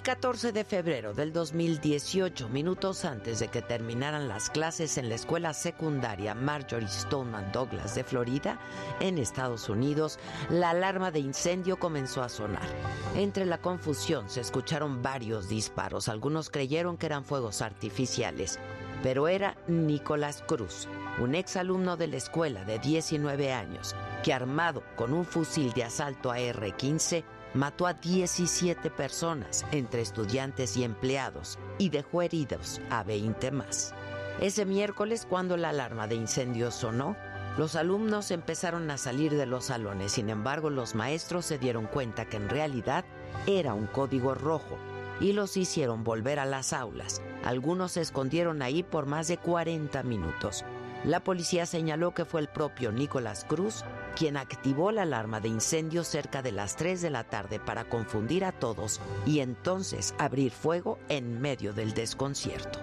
El 14 de febrero del 2018, minutos antes de que terminaran las clases en la escuela secundaria Marjorie Stoneman Douglas de Florida, en Estados Unidos, la alarma de incendio comenzó a sonar. Entre la confusión se escucharon varios disparos. Algunos creyeron que eran fuegos artificiales, pero era Nicolás Cruz, un exalumno de la escuela de 19 años, que armado con un fusil de asalto AR-15 mató a 17 personas, entre estudiantes y empleados, y dejó heridos a 20 más. Ese miércoles, cuando la alarma de incendio sonó, los alumnos empezaron a salir de los salones, sin embargo los maestros se dieron cuenta que en realidad era un código rojo y los hicieron volver a las aulas. Algunos se escondieron ahí por más de 40 minutos. La policía señaló que fue el propio Nicolás Cruz quien activó la alarma de incendio cerca de las 3 de la tarde para confundir a todos y entonces abrir fuego en medio del desconcierto.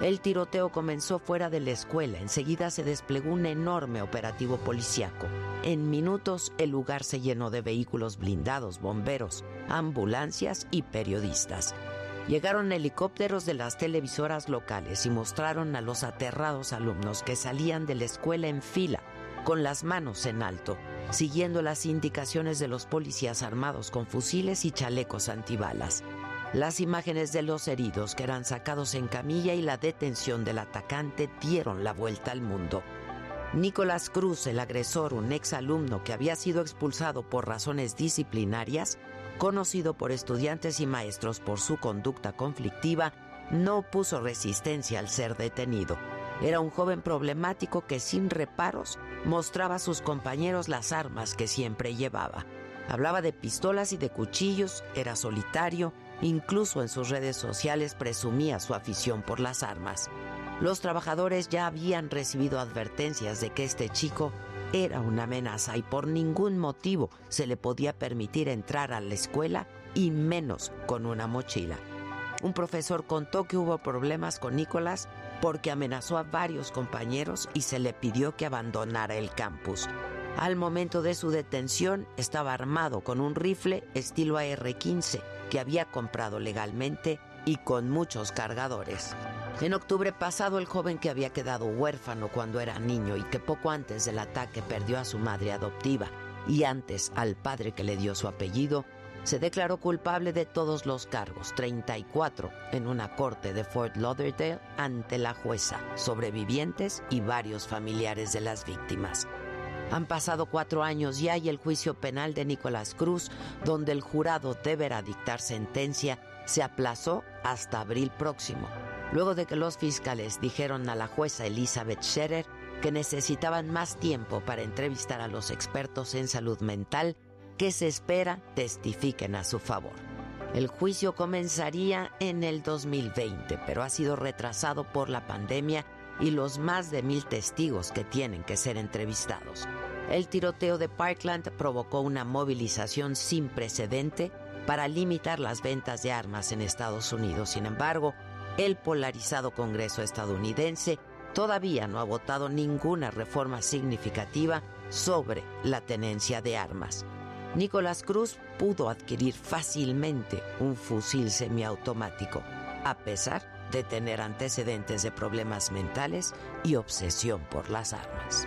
El tiroteo comenzó fuera de la escuela. Enseguida se desplegó un enorme operativo policiaco. En minutos el lugar se llenó de vehículos blindados, bomberos, ambulancias y periodistas. Llegaron helicópteros de las televisoras locales y mostraron a los aterrados alumnos que salían de la escuela en fila, con las manos en alto, siguiendo las indicaciones de los policías armados con fusiles y chalecos antibalas. Las imágenes de los heridos que eran sacados en camilla y la detención del atacante dieron la vuelta al mundo. Nicolás Cruz, el agresor, un ex alumno que había sido expulsado por razones disciplinarias, conocido por estudiantes y maestros por su conducta conflictiva, no puso resistencia al ser detenido. Era un joven problemático que sin reparos mostraba a sus compañeros las armas que siempre llevaba. Hablaba de pistolas y de cuchillos, era solitario, incluso en sus redes sociales presumía su afición por las armas. Los trabajadores ya habían recibido advertencias de que este chico era una amenaza y por ningún motivo se le podía permitir entrar a la escuela y menos con una mochila. Un profesor contó que hubo problemas con Nicolás porque amenazó a varios compañeros y se le pidió que abandonara el campus. Al momento de su detención estaba armado con un rifle estilo AR-15 que había comprado legalmente y con muchos cargadores. En octubre pasado, el joven que había quedado huérfano cuando era niño y que poco antes del ataque perdió a su madre adoptiva y antes al padre que le dio su apellido, se declaró culpable de todos los cargos, 34, en una corte de Fort Lauderdale ante la jueza, sobrevivientes y varios familiares de las víctimas. Han pasado cuatro años ya y el juicio penal de Nicolás Cruz, donde el jurado deberá dictar sentencia, se aplazó hasta abril próximo luego de que los fiscales dijeron a la jueza Elizabeth Scherer que necesitaban más tiempo para entrevistar a los expertos en salud mental que se espera testifiquen a su favor. El juicio comenzaría en el 2020, pero ha sido retrasado por la pandemia y los más de mil testigos que tienen que ser entrevistados. El tiroteo de Parkland provocó una movilización sin precedente para limitar las ventas de armas en Estados Unidos. Sin embargo, el polarizado Congreso estadounidense todavía no ha votado ninguna reforma significativa sobre la tenencia de armas. Nicolás Cruz pudo adquirir fácilmente un fusil semiautomático, a pesar de tener antecedentes de problemas mentales y obsesión por las armas.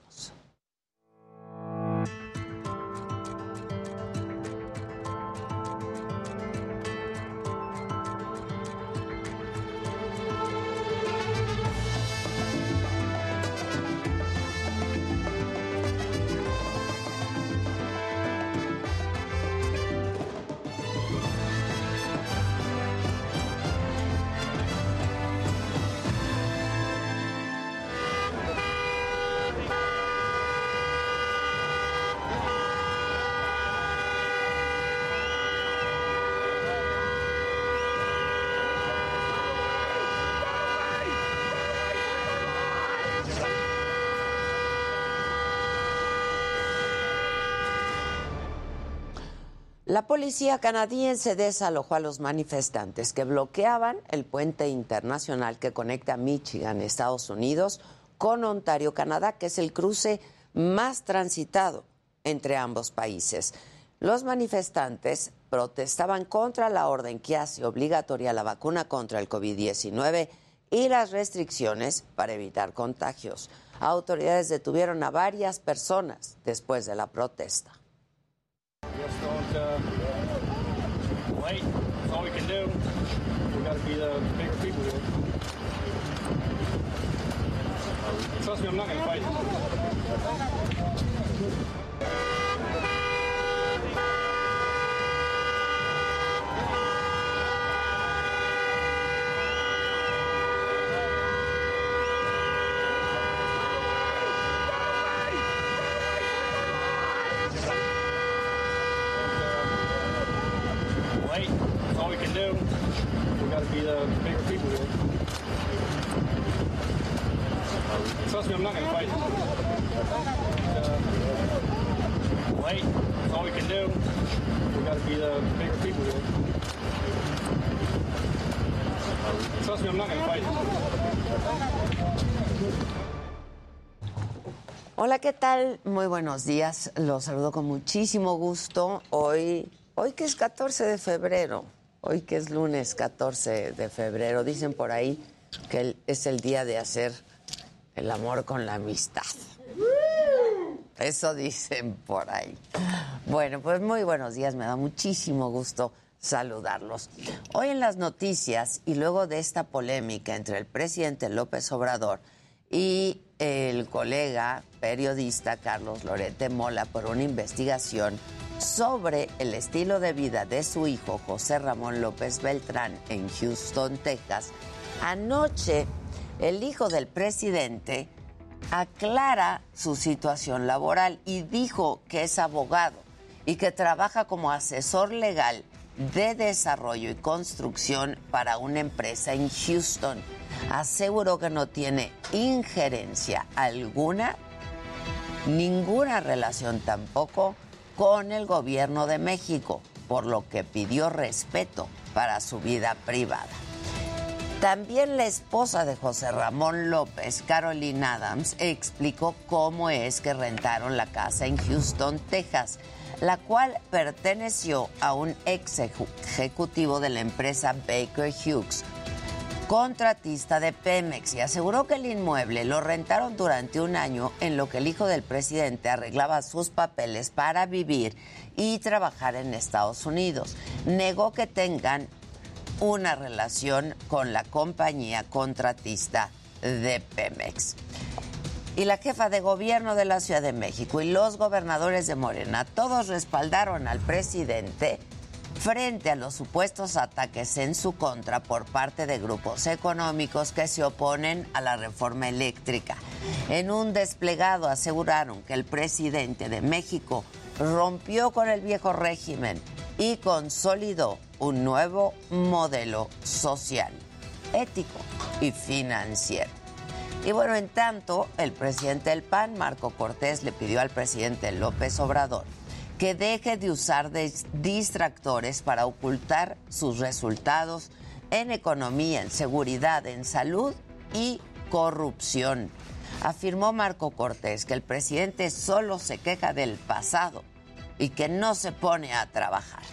La policía canadiense desalojó a los manifestantes que bloqueaban el puente internacional que conecta Michigan, Estados Unidos, con Ontario, Canadá, que es el cruce más transitado entre ambos países. Los manifestantes protestaban contra la orden que hace obligatoria la vacuna contra el COVID-19 y las restricciones para evitar contagios. Autoridades detuvieron a varias personas después de la protesta. Just don't uh, wait. That's all we can do. We got to be the bigger people here. Trust me, I'm not going to fight. ¿Qué tal? Muy buenos días. Los saludo con muchísimo gusto. Hoy, hoy que es 14 de febrero, hoy que es lunes 14 de febrero, dicen por ahí que es el día de hacer el amor con la amistad. Eso dicen por ahí. Bueno, pues muy buenos días, me da muchísimo gusto saludarlos. Hoy en las noticias y luego de esta polémica entre el presidente López Obrador y el colega periodista Carlos Lorete Mola por una investigación sobre el estilo de vida de su hijo José Ramón López Beltrán en Houston, Texas. Anoche, el hijo del presidente aclara su situación laboral y dijo que es abogado y que trabaja como asesor legal de desarrollo y construcción para una empresa en Houston. Aseguró que no tiene injerencia alguna, ninguna relación tampoco con el gobierno de México, por lo que pidió respeto para su vida privada. También la esposa de José Ramón López, Caroline Adams, explicó cómo es que rentaron la casa en Houston, Texas, la cual perteneció a un ex ejecutivo de la empresa Baker Hughes, contratista de Pemex, y aseguró que el inmueble lo rentaron durante un año en lo que el hijo del presidente arreglaba sus papeles para vivir y trabajar en Estados Unidos. Negó que tengan una relación con la compañía contratista de Pemex. Y la jefa de gobierno de la Ciudad de México y los gobernadores de Morena, todos respaldaron al presidente frente a los supuestos ataques en su contra por parte de grupos económicos que se oponen a la reforma eléctrica. En un desplegado aseguraron que el presidente de México rompió con el viejo régimen y consolidó un nuevo modelo social, ético y financiero. Y bueno, en tanto, el presidente del PAN, Marco Cortés, le pidió al presidente López Obrador que deje de usar distractores para ocultar sus resultados en economía, en seguridad, en salud y corrupción. Afirmó Marco Cortés que el presidente solo se queja del pasado y que no se pone a trabajar.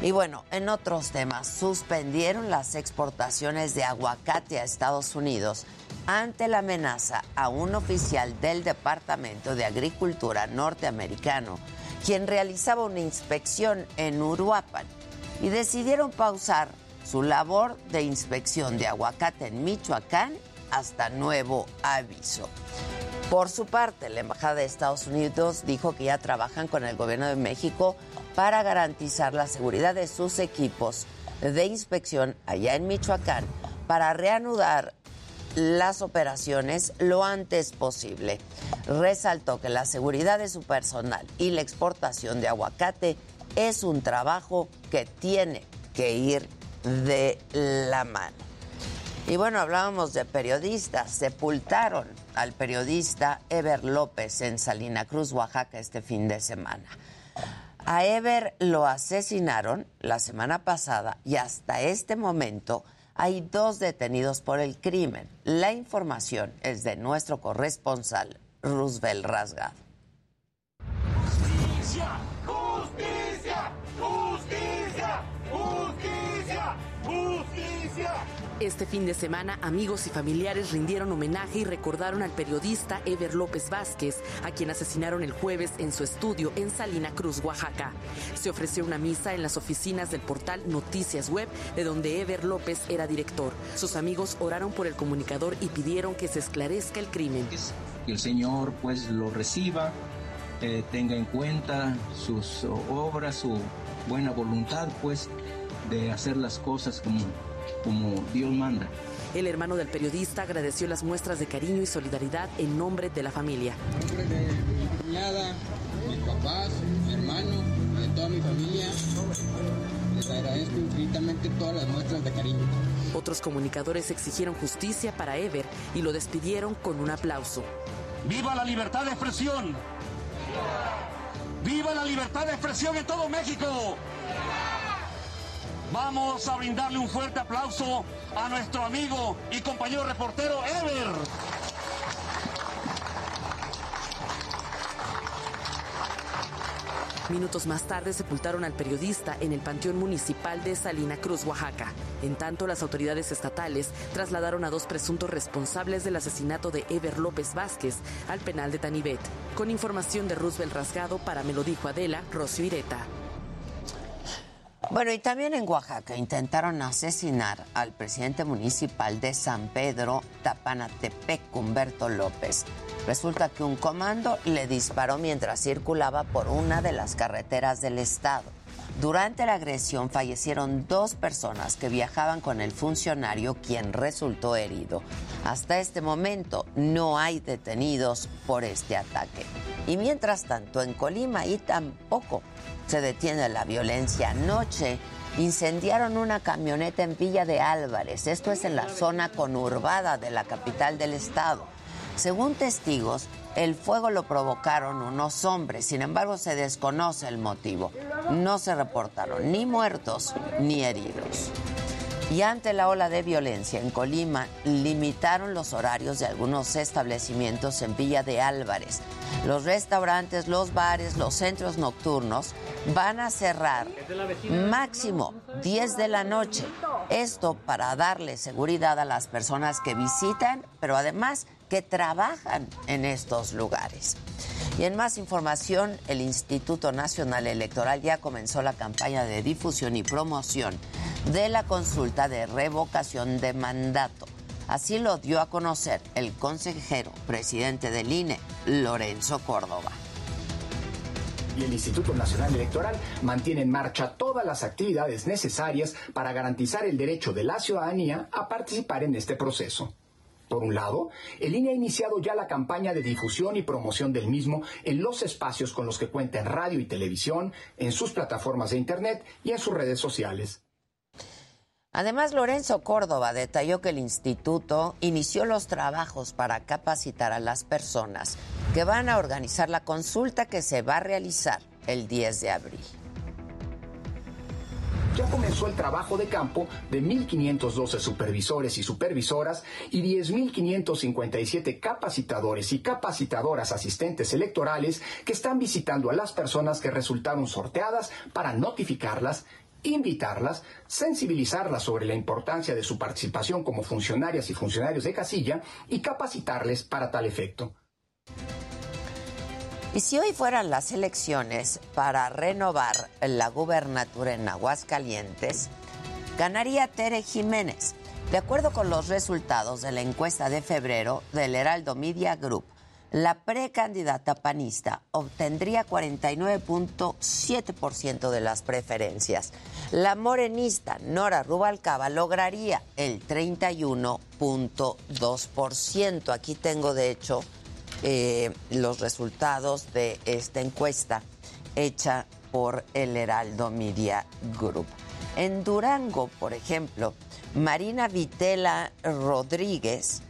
Y bueno, en otros temas, suspendieron las exportaciones de aguacate a Estados Unidos ante la amenaza a un oficial del Departamento de Agricultura norteamericano quien realizaba una inspección en Uruapan y decidieron pausar su labor de inspección de aguacate en Michoacán hasta nuevo aviso. Por su parte, la Embajada de Estados Unidos dijo que ya trabajan con el gobierno de México para garantizar la seguridad de sus equipos de inspección allá en Michoacán para reanudar las operaciones lo antes posible. Resaltó que la seguridad de su personal y la exportación de aguacate es un trabajo que tiene que ir de la mano. Y bueno, hablábamos de periodistas. Sepultaron al periodista Ever López en Salina Cruz, Oaxaca, este fin de semana. A Ever lo asesinaron la semana pasada y hasta este momento hay dos detenidos por el crimen. La información es de nuestro corresponsal, Roosevelt Rasgado. Este fin de semana, amigos y familiares rindieron homenaje y recordaron al periodista Ever López Vázquez, a quien asesinaron el jueves en su estudio en Salina Cruz, Oaxaca. Se ofreció una misa en las oficinas del portal Noticias Web, de donde Ever López era director. Sus amigos oraron por el comunicador y pidieron que se esclarezca el crimen. Que el Señor pues lo reciba, eh, tenga en cuenta sus obras, su buena voluntad pues de hacer las cosas como como Dios manda. El hermano del periodista agradeció las muestras de cariño y solidaridad en nombre de la familia. En nombre de mi cuñada, mis papás, mi hermano, de toda mi familia, les agradezco infinitamente todas las muestras de cariño. Otros comunicadores exigieron justicia para Ever y lo despidieron con un aplauso. ¡Viva la libertad de expresión! ¡Viva la libertad de expresión en todo México! Vamos a brindarle un fuerte aplauso a nuestro amigo y compañero reportero Ever. Minutos más tarde sepultaron al periodista en el Panteón Municipal de Salina Cruz, Oaxaca. En tanto, las autoridades estatales trasladaron a dos presuntos responsables del asesinato de Ever López Vázquez al penal de Tanibet. Con información de Roosevelt Rasgado para Me lo dijo Adela, Rocio Ireta. Bueno, y también en Oaxaca intentaron asesinar al presidente municipal de San Pedro, Tapanatepec, Humberto López. Resulta que un comando le disparó mientras circulaba por una de las carreteras del estado. Durante la agresión fallecieron dos personas que viajaban con el funcionario quien resultó herido. Hasta este momento no hay detenidos por este ataque. Y mientras tanto en Colima y tampoco se detiene la violencia. Anoche incendiaron una camioneta en Villa de Álvarez, esto es en la zona conurbada de la capital del estado. Según testigos, el fuego lo provocaron unos hombres, sin embargo se desconoce el motivo. No se reportaron ni muertos ni heridos. Y ante la ola de violencia en Colima, limitaron los horarios de algunos establecimientos en Villa de Álvarez. Los restaurantes, los bares, los centros nocturnos van a cerrar máximo 10 de la noche. Esto para darle seguridad a las personas que visitan, pero además que trabajan en estos lugares. Y en más información, el Instituto Nacional Electoral ya comenzó la campaña de difusión y promoción de la consulta de revocación de mandato. Así lo dio a conocer el consejero presidente del INE, Lorenzo Córdoba. Y el Instituto Nacional Electoral mantiene en marcha todas las actividades necesarias para garantizar el derecho de la ciudadanía a participar en este proceso. Por un lado, el INE ha iniciado ya la campaña de difusión y promoción del mismo en los espacios con los que cuenta en radio y televisión, en sus plataformas de Internet y en sus redes sociales. Además, Lorenzo Córdoba detalló que el instituto inició los trabajos para capacitar a las personas que van a organizar la consulta que se va a realizar el 10 de abril ya comenzó el trabajo de campo de 1.512 supervisores y supervisoras y 10.557 capacitadores y capacitadoras asistentes electorales que están visitando a las personas que resultaron sorteadas para notificarlas invitarlas, sensibilizarlas sobre la importancia de su participación como funcionarias y funcionarios de casilla y capacitarles para tal efecto. Y si hoy fueran las elecciones para renovar la gubernatura en Aguascalientes, ganaría Tere Jiménez. De acuerdo con los resultados de la encuesta de febrero del Heraldo Media Group, la precandidata panista obtendría 49.7% de las preferencias. La morenista Nora Rubalcaba lograría el 31.2%. Aquí tengo, de hecho, eh, los resultados de esta encuesta hecha por el Heraldo Media Group. En Durango, por ejemplo, Marina Vitela Rodríguez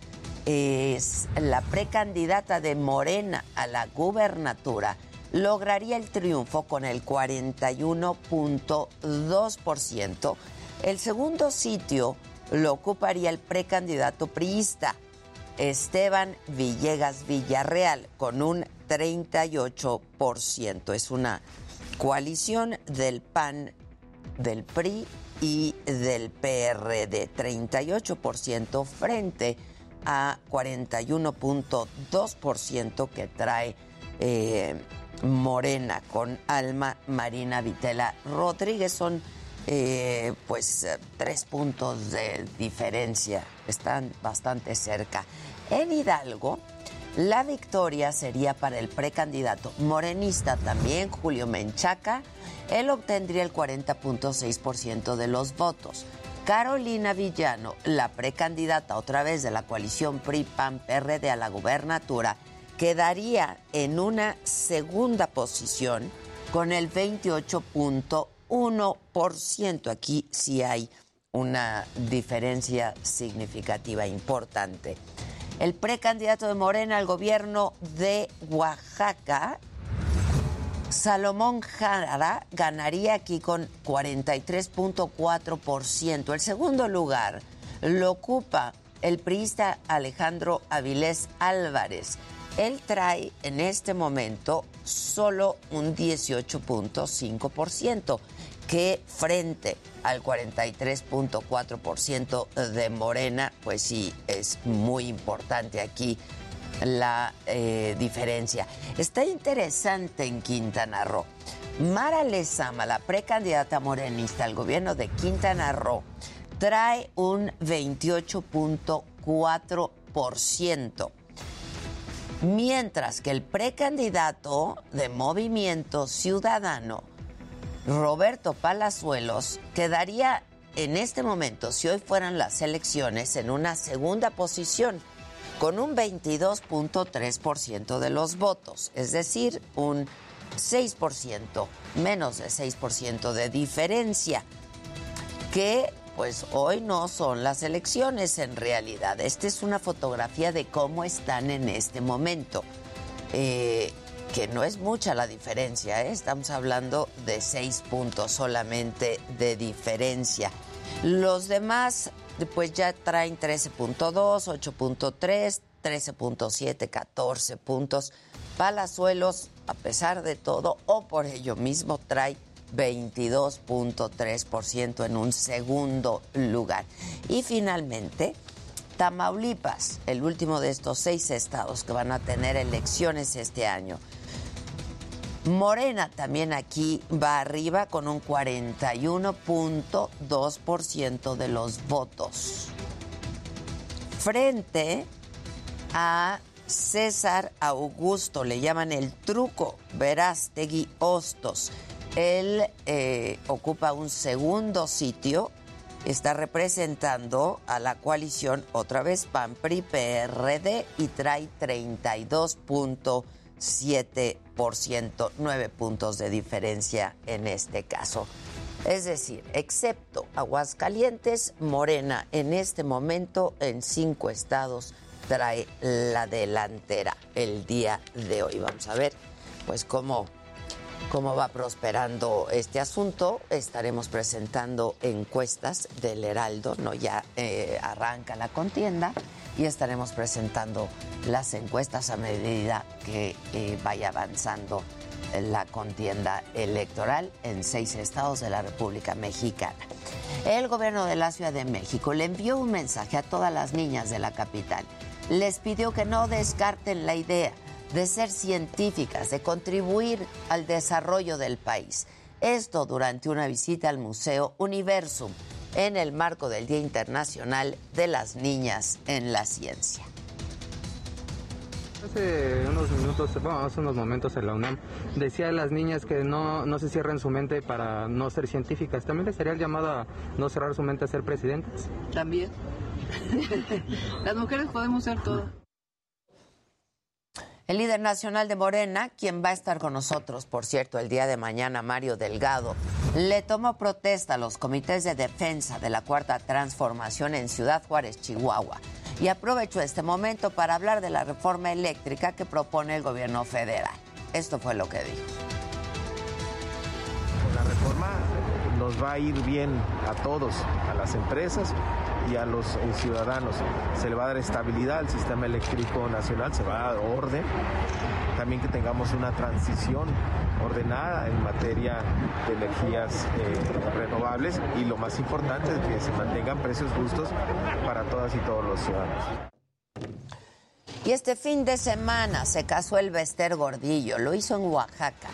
es la precandidata de Morena a la gubernatura, lograría el triunfo con el 41.2%. El segundo sitio lo ocuparía el precandidato priista Esteban Villegas Villarreal con un 38%. Es una coalición del PAN, del PRI y del PRD. 38% frente a 41.2% que trae eh, Morena con Alma Marina Vitela Rodríguez. Son eh, pues tres puntos de diferencia, están bastante cerca. En Hidalgo, la victoria sería para el precandidato morenista también, Julio Menchaca. Él obtendría el 40.6% de los votos. Carolina Villano, la precandidata otra vez de la coalición PRI-PAN-PRD a la gubernatura, quedaría en una segunda posición con el 28.1%. 1%. Aquí sí hay una diferencia significativa, importante. El precandidato de Morena al gobierno de Oaxaca, Salomón Jara, ganaría aquí con 43.4%. El segundo lugar lo ocupa el priista Alejandro Avilés Álvarez. Él trae en este momento solo un 18.5% que frente al 43.4% de Morena, pues sí, es muy importante aquí la eh, diferencia. Está interesante en Quintana Roo. Mara Lezama, la precandidata morenista al gobierno de Quintana Roo, trae un 28.4%. Mientras que el precandidato de Movimiento Ciudadano, Roberto Palazuelos quedaría en este momento, si hoy fueran las elecciones, en una segunda posición con un 22.3% de los votos, es decir, un 6%, menos de 6% de diferencia, que pues hoy no son las elecciones en realidad. Esta es una fotografía de cómo están en este momento. Eh, que no es mucha la diferencia, ¿eh? estamos hablando de seis puntos solamente de diferencia. Los demás, pues ya traen 13.2, 8.3, 13.7, 14 puntos. Palazuelos, a pesar de todo, o por ello mismo, trae 22.3% en un segundo lugar. Y finalmente, Tamaulipas, el último de estos seis estados que van a tener elecciones este año. Morena también aquí va arriba con un 41.2% de los votos. Frente a César Augusto, le llaman el truco, Verástegui Hostos. Él eh, ocupa un segundo sitio está representando a la coalición otra vez PAN PRI PRD y trae 32.7%, 9 puntos de diferencia en este caso. Es decir, excepto Aguascalientes, Morena en este momento en cinco estados trae la delantera el día de hoy. Vamos a ver pues cómo cómo va prosperando este asunto. Estaremos presentando encuestas del Heraldo, no ya eh, arranca la contienda y estaremos presentando las encuestas a medida que eh, vaya avanzando la contienda electoral en seis estados de la República Mexicana. El gobierno de la Ciudad de México le envió un mensaje a todas las niñas de la capital. Les pidió que no descarten la idea de ser científicas, de contribuir al desarrollo del país. Esto durante una visita al Museo Universum en el marco del Día Internacional de las Niñas en la Ciencia. Hace unos minutos, bueno, hace unos momentos en la UNAM decía a las niñas que no, no se cierren su mente para no ser científicas. ¿También les sería el llamado a no cerrar su mente a ser presidentes? También. las mujeres podemos ser todo. El líder nacional de Morena, quien va a estar con nosotros, por cierto, el día de mañana, Mario Delgado, le tomó protesta a los comités de defensa de la Cuarta Transformación en Ciudad Juárez, Chihuahua, y aprovechó este momento para hablar de la reforma eléctrica que propone el gobierno federal. Esto fue lo que dijo. La reforma nos va a ir bien a todos, a las empresas y a los eh, ciudadanos. Se le va a dar estabilidad al sistema eléctrico nacional, se va a dar orden. También que tengamos una transición ordenada en materia de energías eh, renovables y lo más importante es que se mantengan precios justos para todas y todos los ciudadanos. Y este fin de semana se casó el Bester Gordillo, lo hizo en Oaxaca.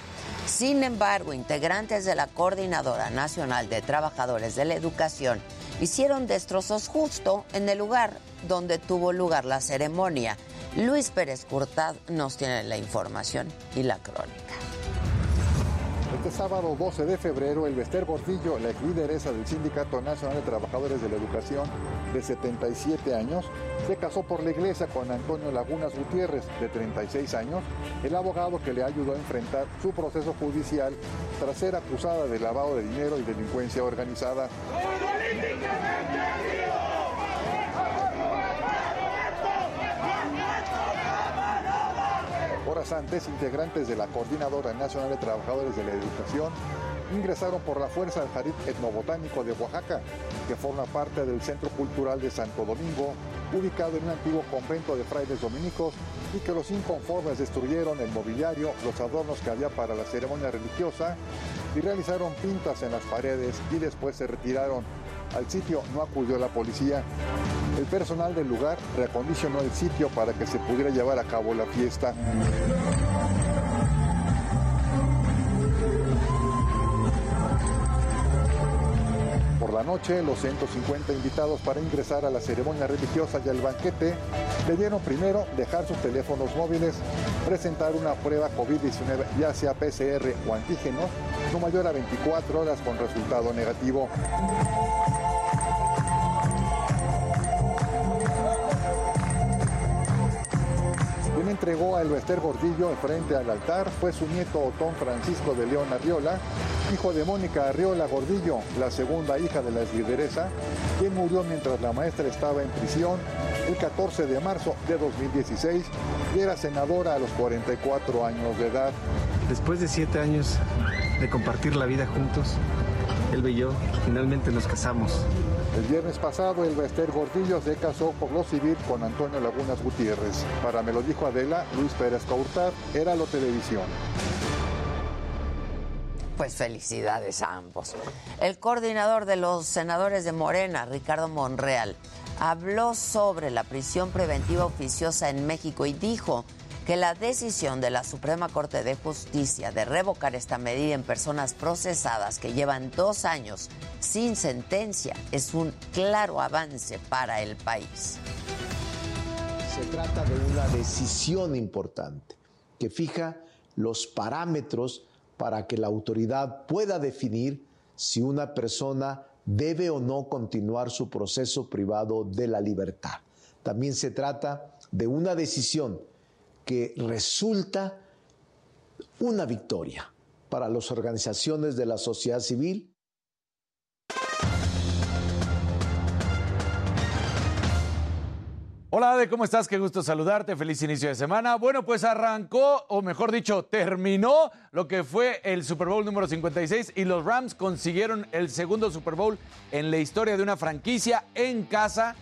Sin embargo, integrantes de la Coordinadora Nacional de Trabajadores de la Educación hicieron destrozos justo en el lugar donde tuvo lugar la ceremonia. Luis Pérez Curtad nos tiene la información y la crónica. Este sábado 12 de febrero, el Bester Gordillo, la lideresa del Sindicato Nacional de Trabajadores de la Educación de 77 años, se casó por la iglesia con Antonio Lagunas Gutiérrez, de 36 años, el abogado que le ayudó a enfrentar su proceso judicial tras ser acusada de lavado de dinero y delincuencia organizada. Horas antes, integrantes de la Coordinadora Nacional de Trabajadores de la Educación ingresaron por la fuerza al Jardín Etnobotánico de Oaxaca, que forma parte del Centro Cultural de Santo Domingo, ubicado en un antiguo convento de frailes dominicos, y que los inconformes destruyeron el mobiliario, los adornos que había para la ceremonia religiosa, y realizaron pintas en las paredes y después se retiraron. Al sitio no acudió la policía. El personal del lugar reacondicionó el sitio para que se pudiera llevar a cabo la fiesta. Por la noche, los 150 invitados para ingresar a la ceremonia religiosa y al banquete debieron primero dejar sus teléfonos móviles, presentar una prueba COVID-19, ya sea PCR o antígeno, no mayor a 24 horas con resultado negativo. Entregó a Elvester Gordillo frente al altar fue su nieto Otón Francisco de León Arriola, hijo de Mónica Arriola Gordillo, la segunda hija de la lideresa, quien murió mientras la maestra estaba en prisión el 14 de marzo de 2016 y era senadora a los 44 años de edad. Después de siete años de compartir la vida juntos, él y yo finalmente nos casamos. El viernes pasado, el Bester Gordillo se casó por lo civil con Antonio Lagunas Gutiérrez. Para Me lo dijo Adela, Luis Pérez Caurtar, era lo televisión. Pues felicidades a ambos. El coordinador de los senadores de Morena, Ricardo Monreal, habló sobre la prisión preventiva oficiosa en México y dijo que la decisión de la Suprema Corte de Justicia de revocar esta medida en personas procesadas que llevan dos años sin sentencia es un claro avance para el país. Se trata de una decisión importante que fija los parámetros para que la autoridad pueda definir si una persona debe o no continuar su proceso privado de la libertad. También se trata de una decisión que resulta una victoria para las organizaciones de la sociedad civil Hola Ade, ¿cómo estás? Qué gusto saludarte, feliz inicio de semana. Bueno, pues arrancó, o mejor dicho, terminó lo que fue el Super Bowl número 56 y los Rams consiguieron el segundo Super Bowl en la historia de una franquicia en casa,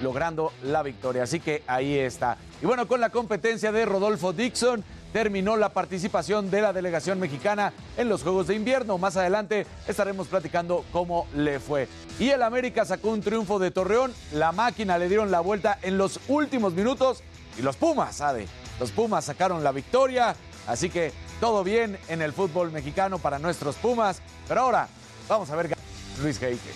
logrando la victoria. Así que ahí está. Y bueno, con la competencia de Rodolfo Dixon, terminó la participación de la delegación mexicana en los Juegos de Invierno. Más adelante estaremos platicando cómo le fue. Y el América sacó un triunfo de Torreón. La máquina le dieron la vuelta en los últimos minutos. Y los Pumas, ¿sabe? Los Pumas sacaron la victoria. Así que todo bien en el fútbol mexicano para nuestros Pumas. Pero ahora vamos a ver Luis Heike.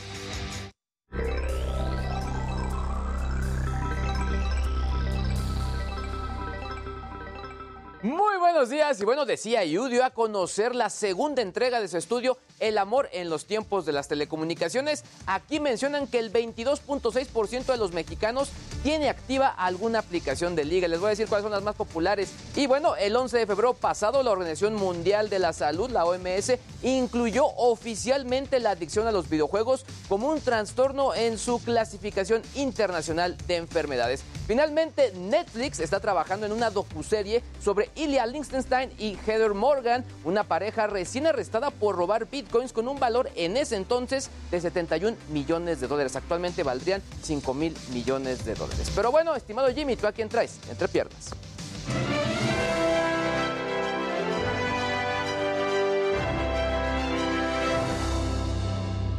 Muy buenos días y bueno, decía Yu dio a conocer la segunda entrega de su estudio El amor en los tiempos de las telecomunicaciones. Aquí mencionan que el 22.6% de los mexicanos tiene activa alguna aplicación de liga. Les voy a decir cuáles son las más populares. Y bueno, el 11 de febrero pasado la Organización Mundial de la Salud, la OMS, incluyó oficialmente la adicción a los videojuegos como un trastorno en su clasificación internacional de enfermedades. Finalmente, Netflix está trabajando en una docuserie sobre Ilya Liechtenstein y Heather Morgan, una pareja recién arrestada por robar bitcoins con un valor en ese entonces de 71 millones de dólares. Actualmente valdrían 5 mil millones de dólares. Pero bueno, estimado Jimmy, ¿tú a quién traes? Entre piernas.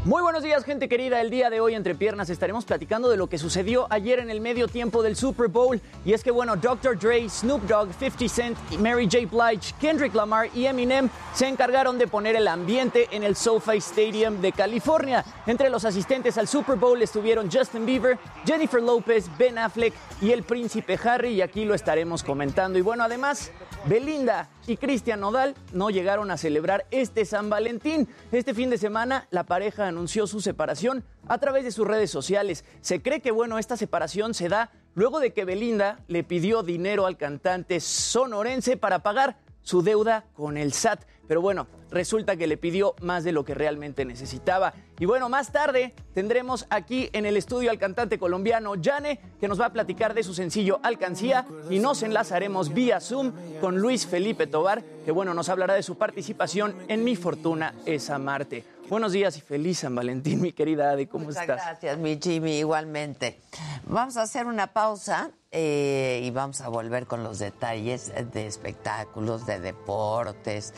Muy buenos días, gente querida. El día de hoy, entre piernas, estaremos platicando de lo que sucedió ayer en el medio tiempo del Super Bowl. Y es que, bueno, Dr. Dre, Snoop Dogg, 50 Cent, Mary J. Blige, Kendrick Lamar y Eminem se encargaron de poner el ambiente en el SoFi Stadium de California. Entre los asistentes al Super Bowl estuvieron Justin Bieber, Jennifer Lopez, Ben Affleck y el príncipe Harry. Y aquí lo estaremos comentando. Y bueno, además, Belinda y Cristian Nodal no llegaron a celebrar este San Valentín. Este fin de semana la pareja anunció su separación a través de sus redes sociales. Se cree que bueno, esta separación se da luego de que Belinda le pidió dinero al cantante sonorense para pagar su deuda con el SAT. Pero bueno, resulta que le pidió más de lo que realmente necesitaba. Y bueno, más tarde tendremos aquí en el estudio al cantante colombiano Yane, que nos va a platicar de su sencillo Alcancía y nos enlazaremos vía Zoom con Luis Felipe Tobar, que bueno, nos hablará de su participación en Mi Fortuna es Marte. Buenos días y feliz San Valentín, mi querida Adi, ¿cómo Muchas estás? Gracias, mi Jimmy, igualmente. Vamos a hacer una pausa eh, y vamos a volver con los detalles de espectáculos, de deportes,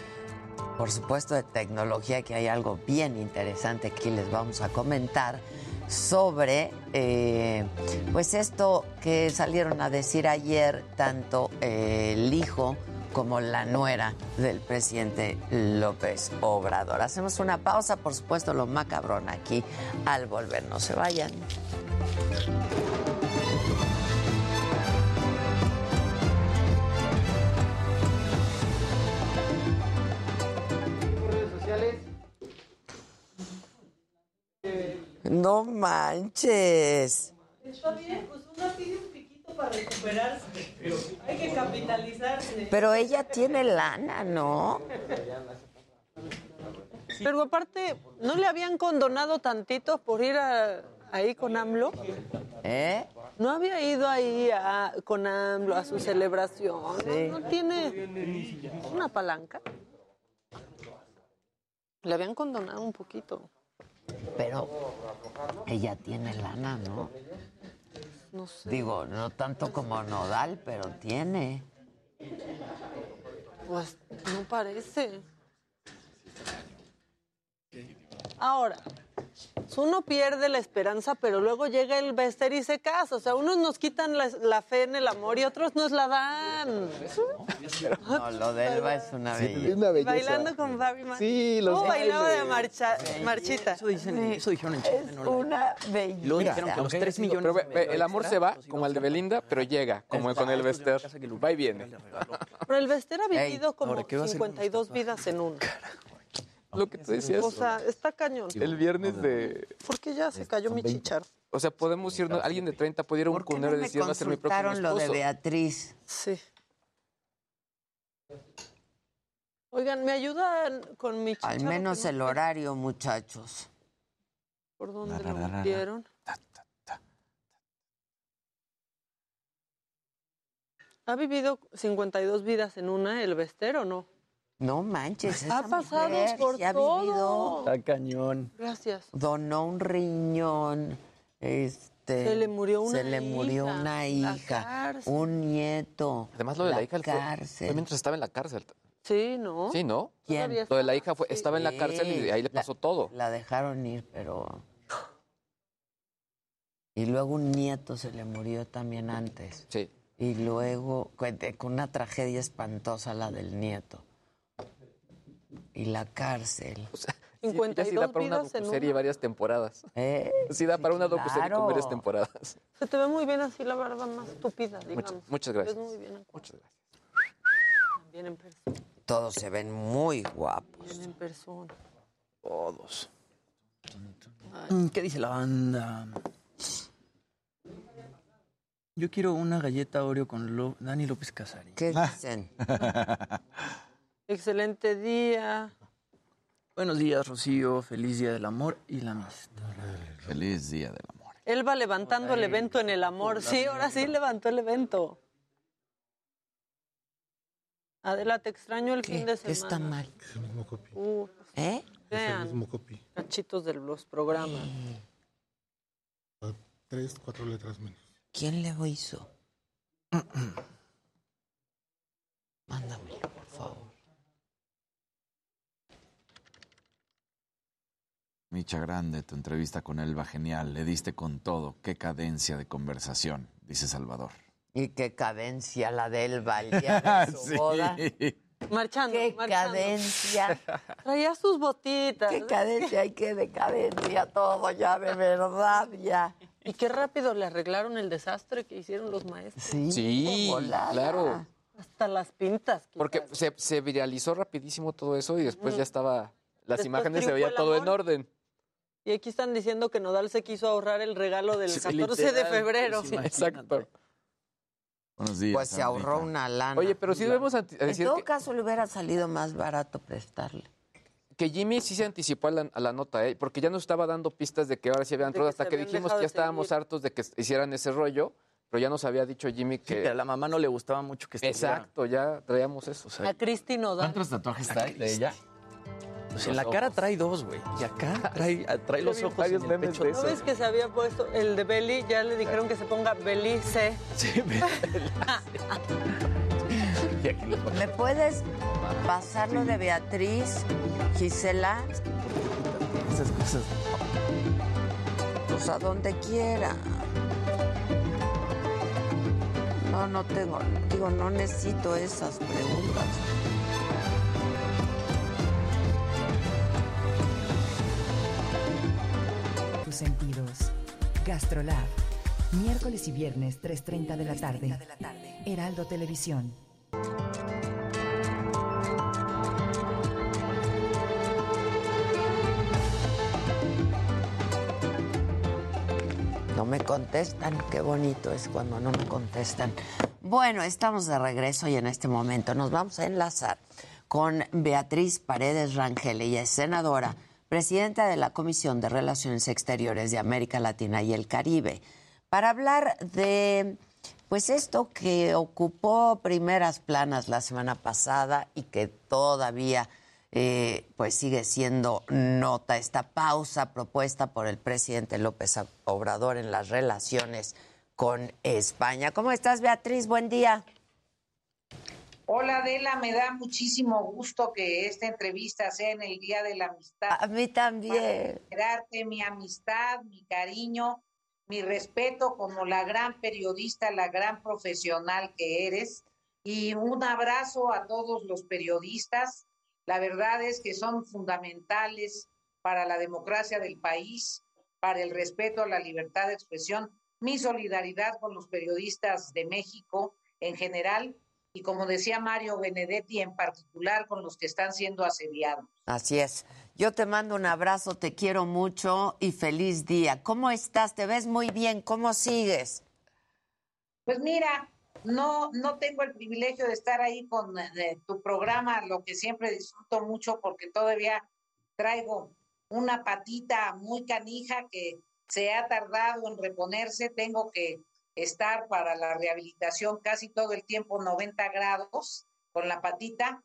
por supuesto de tecnología, que hay algo bien interesante que les vamos a comentar sobre eh, pues esto que salieron a decir ayer tanto eh, el hijo como la nuera del presidente López Obrador. Hacemos una pausa, por supuesto, lo macabrón aquí al volver. No se vayan. No manches. Está bien, pues una pide un piquito para recuperarse. Hay que capitalizarse. Pero ella tiene lana, ¿no? Pero aparte, ¿no le habían condonado tantito por ir a- ahí con AMLO? ¿Eh? ¿No había ido ahí a- con AMLO a su celebración? Sí. ¿No, no tiene una palanca? Le habían condonado un poquito. Pero ella tiene lana, ¿no? No sé. Digo, no tanto como Nodal, pero tiene. Pues no parece. Ahora, uno pierde la esperanza, pero luego llega el Bester y se casa. O sea, unos nos quitan la, la fe en el amor y otros nos la dan. No, lo de Elba es una Sí, belleza. es una belleza. Bailando con Barry Manilow. Sí, los ¿Cómo bailaba de marcha, marchita? Eso, dicen, eso dijeron en Chile. ¿no? Una belleza. Luego dijeron que los 3 millones. Pero el amor se va como el de Belinda, pero llega, como con el Bester. Va y viene. Pero el Bester ha vivido como ahora, ¿qué va a hacer con 52 vidas en uno. Lo que tú decías. O sea, está cañón. El viernes de. ¿Por qué ya se cayó mi chicharo? O sea, podemos ir, ¿no? alguien de 30 puede ir a un cunero y decir, va a ser mi próximo Consultaron lo de esposo. Beatriz. Sí. Oigan, ¿me ayudan con mi chicharo? Al menos el horario, muchachos. ¿Por dónde lo metieron? ¿Ha vivido 52 vidas en una, el Bester, o no? No manches, esa Ha pasado mujer por ha todo. vivido. Está cañón. Gracias. Donó un riñón. Este, Se le murió una se le murió hija, una hija, un nieto. Además, lo de la, hija fue- cárcel. fue mientras estaba en la cárcel. Sí, ¿no? Sí, ¿no? ¿Quién? Lo de la hija fue, estaba en la cárcel y ahí le la- pasó todo. La dejaron ir, pero. Y luego un nieto se le murió también antes. Sí. Y luego, con con una tragedia espantosa la del nieto. Y la cárcel. Sí, ya 52 sí da para una vidas en serie una. varias temporadas. ¿Eh? Sí da para una docuserie claro. con varias temporadas. Se te ve muy bien así la barba más estúpida, digamos. Muchas, muchas Te ves gracias. muy bien en, Muchas gracias. bien en persona. Todos se ven muy guapos. Bien en persona. Todos. Mm, ¿Qué dice la banda? Yo quiero una galleta Oreo con Lo- Dani López Casari. ¿Qué dicen? Excelente día. Buenos días, Rocío. Feliz día del amor y la amistad. Feliz día del amor. Él va levantando el evento en el amor. Sí, ahora sí levantó el evento. Adela, te extraño el fin de semana. ¿Qué está mal? Uh, ¿Eh? vean, cachitos de los programas. Tres, cuatro letras menos. ¿Quién le hizo? Mándamelo, por favor. Micha Grande, tu entrevista con Elba genial. Le diste con todo. Qué cadencia de conversación, dice Salvador. Y qué cadencia la de Elba el día de su Sí. boda. Marchando, Qué marchando. cadencia. Traía sus botitas. Qué cadencia y qué decadencia todo ya, de verdad, ya. Y qué rápido le arreglaron el desastre que hicieron los maestros. Sí, Sí, claro. Hasta las pintas. Porque se, se viralizó rapidísimo todo eso y después ya estaba. Las Después imágenes se veía todo en orden. Y aquí están diciendo que Nodal se quiso ahorrar el regalo del Sí, 14 de febrero. pues, Exacto. Buenos días. Pues se ahorró una lana. Oye, pero sí debemos En decir todo que, caso le hubiera salido más barato prestarle. que Jimmy sí se anticipó a la, a la nota, ¿eh? porque ya nos estaba dando pistas de que ahora sí habían entrado que hasta que dijimos que ya estábamos seguir. hartos de que hicieran ese rollo, pero ya nos había dicho Jimmy Sí, que... que a la mamá no le gustaba mucho que estuviera. Exacto, ya traíamos eso. o sea, A Cristi Nodal. ¿Cuántos tatuajes trae de ella? Pues en la cara trae dos, güey. Y acá trae, trae los ojos varios en el memes pecho. de ¿No ves que se había puesto el de Beli? Ya le dijeron que se ponga Beli C. Sí, pone- ¿Me puedes pasar lo de Beatriz, Gisela? esas cosas. Pues a donde quiera. No, no tengo, digo, no necesito esas preguntas. Sentidos. Gastrolab. Miércoles y viernes 3.30 de la tarde. Heraldo Televisión. No me contestan, qué bonito es cuando no me contestan. Bueno, estamos de regreso y en este momento nos vamos a enlazar con Beatriz Paredes Rangel, ella es senadora, presidenta de la Comisión de Relaciones Exteriores de América Latina y el Caribe, para hablar de pues esto que ocupó primeras planas la semana pasada y que todavía eh, pues sigue siendo nota esta pausa propuesta por el presidente López Obrador en las relaciones con España. ¿Cómo estás, Beatriz? Buen día. Hola Adela, me da muchísimo gusto que esta entrevista sea en el Día de la Amistad. A mí también. Darte mi amistad, mi cariño, mi respeto como la gran periodista, la gran profesional que eres. Y un abrazo a todos los periodistas. La verdad es que son fundamentales para la democracia del país, para el respeto a la libertad de expresión. Mi solidaridad con los periodistas de México en general y como decía Mario Benedetti, en particular con los que están siendo asediados. Así es. Yo te mando un abrazo, te quiero mucho y feliz día. ¿Cómo estás? Te ves muy bien. ¿Cómo sigues? Pues mira, no, no tengo el privilegio de estar ahí con eh, tu programa, lo que siempre disfruto mucho porque todavía traigo una patita muy canija que se ha tardado en reponerse. Tengo que estar para la rehabilitación casi todo el tiempo 90 grados con la patita,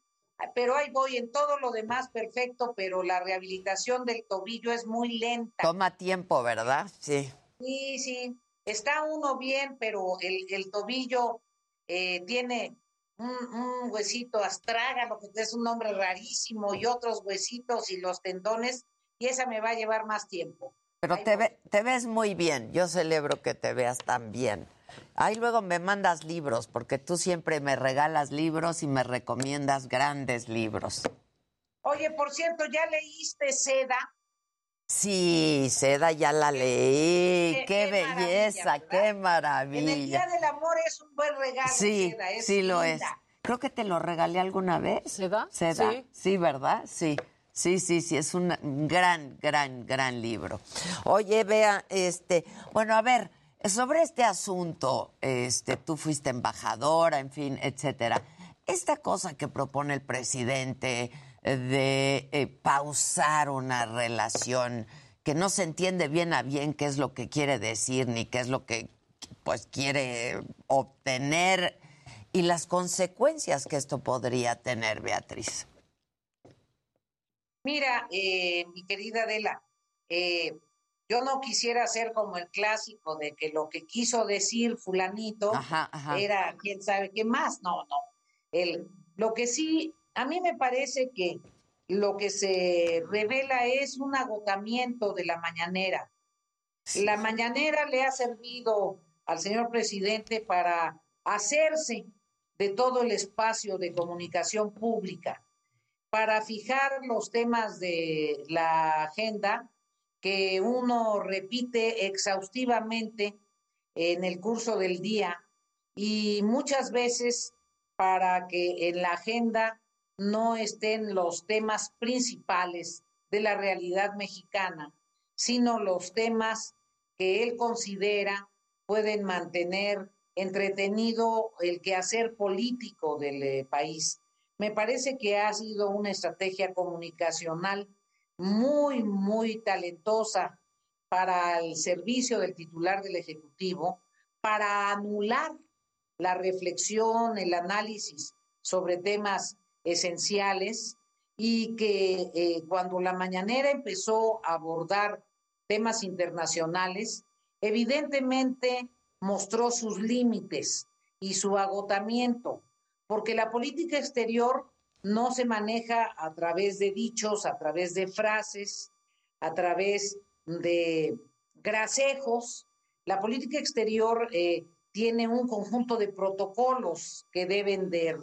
pero ahí voy en todo lo demás perfecto, pero la rehabilitación del tobillo es muy lenta. Toma tiempo, ¿verdad? Sí. Sí, sí, está uno bien, pero el, el tobillo eh, tiene un, un, huesito astrágalo, que es un nombre rarísimo, y otros huesitos y los tendones, y esa me va a llevar más tiempo. Pero te, ve, te, ves muy bien. Yo celebro que te veas tan bien. Ahí luego me mandas libros, porque tú siempre me regalas libros y me recomiendas grandes libros. Oye, por cierto, ¿ya leíste Seda? Sí, Seda ya la leí. Qué, qué, qué belleza, maravilla, qué maravilla. En el Día del Amor es un buen regalo, sí, Seda. Es sí, linda. lo es. Creo que te lo regalé alguna vez. ¿Seda? Seda. Sí. sí, ¿verdad? Sí. Sí, sí, sí, es un gran, gran, gran libro. Oye, vea, este, bueno, a ver, sobre este asunto, este, tú fuiste embajadora, en fin, etcétera. Esta cosa que propone el presidente de eh, pausar una relación que no se entiende bien a bien qué es lo que quiere decir ni qué es lo que pues quiere obtener y las consecuencias que esto podría tener, Beatriz. Mira, eh, mi querida Adela, eh, yo no quisiera ser como el clásico de que lo que quiso decir fulanito ajá, ajá. era quién sabe qué más. No, no. El, lo que sí, a mí me parece que lo que se revela es un agotamiento de la mañanera. La mañanera le ha servido al señor presidente para hacerse de todo el espacio de comunicación pública para fijar los temas de la agenda que uno repite exhaustivamente en el curso del día y muchas veces para que en la agenda no estén los temas principales de la realidad mexicana, sino los temas que él considera pueden mantener entretenido el quehacer político del eh, país me parece que ha sido una estrategia comunicacional muy, muy talentosa para el servicio del titular del Ejecutivo, para anular la reflexión, el análisis sobre temas esenciales y que eh, cuando la mañanera empezó a abordar temas internacionales, evidentemente mostró sus límites y su agotamiento porque la política exterior no se maneja a través de dichos, a través de frases, a través de grasejos. La política exterior eh, tiene un conjunto de protocolos que deben de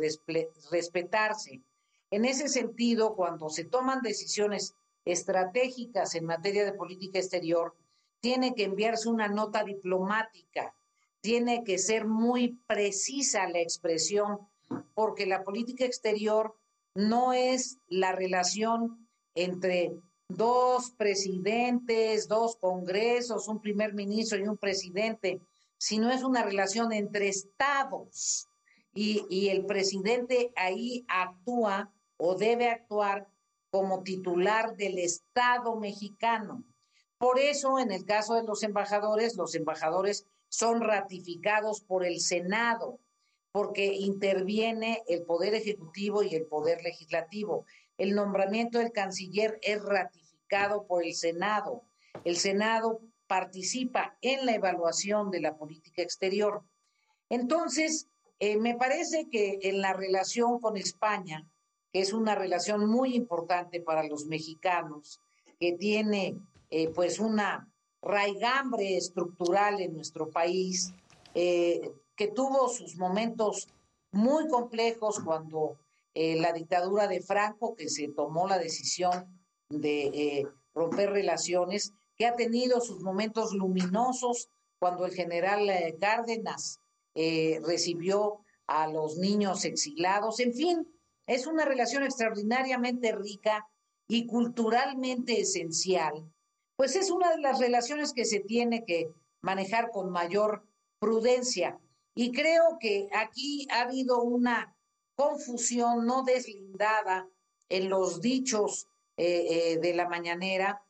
respetarse. En ese sentido, cuando se toman decisiones estratégicas en materia de política exterior, tiene que enviarse una nota diplomática, tiene que ser muy precisa la expresión porque la política exterior no es la relación entre dos presidentes, dos congresos, un primer ministro y un presidente, sino es una relación entre estados. Y, el presidente ahí actúa o debe actuar como titular del Estado mexicano. Por eso, en el caso de los embajadores, los embajadores son ratificados por el Senado porque interviene el Poder Ejecutivo y el Poder Legislativo. El nombramiento del canciller es ratificado por el Senado. El Senado participa en la evaluación de la política exterior. Entonces, eh, me parece que en la relación con España, que es una relación muy importante para los mexicanos, que tiene eh, pues una raigambre estructural en nuestro país, eh, que tuvo sus momentos muy complejos cuando eh, la dictadura de Franco, que se tomó la decisión de eh, romper relaciones, que ha tenido sus momentos luminosos cuando el general eh, Cárdenas recibió a los niños exilados, en fin, es una relación extraordinariamente rica y culturalmente esencial, pues es una de las relaciones que se tiene que manejar con mayor prudencia. Y creo que aquí ha habido una confusión no deslindada en los dichos eh, eh, de la mañanera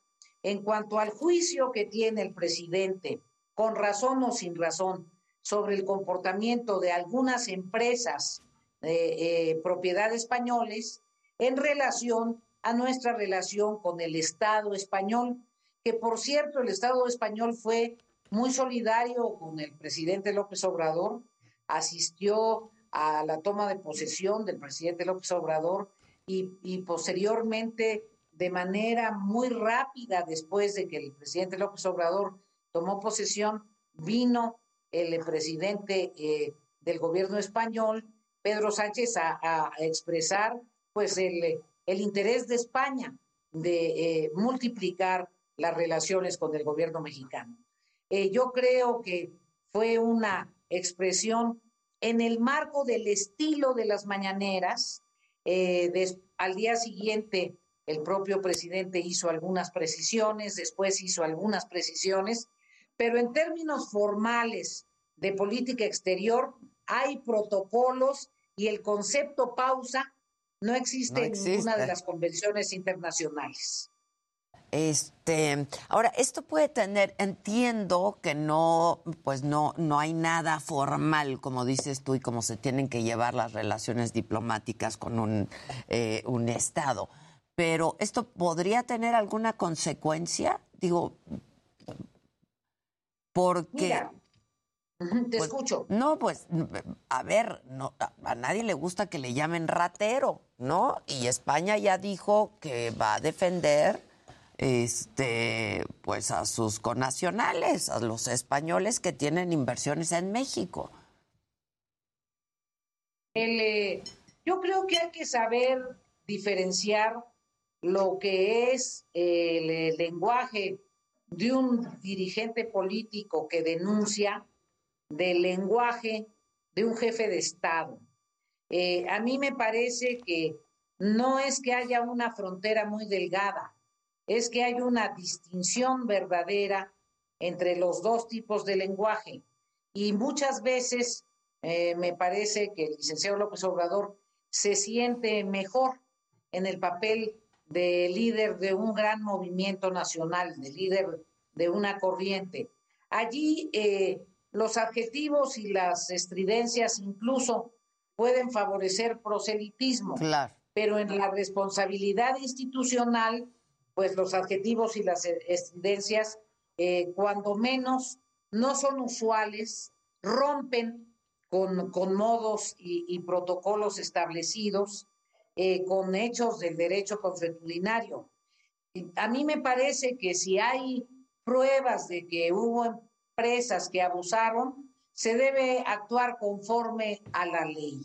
en cuanto al juicio que tiene el presidente, con razón o sin razón, sobre el comportamiento de algunas empresas de eh, propiedad españoles en relación a nuestra relación con el Estado español, que por cierto el Estado español fue muy solidario con el presidente López Obrador, asistió a la toma de posesión del presidente López Obrador y, posteriormente de manera muy rápida después de que el presidente López Obrador tomó posesión, vino el presidente eh, del gobierno español, Pedro Sánchez, a, expresar pues el, el, interés de España de eh, multiplicar las relaciones con el gobierno mexicano. Eh, yo creo que fue una expresión en el marco del estilo de las mañaneras. al día siguiente, el propio presidente hizo algunas precisiones, después hizo algunas precisiones, pero en términos formales de política exterior hay protocolos y el concepto pausa no existe, en ninguna de las convenciones internacionales. Este, ahora esto puede tener, entiendo que no, pues no, no hay nada formal, como dices tú, y como se tienen que llevar las relaciones diplomáticas con un, eh, un estado. Pero esto podría tener alguna consecuencia, digo, porque te pues, escucho. No, pues, a ver, no, a, nadie le gusta que le llamen ratero, ¿no? Y España ya dijo que va a defender este pues a sus conacionales, a los españoles que tienen inversiones en México. Eh, yo creo que hay que saber diferenciar lo que es el lenguaje de un dirigente político que denuncia del lenguaje de un jefe de Estado. Eh, a mí me parece que no es que haya una frontera muy delgada, es que hay una distinción verdadera entre los dos tipos de lenguaje. Y muchas veces eh, me parece que el licenciado López Obrador se siente mejor en el papel de líder de un gran movimiento nacional, de líder de una corriente. Allí eh, los adjetivos y las estridencias incluso pueden favorecer proselitismo, pero en la responsabilidad institucional, pues los adjetivos y las estridencias, eh, cuando menos, no son usuales, rompen con, con modos y, protocolos establecidos, eh, con hechos del derecho consuetudinario. A mí me parece que si hay pruebas de que hubo empresas que abusaron, se debe actuar conforme a la ley.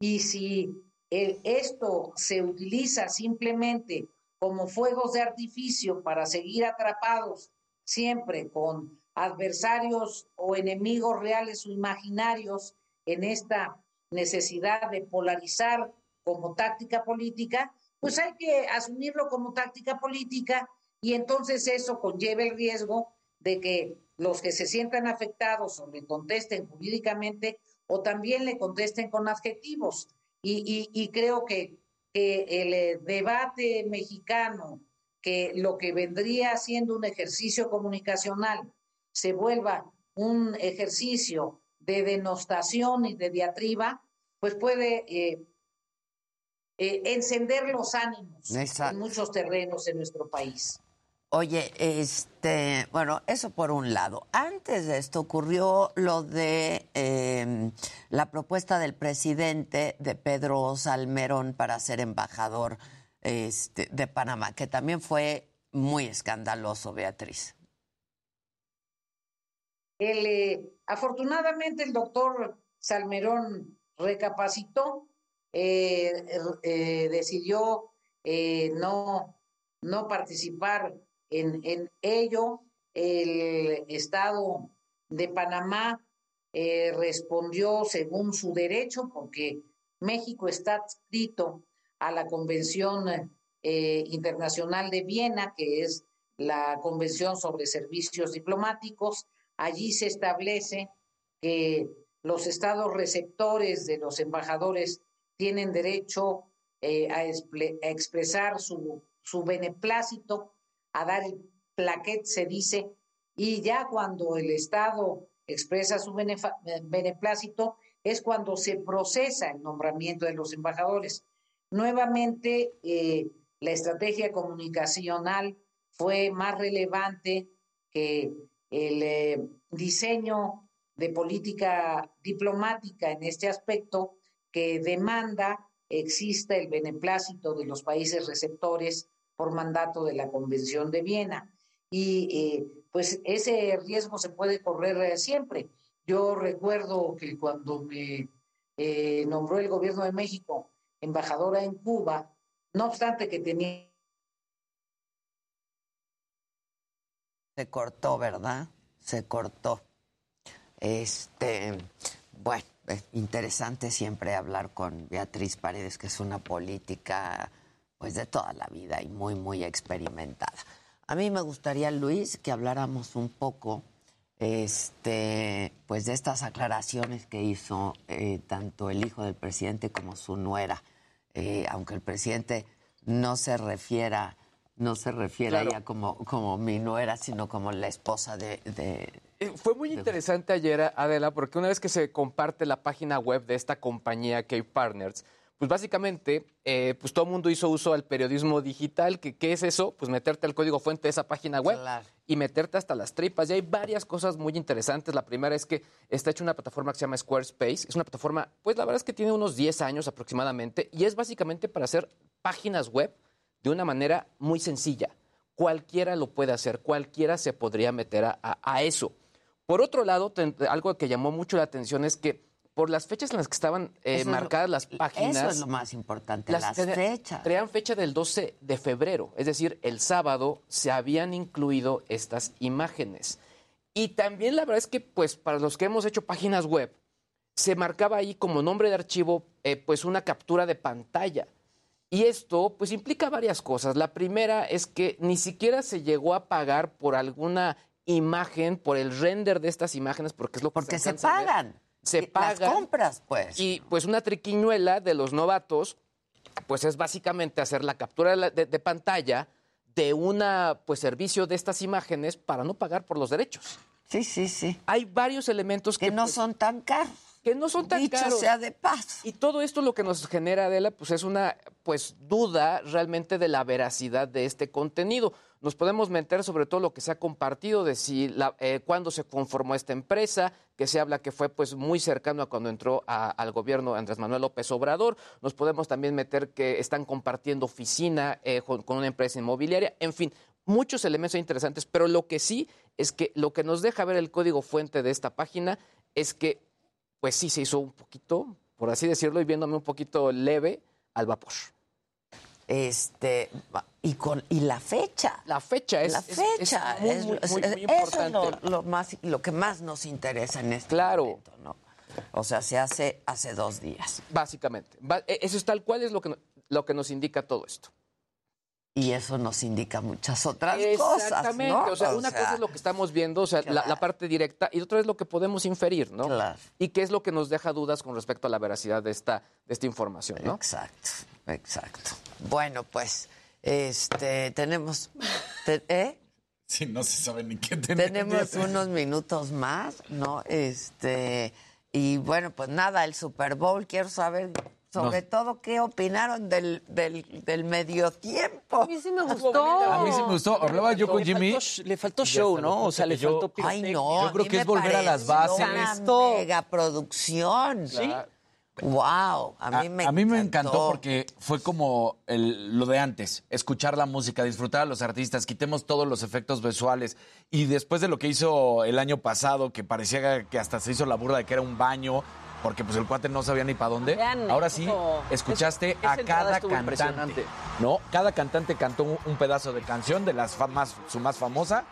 Y si esto se utiliza simplemente como fuegos de artificio para seguir atrapados siempre con adversarios o enemigos reales o imaginarios en esta necesidad de polarizar como táctica política, pues hay que asumirlo como táctica política y entonces eso conlleva el riesgo de que los que se sientan afectados o le contesten jurídicamente o también le contesten con adjetivos. Y, creo que, el eh, debate mexicano, que lo que vendría siendo un ejercicio comunicacional, se vuelva un ejercicio de denostación y de diatriba, pues puede eh, eh, encender los ánimos en muchos terrenos en nuestro país. Oye, este, bueno, eso por un lado. Antes de esto ocurrió lo de em, la propuesta del presidente de Pedro Salmerón para ser embajador este, de Panamá, que también fue muy escandaloso, Beatriz. Eh, afortunadamente el doctor Salmerón recapacitó, eh, eh, decidió no, no participar en, ello, el Estado de Panamá eh, respondió según su derecho, porque México está adscrito a la Convención eh, Internacional de Viena, que es la Convención sobre Servicios Diplomáticos. Allí se establece que los estados receptores de los embajadores tienen derecho eh, a, expresar su, su beneplácito, a dar el plaquet, se dice, y ya cuando el Estado expresa su beneplácito es cuando se procesa el nombramiento de los embajadores. Nuevamente, eh, la estrategia comunicacional fue más relevante que el eh, diseño de política diplomática en este aspecto que demanda exista el beneplácito de los países receptores por mandato de la Convención de Viena. Y eh, pues ese riesgo se puede correr eh, siempre. Yo recuerdo que cuando me eh, nombró el gobierno de México embajadora en Cuba, no obstante que tenía... Se cortó, ¿verdad? Se cortó. Este, bueno, es interesante siempre hablar con Beatriz Paredes, que es una política pues de toda la vida y muy, muy experimentada. A mí me gustaría, Luis, que habláramos un poco este, pues de estas aclaraciones que hizo eh, tanto el hijo del presidente como su nuera, eh, aunque el presidente no se refiera, no se refiere a ella como, como mi nuera, sino como la esposa de... Eh, fue muy interesante ayer, Adela, porque una vez que se comparte la página web de esta compañía, Cape Partners, pues básicamente, eh, pues todo el mundo hizo uso al periodismo digital. Que, ¿Qué es eso? Pues meterte al código fuente de esa página web y meterte hasta las tripas. Y hay varias cosas muy interesantes. La primera es que está hecha una plataforma que se llama Squarespace. Es una plataforma, pues la verdad es que tiene unos 10 años aproximadamente y es básicamente para hacer páginas web de una manera muy sencilla. Cualquiera lo puede hacer, cualquiera se podría meter a eso. Por otro lado, algo que llamó mucho la atención es que por las fechas en las que estaban eh, marcadas las páginas. Eso es lo más importante, las, fechas. Traían fecha del 12 de febrero, es decir, el sábado se habían incluido estas imágenes. Y también la verdad es que, pues, para los que hemos hecho páginas web, se marcaba ahí como nombre de archivo, eh, pues, una captura de pantalla. Y esto, pues, implica varias cosas. La primera es que ni siquiera se llegó a pagar por alguna imagen, por el render de estas imágenes, porque es lo que Porque se, pagan se pagan. Las compras, pues. Y pues una triquiñuela de los novatos, pues es básicamente hacer la captura de, pantalla de una pues servicio de estas imágenes para no pagar por los derechos. Sí, sí, sí. Hay varios elementos que, no pues, son tan caros. Que no son tan Dicho caros. sea de paz. Y todo esto lo que nos genera, Adela, pues es una pues duda realmente de la veracidad de este contenido nos podemos meter sobre todo lo que se ha compartido de si la, eh, cuándo se conformó esta empresa, que se habla que fue pues muy cercano a cuando entró al gobierno Andrés Manuel López Obrador. Nos podemos también meter que están compartiendo oficina eh, con, una empresa inmobiliaria. En fin, muchos elementos interesantes, pero lo que sí es que lo que nos deja ver el código fuente de esta página es que pues sí se hizo un poquito, por así decirlo, y viéndome un poquito leve al vapor. Este, y con y la fecha. La fecha es la fecha muy, muy, muy, importante. Eso es lo, más lo que más nos interesa en este claro. momento, ¿no? O sea, se hace hace dos días. Básicamente, e, eso es tal cual es lo que lo que nos indica todo esto. Y eso nos indica muchas otras cosas. Exactamente. O sea, una cosa es lo que estamos viendo, o sea, la, parte directa, y otra es lo que podemos inferir, ¿no? Claro. Y qué es lo que nos deja dudas con respecto a la veracidad de esta, de esta información, ¿no? Exacto, exacto. Bueno, pues, este, tenemos. ¿Eh? Sí, no se sabe ni qué tenemos. Tenemos unos minutos más, ¿no? Este. Y bueno, pues nada, el Super Bowl, quiero saber sobre todo, ¿qué opinaron del, del, del, medio tiempo? A mí sí me gustó. A mí sí me gustó. Hablaba yo con Jimmy. le faltó show, ¿no? O sea, le faltó Ay, no. Yo creo que es volver a las bases. Una mega producción. Sí. Wow, a mí me a, a mí me encantó porque fue como el, lo de antes, escuchar la música, disfrutar a los artistas, quitemos todos los efectos visuales y después de lo que hizo el año pasado, que parecía que hasta se hizo la burla de que era un baño, porque pues el cuate no sabía ni para dónde. Ahora sí, escuchaste a cada cantante. No, cada cantante cantó un, pedazo de canción de las más, su más famosa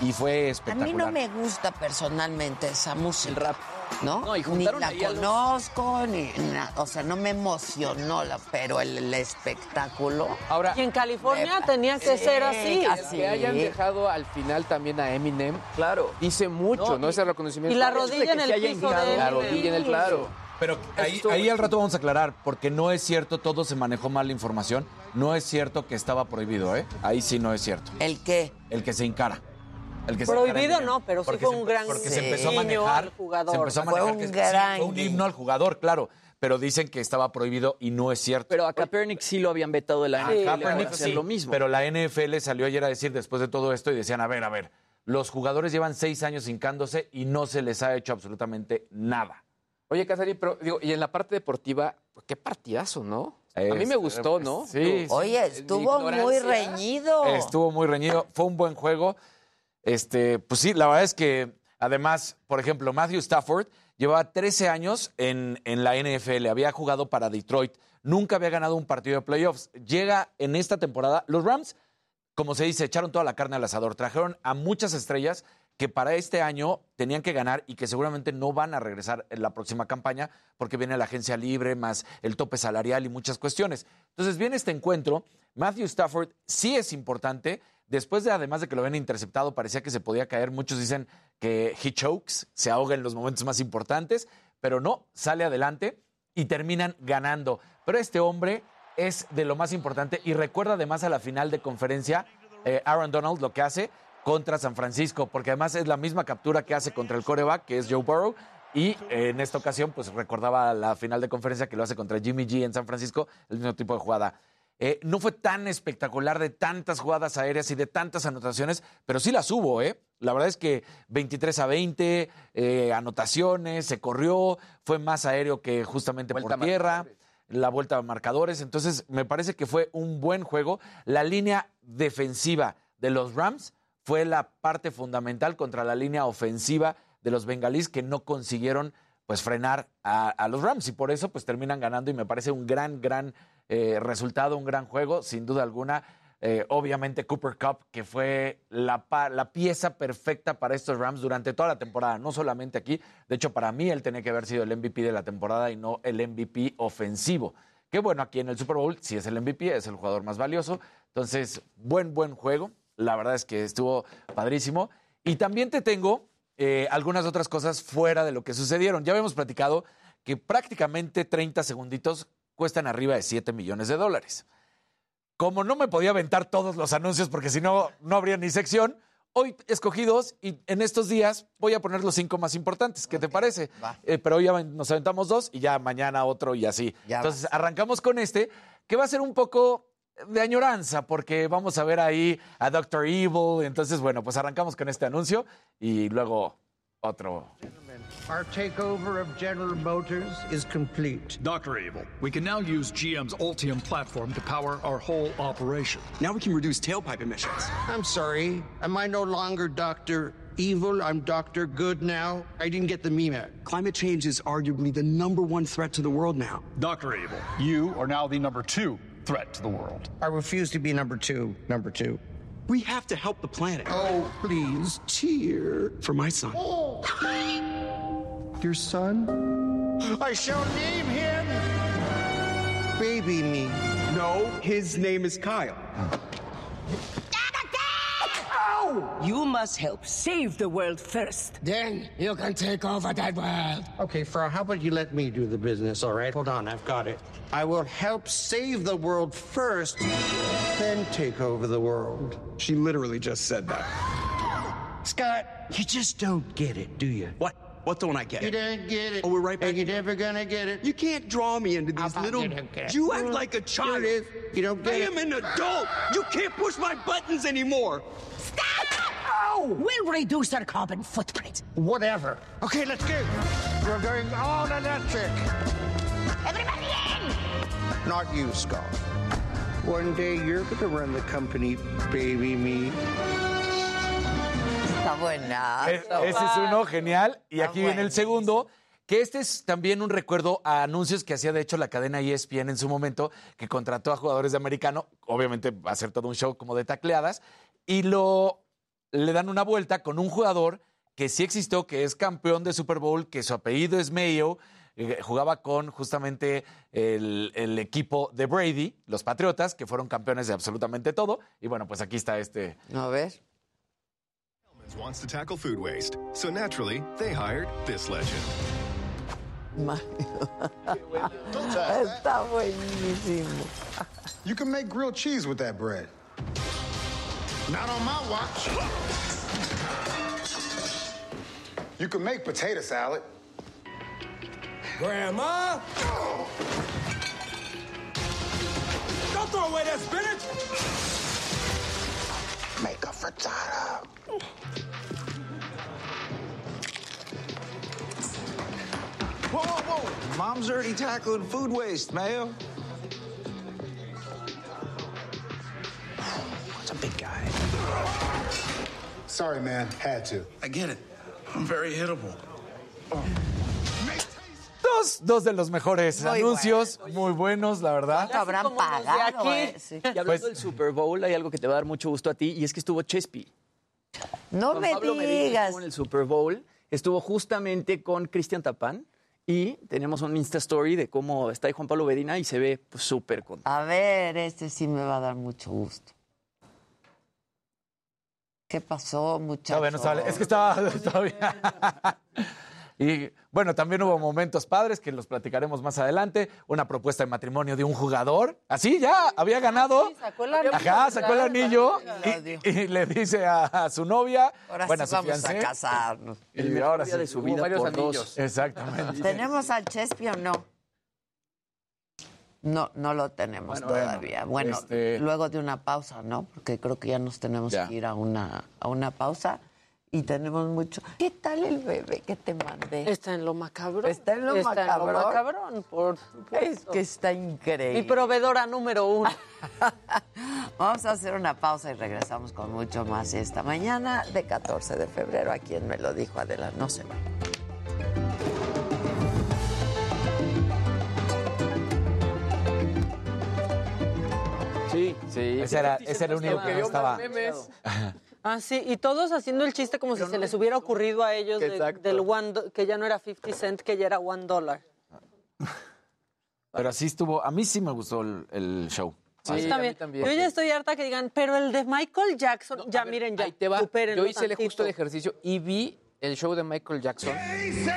y fue A espectacular. mí no me gusta personalmente esa música. El rap. ¿No? No, y ni la los- conozco, ni na- o sea, no me emocionó, la, pero el, el espectáculo. Ahora, Y en California Me- tenía que Sí, ser así. así. que hayan dejado al final también a Eminem, claro, dice mucho, No, ¿no? y- Ese reconocimiento. Y la rodilla que en se el piso de. La rodilla en el claro. Pero ahí, ahí al rato vamos a aclarar, porque no es cierto, todo se manejó mal la información. No es cierto que estaba prohibido, ¿eh? Ahí sí no es cierto. ¿El qué? El que se encara. El que se Prohibido no, pero sí porque fue un gran Porque se empezó a manejar. al jugador. Se empezó a Fue manejar un que sí, gran fue un himno al jugador, claro. Pero dicen que estaba prohibido y no es cierto. Pero a Kaepernick sí lo habían vetado de la A NFL. Kaepernick para hacer sí, lo mismo. Pero la NFL salió ayer a decir después de todo esto y decían, a ver, a ver, los jugadores llevan seis años hincándose y no se les ha hecho absolutamente nada. Oye, Casarín, pero digo, y en la parte deportiva, pues, qué partidazo, ¿no? a mí me gustó, ¿no? sí. Oye, estuvo muy reñido. Estuvo muy reñido, fue un buen juego. Este, pues sí, la verdad es que además, por ejemplo, Matthew Stafford llevaba 13 años en, en la NFL, había jugado para Detroit, nunca había ganado un partido de playoffs. Llega en esta temporada, los Rams, como se dice, echaron toda la carne al asador, trajeron a muchas estrellas que para este año tenían que ganar y que seguramente no van a regresar en la próxima campaña porque viene la agencia libre, más el tope salarial y muchas cuestiones. Entonces viene este encuentro, Matthew Stafford sí es importante, después de además de que lo habían interceptado, parecía que se podía caer, muchos dicen que he chokes, se ahoga en los momentos más importantes, pero no, sale adelante y terminan ganando. Pero este hombre es de lo más importante y recuerda además a la final de conferencia eh, Aaron Donald lo que hace contra San Francisco, porque además es la misma captura que hace contra el coreback, que es Joe Burrow, y eh, en esta ocasión pues recordaba la final de conferencia que lo hace contra Jimmy G en San Francisco, el mismo tipo de jugada. Eh, no fue tan espectacular de tantas jugadas aéreas y de tantas anotaciones, pero sí las hubo, ¿eh? La verdad es que 23 a 20, eh, anotaciones, se corrió, fue más aéreo que justamente Vuelta por tierra, la vuelta a marcadores. Entonces, me parece que fue un buen juego. La línea defensiva de los Rams fue la parte fundamental contra la línea ofensiva de los bengalíes que no consiguieron pues frenar a, a los Rams y por eso pues terminan ganando y me parece un gran, gran eh, resultado, un gran juego, sin duda alguna. Eh, obviamente Cooper Cup, que fue la, pieza perfecta para estos Rams durante toda la temporada, no solamente aquí. De hecho, para mí él tenía que haber sido el MVP de la temporada y no el MVP ofensivo. Que bueno, aquí en el Super Bowl sí es el MVP, es el jugador más valioso. Entonces, buen, buen juego. La verdad es que estuvo padrísimo. Y también te tengo eh, algunas otras cosas fuera de lo que sucedieron. Ya habíamos platicado que prácticamente 30 segunditos cuestan arriba de 7 millones de dólares. Como no me podía aventar todos los anuncios porque si no, no habría ni sección, hoy escogí dos y en estos días voy a poner los cinco más importantes. ¿Qué te parece? Eh, pero hoy ya nos aventamos dos y ya mañana otro y así. Ya Entonces arrancamos con este, que va a ser un poco de añoranza porque vamos a ver ahí a Doctor Evil. Entonces, bueno, pues arrancamos con este anuncio y luego otro. Our takeover of General Motors is complete. Dr. Evil, we can now use GM's Ultium platform to power our whole operation. Now we can reduce tailpipe emissions. I'm sorry. Am I no longer Dr. Evil? I'm Dr. Good now? I didn't get the meme. Climate change is arguably the number one threat to the world now. Dr. Evil, you are now the number two threat to the world. I refuse to be number two. Number two. We have to help the planet. Oh, please, cheer. For my son. Your son? I shall name him Baby Me. No, his name is Kyle. You must help save the world first. Then you can take over that world. Okay, Frau, how about you let me do the business, all right? Hold on, I've got it. I will help save the world first, then take over the world. She literally just said that. Scott, you just don't get it, do you? What? What don't I get? You don't get it. Oh, we're right back. And you're never gonna get it. You can't draw me into these little. you don't get it? You act like a child. Here it is. You don't get I it. am an adult. You can't push my buttons anymore. We'll reduce our carbon footprint. Whatever. Okay, let's go. We're going all electric. Everybody in! Not you, Scott. One day you're gonna run the company, baby me. Está buena. E- Ese es uno genial. Y Está aquí viene el segundo, que este es también un recuerdo a anuncios que hacía de hecho la cadena ESPN en su momento, que contrató a jugadores de americano, obviamente va a ser todo un show como de tacleadas, y lo le dan una vuelta con un jugador que sí existió, que es campeón de Super Bowl, que su apellido es Mayo, eh, jugaba con justamente el, el equipo de Brady, los Patriotas, que fueron campeones de absolutamente todo. Y bueno, pues aquí está este. A ver. wants to tackle food waste. So naturally, they hired this legend. Está buenísimo. You can make grilled cheese with that bread. Not on my watch. You can make potato salad. Grandma? Don't throw away that spinach! Make a frittata. Whoa, whoa, whoa! Mom's already tackling food waste, Mayo. What's a big guy? Sorry, man. Had to. I get it. I'm very hittable. Dos, dos de los mejores Muy anuncios, muy buenos, la verdad. habrán los de pagado, aquí. eh, sí. Y hablando Pues- del Super Bowl, hay algo que te va a dar mucho gusto a ti, y es que estuvo Chespi. No Juan me Pablo Medina digas. estuvo en el Super Bowl, estuvo justamente con Cristian Tapán, y tenemos un Insta Story de cómo está ahí Juan Pablo Medina y se ve pues, súper contento. A ver, este sí me va a dar mucho gusto. ¿Qué pasó, muchachos? Todavía no sale. Es que estaba todavía. Y bueno, también hubo momentos padres que los platicaremos más adelante. Una propuesta de matrimonio de un jugador. Así ya, había ganado. Sí, sacó el anillo, Ajá, sacó el anillo y, y le dice a, a su novia. Ahora bueno, sí a su vamos fiancé. a casarnos. Y ahora sí. de su vida varios por anillos. dos. Exactamente. ¿Tenemos al Chespi o no? No, no lo tenemos Bueno, todavía. Bueno, este- luego de una pausa, ¿no? Porque creo que ya nos tenemos Ya. que ir a una, a una pausa y tenemos mucho. ¿Qué tal el bebé que te mandé? Está en lo macabro. Está en lo Está en lo macabrón. macabrón, por supuesto. Es que está increíble. Mi proveedora número uno. Vamos a hacer una pausa y regresamos con mucho más esta mañana de 14 de febrero. A quien me lo dijo Adela, no se va. Sí, Sí. Ese era, ese era el único que no estaba. Ah, sí, y todos haciendo el chiste como si se les hubiera ocurrido a ellos de- del one, do- que ya no era 50 cent, que ya era one dollar. Pero así estuvo. A mí sí me gustó el, el show. Sí, mí también. también. Yo ya estoy harta que digan, pero el de Michael Jackson, ya ver, miren, ya, Ahí te va. Yo hice el tantito. justo el ejercicio y vi el show de Michael Jackson.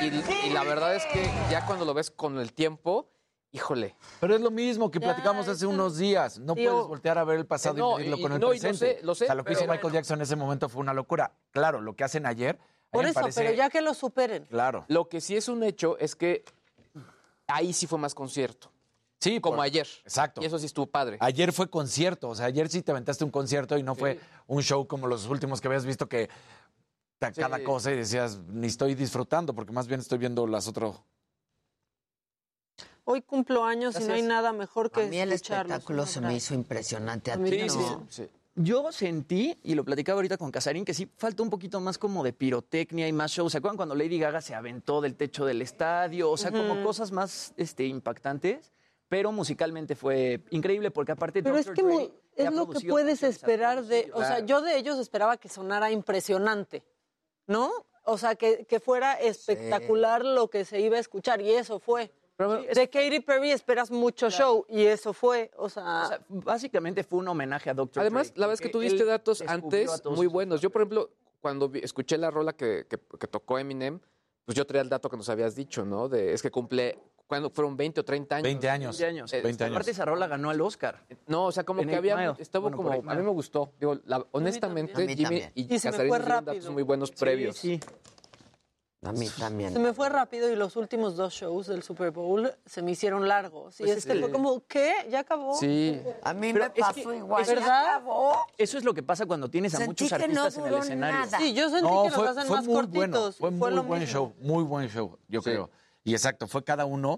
Y, y la verdad es que ya cuando lo ves con el tiempo, híjole. Pero es lo mismo que Ya, platicamos hace unos días. No Tío, puedes voltear a ver el pasado eh, no, y medirlo y- con el no, lo presente. sé, lo sé, o sea, lo que hizo Michael Jackson en ese momento fue una locura. Claro, lo que hacen ayer. Por eso, parece- pero ya que lo superen. Claro. Lo que sí es un hecho es que ahí sí fue más concierto. Sí, Como por- ayer. Exacto. Y eso sí estuvo padre. Ayer fue concierto, o sea, ayer sí te aventaste un concierto y no fue un show como los últimos que habías visto que Sí. cada cosa y decías, ni estoy disfrutando, porque más bien estoy viendo las otras. Hoy cumplo años y no hay nada mejor que A mí el espectáculo se me hizo impresionante. A ti también. no. Sí. Yo sentí, y lo platicaba ahorita con Casarín, que sí falta un poquito más como de pirotecnia y más shows. ¿Se acuerdan cuando Lady Gaga se aventó del techo del estadio? O sea, como cosas más este, impactantes. Pero musicalmente fue increíble porque aparte Pero es que Dre es lo que puedes esperar de, o sea, yo de ellos esperaba que sonara impresionante, ¿no? O sea, que, que fuera espectacular lo que se iba a escuchar y eso fue. De Katy Perry esperas mucho show y eso fue, o sea, O sea, básicamente fue un homenaje a Dr. Además, la verdad es que tuviste él datos antes muy buenos. Yo, por ejemplo, cuando vi- escuché la rola que, que- que tocó Eminem, pues yo traía el dato que nos habías dicho, ¿no? De, es que cumple, cuando fueron 20 o 30 años. 20 años. 20 años. Eh, 20 años. Aparte, esa rola ganó al Oscar. No, o sea, como En que había, estaba Bueno, como, a mí me gustó. Digo, la- honestamente, A mí Jimmy y, Y se me Casarín dieron rápido. datos muy buenos previos. Sí, sí. A mí también. se me fue rápido y los últimos dos shows del Super Bowl se me hicieron largos. Y Pues este es que- fue como, ¿qué? ¿Ya acabó? Sí. A mí Pero me es pasó que- igual. ¿es ¿Ya verdad? acabó? Eso es lo que pasa cuando tienes a Sentí muchos no artistas en el escenario. nada. Sí, yo sentí No, que fue, los hacen fue más muy cortitos. bueno. Fue y muy lo buen mismo. show. Muy buen show, yo Sí. creo. Y exacto, fue cada uno.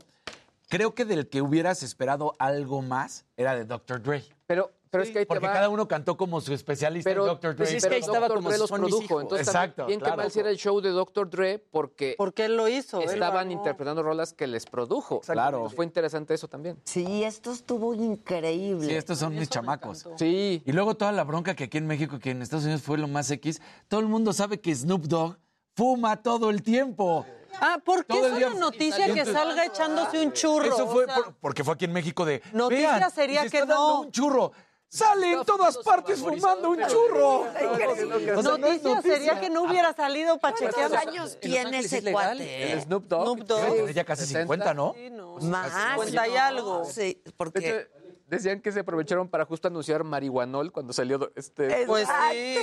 Creo que del que hubieras esperado algo más era de Dr. Dre. Pero Pero es que ahí te Porque va- cada uno cantó como su especialista pero, en Dr. Dre. pues es que ahí estaba como los produjo. Entonces, Exacto, bien que mal si era el show de Dr. Dre porque, porque él lo hizo. estaban interpretando rolas que les produjo. Claro. Fue interesante eso también. Sí, esto estuvo increíble. Sí, estos son mis chamacos. Sí. Y luego toda la bronca que aquí en México, que en Estados Unidos fue lo más X, todo el mundo sabe que Snoop Dogg fuma todo el tiempo. Ah, ¿por qué es una noticia que salga echándose un churro? Eso fue O sea, por- porque fue aquí en México de. Noticia "Vean, sería se que está dando no". un churro. Sale en todas partes fumando un churro. O sea, no Noticia sería que no hubiera salido para ¿Cuántos chequear. años tiene ese cuate? El Snoop Dogg. Snoop Dogg. Tener ya casi 50, ¿no? Más. 50 y algo. Sí, porque... decían que se aprovecharon para justo anunciar marihuanol cuando salió este. Pues sí.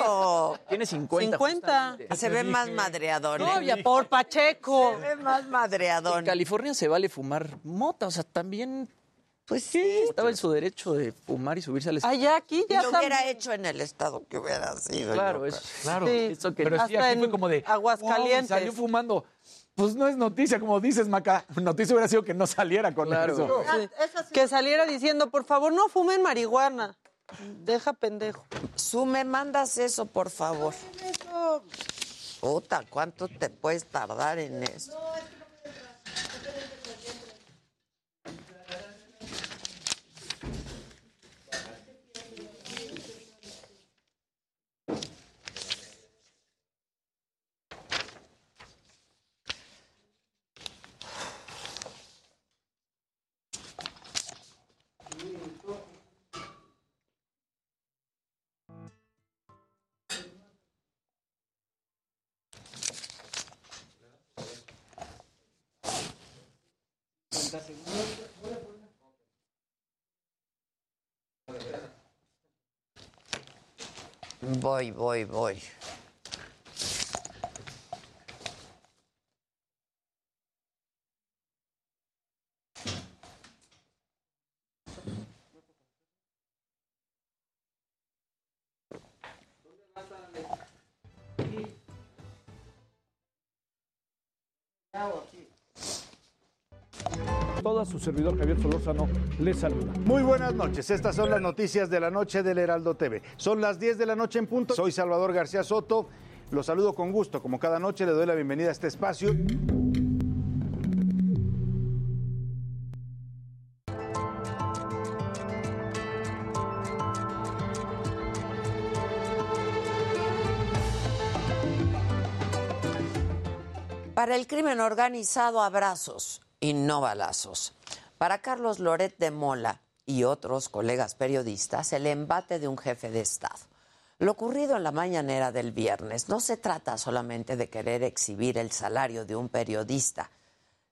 Tiene 50. 50. Se ve más madreador. No, ¿eh? ya por Pacheco. Se ve más madreador. En California se vale fumar mota, o sea, también Pues sí. estaba en su derecho de fumar y subirse al Ah, ya aquí Y ya lo está. hubiera hecho en el estado que hubiera sido. Claro, es creo. Claro. Sí. eso que Pero sí, aquí fue como de. Aguascalientes. "Wow, salió fumando. Pues no es noticia, como dices, Maca. Noticia hubiera sido que no saliera con Claro. eso. Sí. Que saliera diciendo, por favor, no fumen marihuana. Deja pendejo. Su, me mandas eso, por favor. Puta, ¿cuánto te puedes tardar en eso? Voy, voy, voy. Su servidor Javier Solórzano les saluda. Muy buenas noches. Estas son las noticias de la noche del Heraldo TV. Son las 10 de la noche en punto. Soy Salvador García Soto. Los saludo con gusto. Como cada noche le doy la bienvenida a este espacio. Para el crimen organizado, abrazos y no balazos. Para Carlos Loret de Mola y otros colegas periodistas, el embate de un jefe de Estado. Lo ocurrido en la mañanera del viernes no se trata solamente de querer exhibir el salario de un periodista,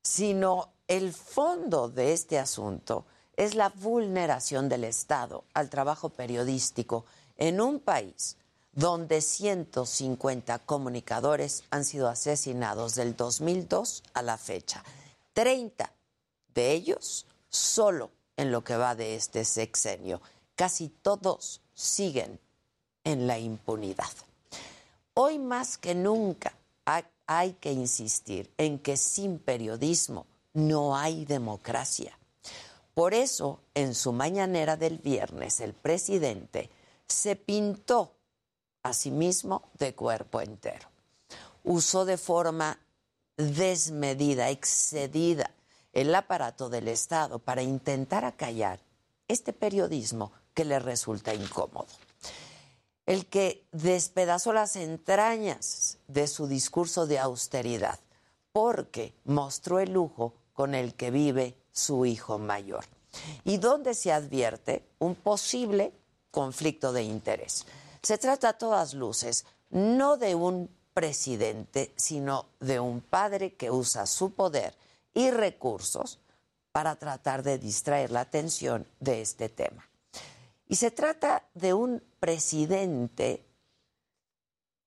sino el fondo de este asunto es la vulneración del Estado al trabajo periodístico en un país donde 150 comunicadores han sido asesinados del 2002 a la fecha. 30 de ellos solo en lo que va de este sexenio. Casi todos siguen en la impunidad. Hoy más que nunca hay, que insistir en que sin periodismo no hay democracia. Por eso, en su mañanera del viernes, el presidente se pintó a sí mismo de cuerpo entero. Usó de forma desmedida, excedida, el aparato del Estado para intentar acallar este periodismo que le resulta incómodo. El que despedazó las entrañas de su discurso de austeridad, porque mostró el lujo con el que vive su hijo mayor. Y donde se advierte un posible conflicto de interés. Se trata a todas luces no de un presidente, sino de un padre que usa su poder y recursos para tratar de distraer la atención de este tema. Y se trata de un presidente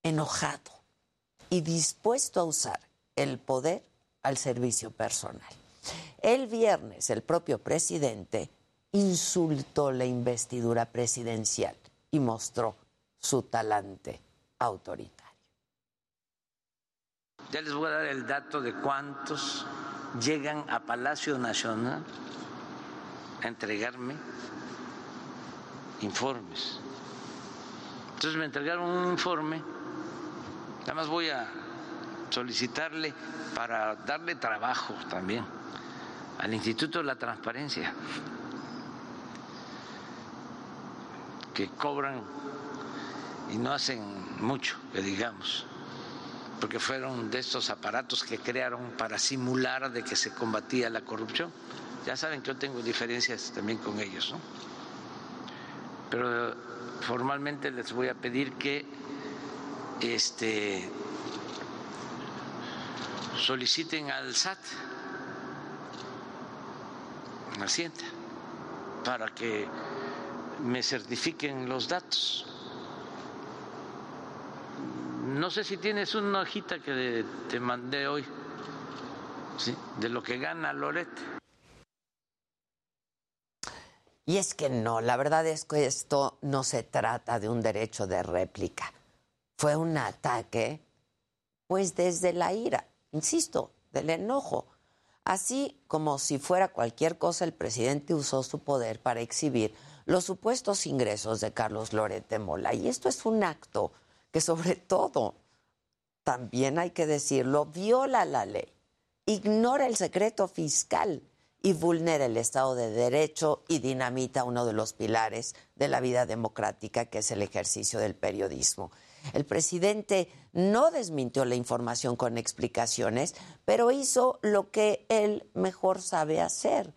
enojado y dispuesto a usar el poder al servicio personal. El viernes el propio presidente insultó la investidura presidencial y mostró su talante autoritario. Ya les voy a dar el dato de cuántos llegan a Palacio Nacional a entregarme informes. Entonces me entregaron un informe, nada más voy a solicitarle para darle trabajo también al Instituto de la Transparencia, que cobran y no hacen mucho, que digamos, porque fueron de estos aparatos que crearon para simular de que se combatía la corrupción. Ya saben que yo tengo diferencias también con ellos, ¿no? Pero formalmente les voy a pedir que este soliciten al SAT, Hacienda, para que me certifiquen los datos. No sé si tienes una hojita que te mandé hoy, ¿sí? de lo que gana Loret. Y es que no, la verdad es que esto no se trata de un derecho de réplica. Fue un ataque, pues desde la ira, insisto, del enojo. Así como si fuera cualquier cosa, el presidente usó su poder para exhibir los supuestos ingresos de Carlos Loret de Mola. Y esto es un acto que sobre todo, también hay que decirlo, viola la ley, ignora el secreto fiscal y vulnera el Estado de Derecho y dinamita uno de los pilares de la vida democrática, que es el ejercicio del periodismo. El presidente no desmintió la información con explicaciones, pero hizo lo que él mejor sabe hacer,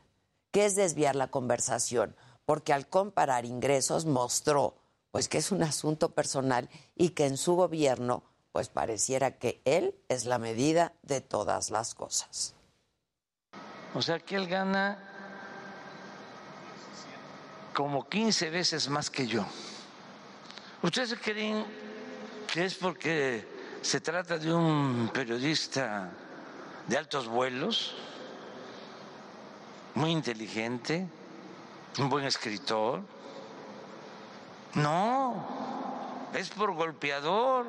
que es desviar la conversación, porque al comparar ingresos mostró pues que es un asunto personal y que en su gobierno pues pareciera que él es la medida de todas las cosas. O sea que él gana como 15 veces más que yo. ¿Ustedes creen que es porque se trata de un periodista de altos vuelos, muy inteligente, un buen escritor? No, es por golpeador.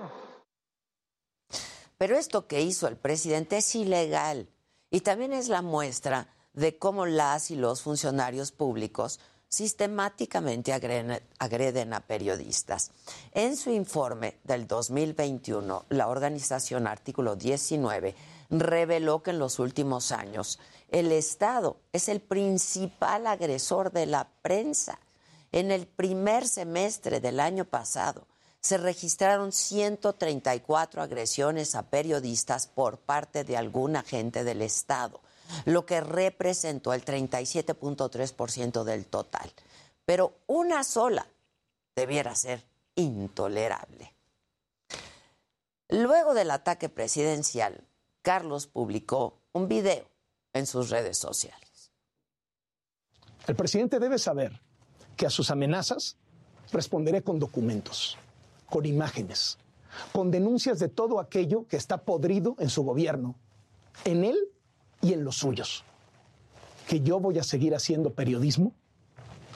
Pero esto que hizo el presidente es ilegal y también es la muestra de cómo las y los funcionarios públicos sistemáticamente agreden, a periodistas. En su informe del 2021, la organización Artículo 19 reveló que en los últimos años el Estado es el principal agresor de la prensa. En el primer semestre del año pasado se registraron 134 agresiones a periodistas por parte de algún agente del Estado lo que representó el 37.3% del total. Pero una sola debiera ser intolerable. Luego del ataque presidencial, Carlos publicó un video en sus redes sociales. El presidente debe saber que a sus amenazas responderé con documentos, con imágenes, con denuncias de todo aquello que está podrido en su gobierno, en él y en los suyos. Que yo voy a seguir haciendo periodismo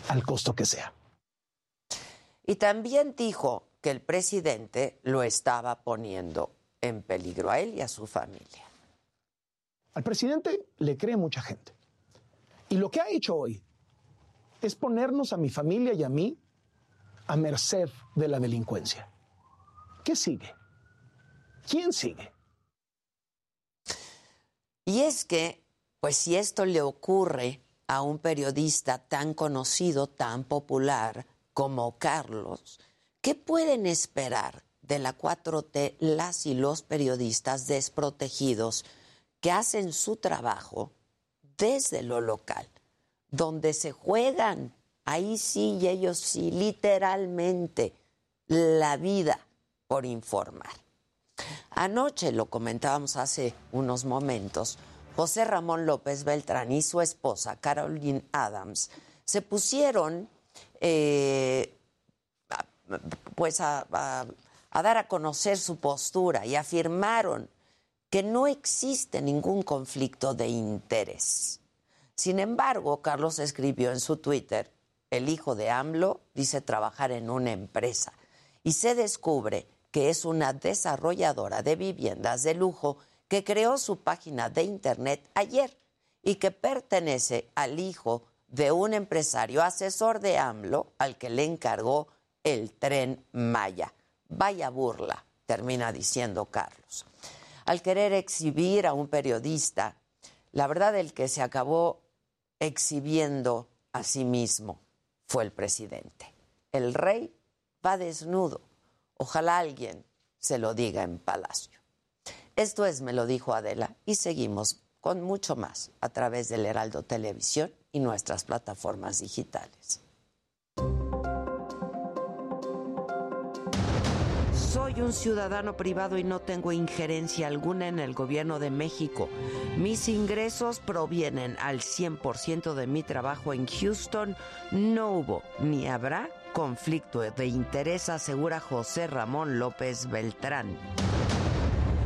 al costo que sea. Y también dijo que el presidente lo estaba poniendo en peligro a él y a su familia. Al presidente le cree mucha gente. Y lo que ha hecho hoy es ponernos a mi familia y a mí a merced de la delincuencia. ¿Qué sigue? ¿Quién sigue? Y es que, pues si esto le ocurre a un periodista tan conocido, tan popular como Carlos, ¿qué pueden esperar de la 4T las y los periodistas desprotegidos que hacen su trabajo desde lo local, donde se juegan, ahí sí y ellos sí, literalmente, la vida por informar? Anoche, lo comentábamos hace unos momentos, José Ramón López Beltrán y su esposa, Caroline Adams, se pusieron eh, pues a, a dar a conocer su postura y afirmaron que no existe ningún conflicto de interés. Sin embargo, Carlos escribió en su Twitter, el hijo de AMLO dice trabajar en una empresa y se descubre que es una desarrolladora de viviendas de lujo que creó su página de internet ayer y que pertenece al hijo de un empresario asesor de AMLO al que le encargó el tren Maya. Vaya burla, termina diciendo Carlos. Al querer exhibir a un periodista, la verdad el que se acabó exhibiendo a sí mismo fue el presidente. El rey va desnudo. Ojalá alguien se lo diga en palacio. Esto es, me lo dijo Adela, y seguimos con mucho más a través del Heraldo Televisión y nuestras plataformas digitales. Un ciudadano privado y no tengo injerencia alguna en el gobierno de México. Mis ingresos provienen al 100% de mi trabajo en Houston. No hubo ni habrá conflicto de interés, asegura José Ramón López Beltrán.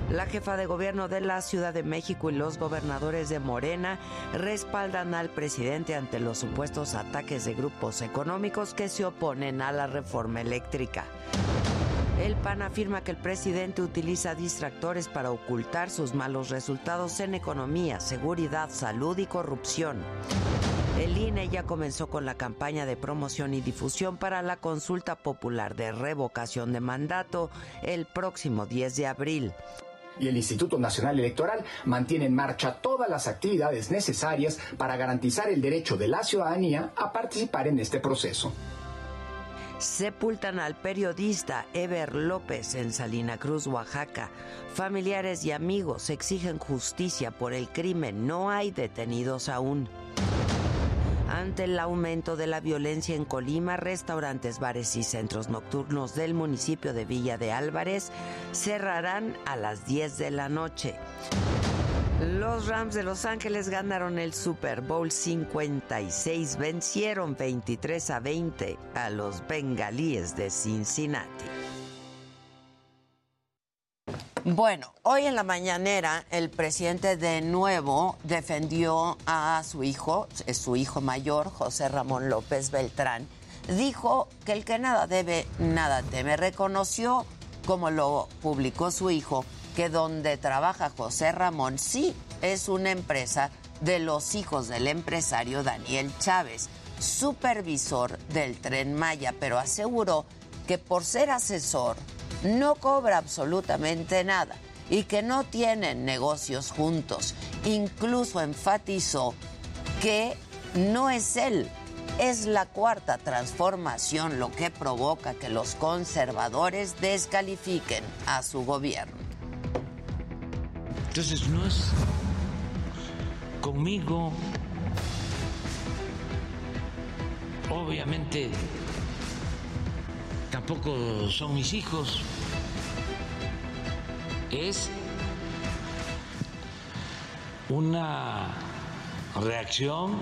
La jefa de gobierno de la Ciudad de México y los gobernadores de Morena respaldan al presidente ante los supuestos ataques de grupos económicos que se oponen a la reforma eléctrica. El PAN afirma que el presidente utiliza distractores para ocultar sus malos resultados en economía, seguridad, salud y corrupción. El INE ya comenzó con la campaña de promoción y difusión para la consulta popular de revocación de mandato el próximo 10 de abril y el Instituto Nacional Electoral mantiene en marcha todas las actividades necesarias para garantizar el derecho de la ciudadanía a participar en este proceso. Sepultan al periodista Ever López en Salina Cruz, Oaxaca. Familiares y amigos exigen justicia por el crimen. No hay detenidos aún. Ante el aumento de la violencia en Colima, restaurantes, bares y centros nocturnos del municipio de Villa de Álvarez cerrarán a las 10 de la noche. Los Rams de Los Ángeles ganaron el Super Bowl 56, vencieron 23 a 20 a los Bengalíes de Cincinnati. Bueno, hoy en la mañanera el presidente de nuevo defendió a su hijo, su hijo mayor, José Ramón López Beltrán. Dijo que el que nada debe, nada teme. Reconoció, como lo publicó su hijo, que donde trabaja José Ramón sí es una empresa de los hijos del empresario Daniel Chávez, supervisor del tren Maya, pero aseguró que por ser asesor no cobra absolutamente nada y que no tienen negocios juntos. Incluso enfatizó que no es él, es la cuarta transformación lo que provoca que los conservadores descalifiquen a su gobierno. Entonces no es conmigo, obviamente tampoco son mis hijos, es una reacción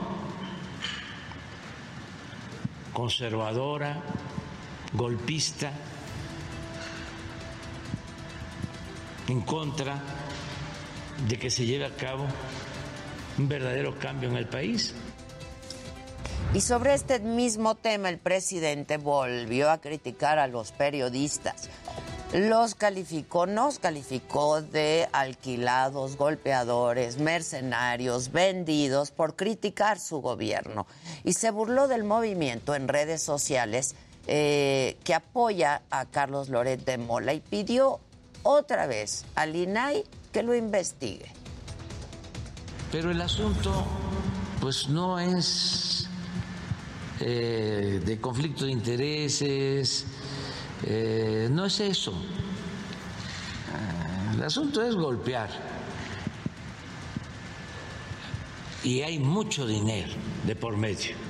conservadora, golpista, en contra de que se lleve a cabo un verdadero cambio en el país. Y sobre este mismo tema, el presidente volvió a criticar a los periodistas. Los calificó, nos calificó de alquilados, golpeadores, mercenarios, vendidos por criticar su gobierno. Y se burló del movimiento en redes sociales eh, que apoya a Carlos Loret de Mola y pidió otra vez al INAI que lo investigue. Pero el asunto, pues no es eh, de conflicto de intereses, eh, no es eso. El asunto es golpear. Y hay mucho dinero de por medio.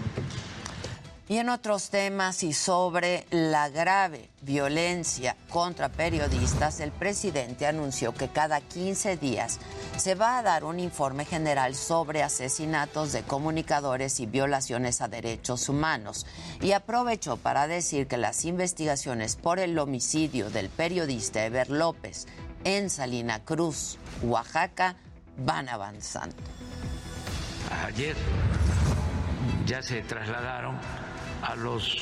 Y en otros temas y sobre la grave violencia contra periodistas, el presidente anunció que cada 15 días se va a dar un informe general sobre asesinatos de comunicadores y violaciones a derechos humanos. Y aprovechó para decir que las investigaciones por el homicidio del periodista Eber López en Salina Cruz, Oaxaca, van avanzando. Ayer ya se trasladaron a los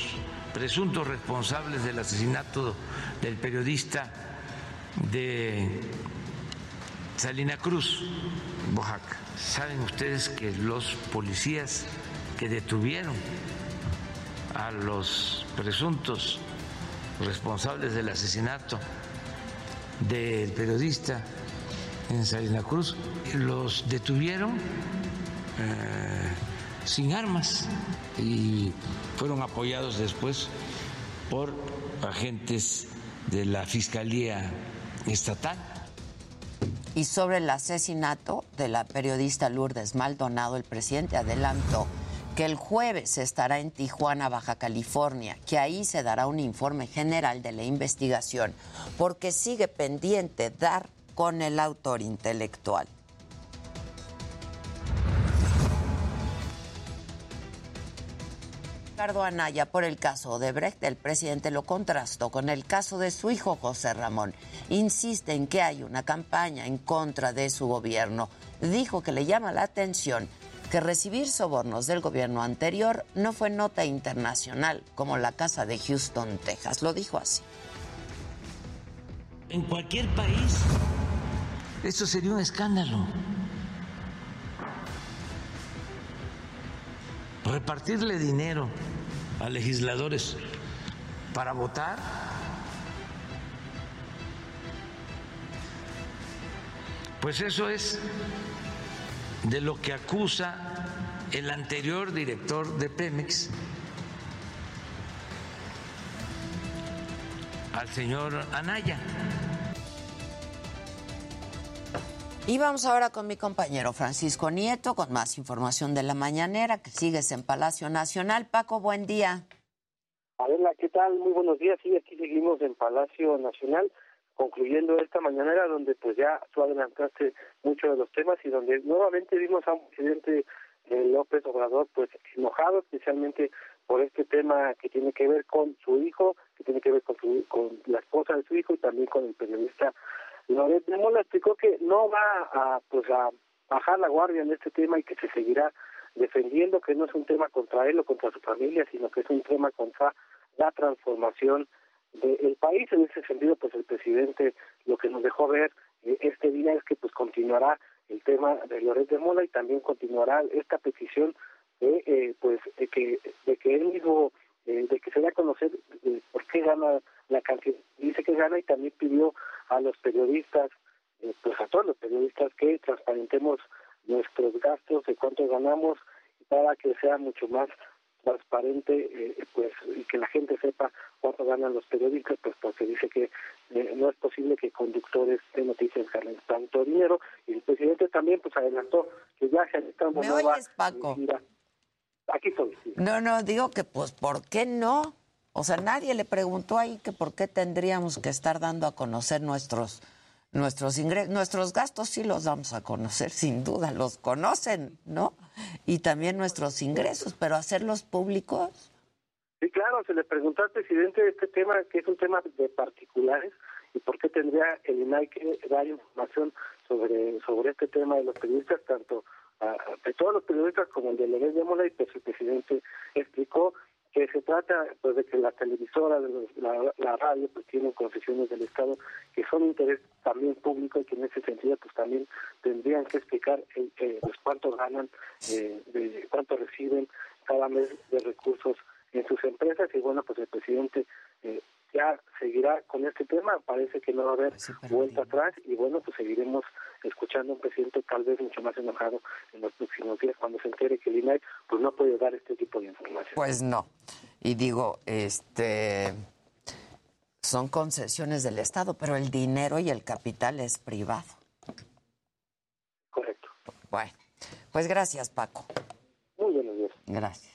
presuntos responsables del asesinato del periodista de Salina Cruz, Oaxaca. Saben ustedes que los policías que detuvieron a los presuntos responsables del asesinato del periodista en Salina Cruz, los detuvieron eh, sin armas y fueron apoyados después por agentes de la Fiscalía Estatal. Y sobre el asesinato de la periodista Lourdes Maldonado, el presidente adelantó que el jueves estará en Tijuana, Baja California, que ahí se dará un informe general de la investigación, porque sigue pendiente dar con el autor intelectual. Ricardo Anaya por el caso de Brecht, el presidente lo contrastó con el caso de su hijo José Ramón. Insiste en que hay una campaña en contra de su gobierno. Dijo que le llama la atención que recibir sobornos del gobierno anterior no fue nota internacional como la casa de Houston, Texas. Lo dijo así. En cualquier país, esto sería un escándalo. Repartirle dinero a legisladores para votar Pues eso es de lo que acusa el anterior director de Pemex al señor Anaya. Y vamos ahora con mi compañero Francisco Nieto con más información de la mañanera que sigues en Palacio Nacional. Paco, buen día. Adela, ¿qué tal? Muy buenos días. Sí, aquí seguimos en Palacio Nacional concluyendo esta mañanera donde pues ya tú adelantaste muchos de los temas y donde nuevamente vimos a un presidente eh, López Obrador pues enojado especialmente por este tema que tiene que ver con su hijo, que tiene que ver con, su, con la esposa de su hijo y también con el periodista Loret de Mola explicó que no va a pues a bajar la guardia en este tema y que se seguirá defendiendo que no es un tema contra él o contra su familia, sino que es un tema contra la transformación del país. En ese sentido, pues el presidente lo que nos dejó ver eh, este día es que pues continuará el tema de Loret de Mola y también continuará esta petición de eh, pues de que de que él mismo eh, de que se dé a conocer por qué gana la cantidad dice que gana y también pidió a los periodistas pues a todos los periodistas que transparentemos nuestros gastos de cuánto ganamos para que sea mucho más transparente eh, pues y que la gente sepa cuánto ganan los periodistas pues porque dice que eh, no es posible que conductores de noticias ganen tanto dinero. Y el presidente también pues adelantó que ya se está ¿Me oyes, Paco? aquí estoy no no digo que pues por qué no o sea nadie le preguntó ahí que por qué tendríamos que estar dando a conocer nuestros nuestros ingresos, nuestros gastos sí los vamos a conocer, sin duda, los conocen, ¿no? Y también nuestros ingresos, pero hacerlos públicos. Sí, claro, se le preguntó al presidente este tema, que es un tema de particulares, y por qué tendría el INAI que dar información sobre, sobre este tema de los periodistas, tanto de todos los periodistas como el de Legués de Mola, y pues el presidente explicó que se trata pues de que la televisora, la, la radio, pues tienen concesiones del Estado que son interés también público y que en ese sentido pues también tendrían que explicar eh, pues cuánto ganan, eh, de cuánto reciben cada mes de recursos en sus empresas. Y bueno pues el presidente eh, ya seguirá con este tema, parece que no va a haber vuelta atrás y bueno, pues seguiremos escuchando a un presidente tal vez mucho más enojado en los próximos días cuando se entere que el INAI pues no puede dar este tipo de información. Pues no. Y digo, este son concesiones del Estado, pero el dinero y el capital es privado. Correcto. Bueno, pues gracias, Paco. Muy buenos días. Gracias.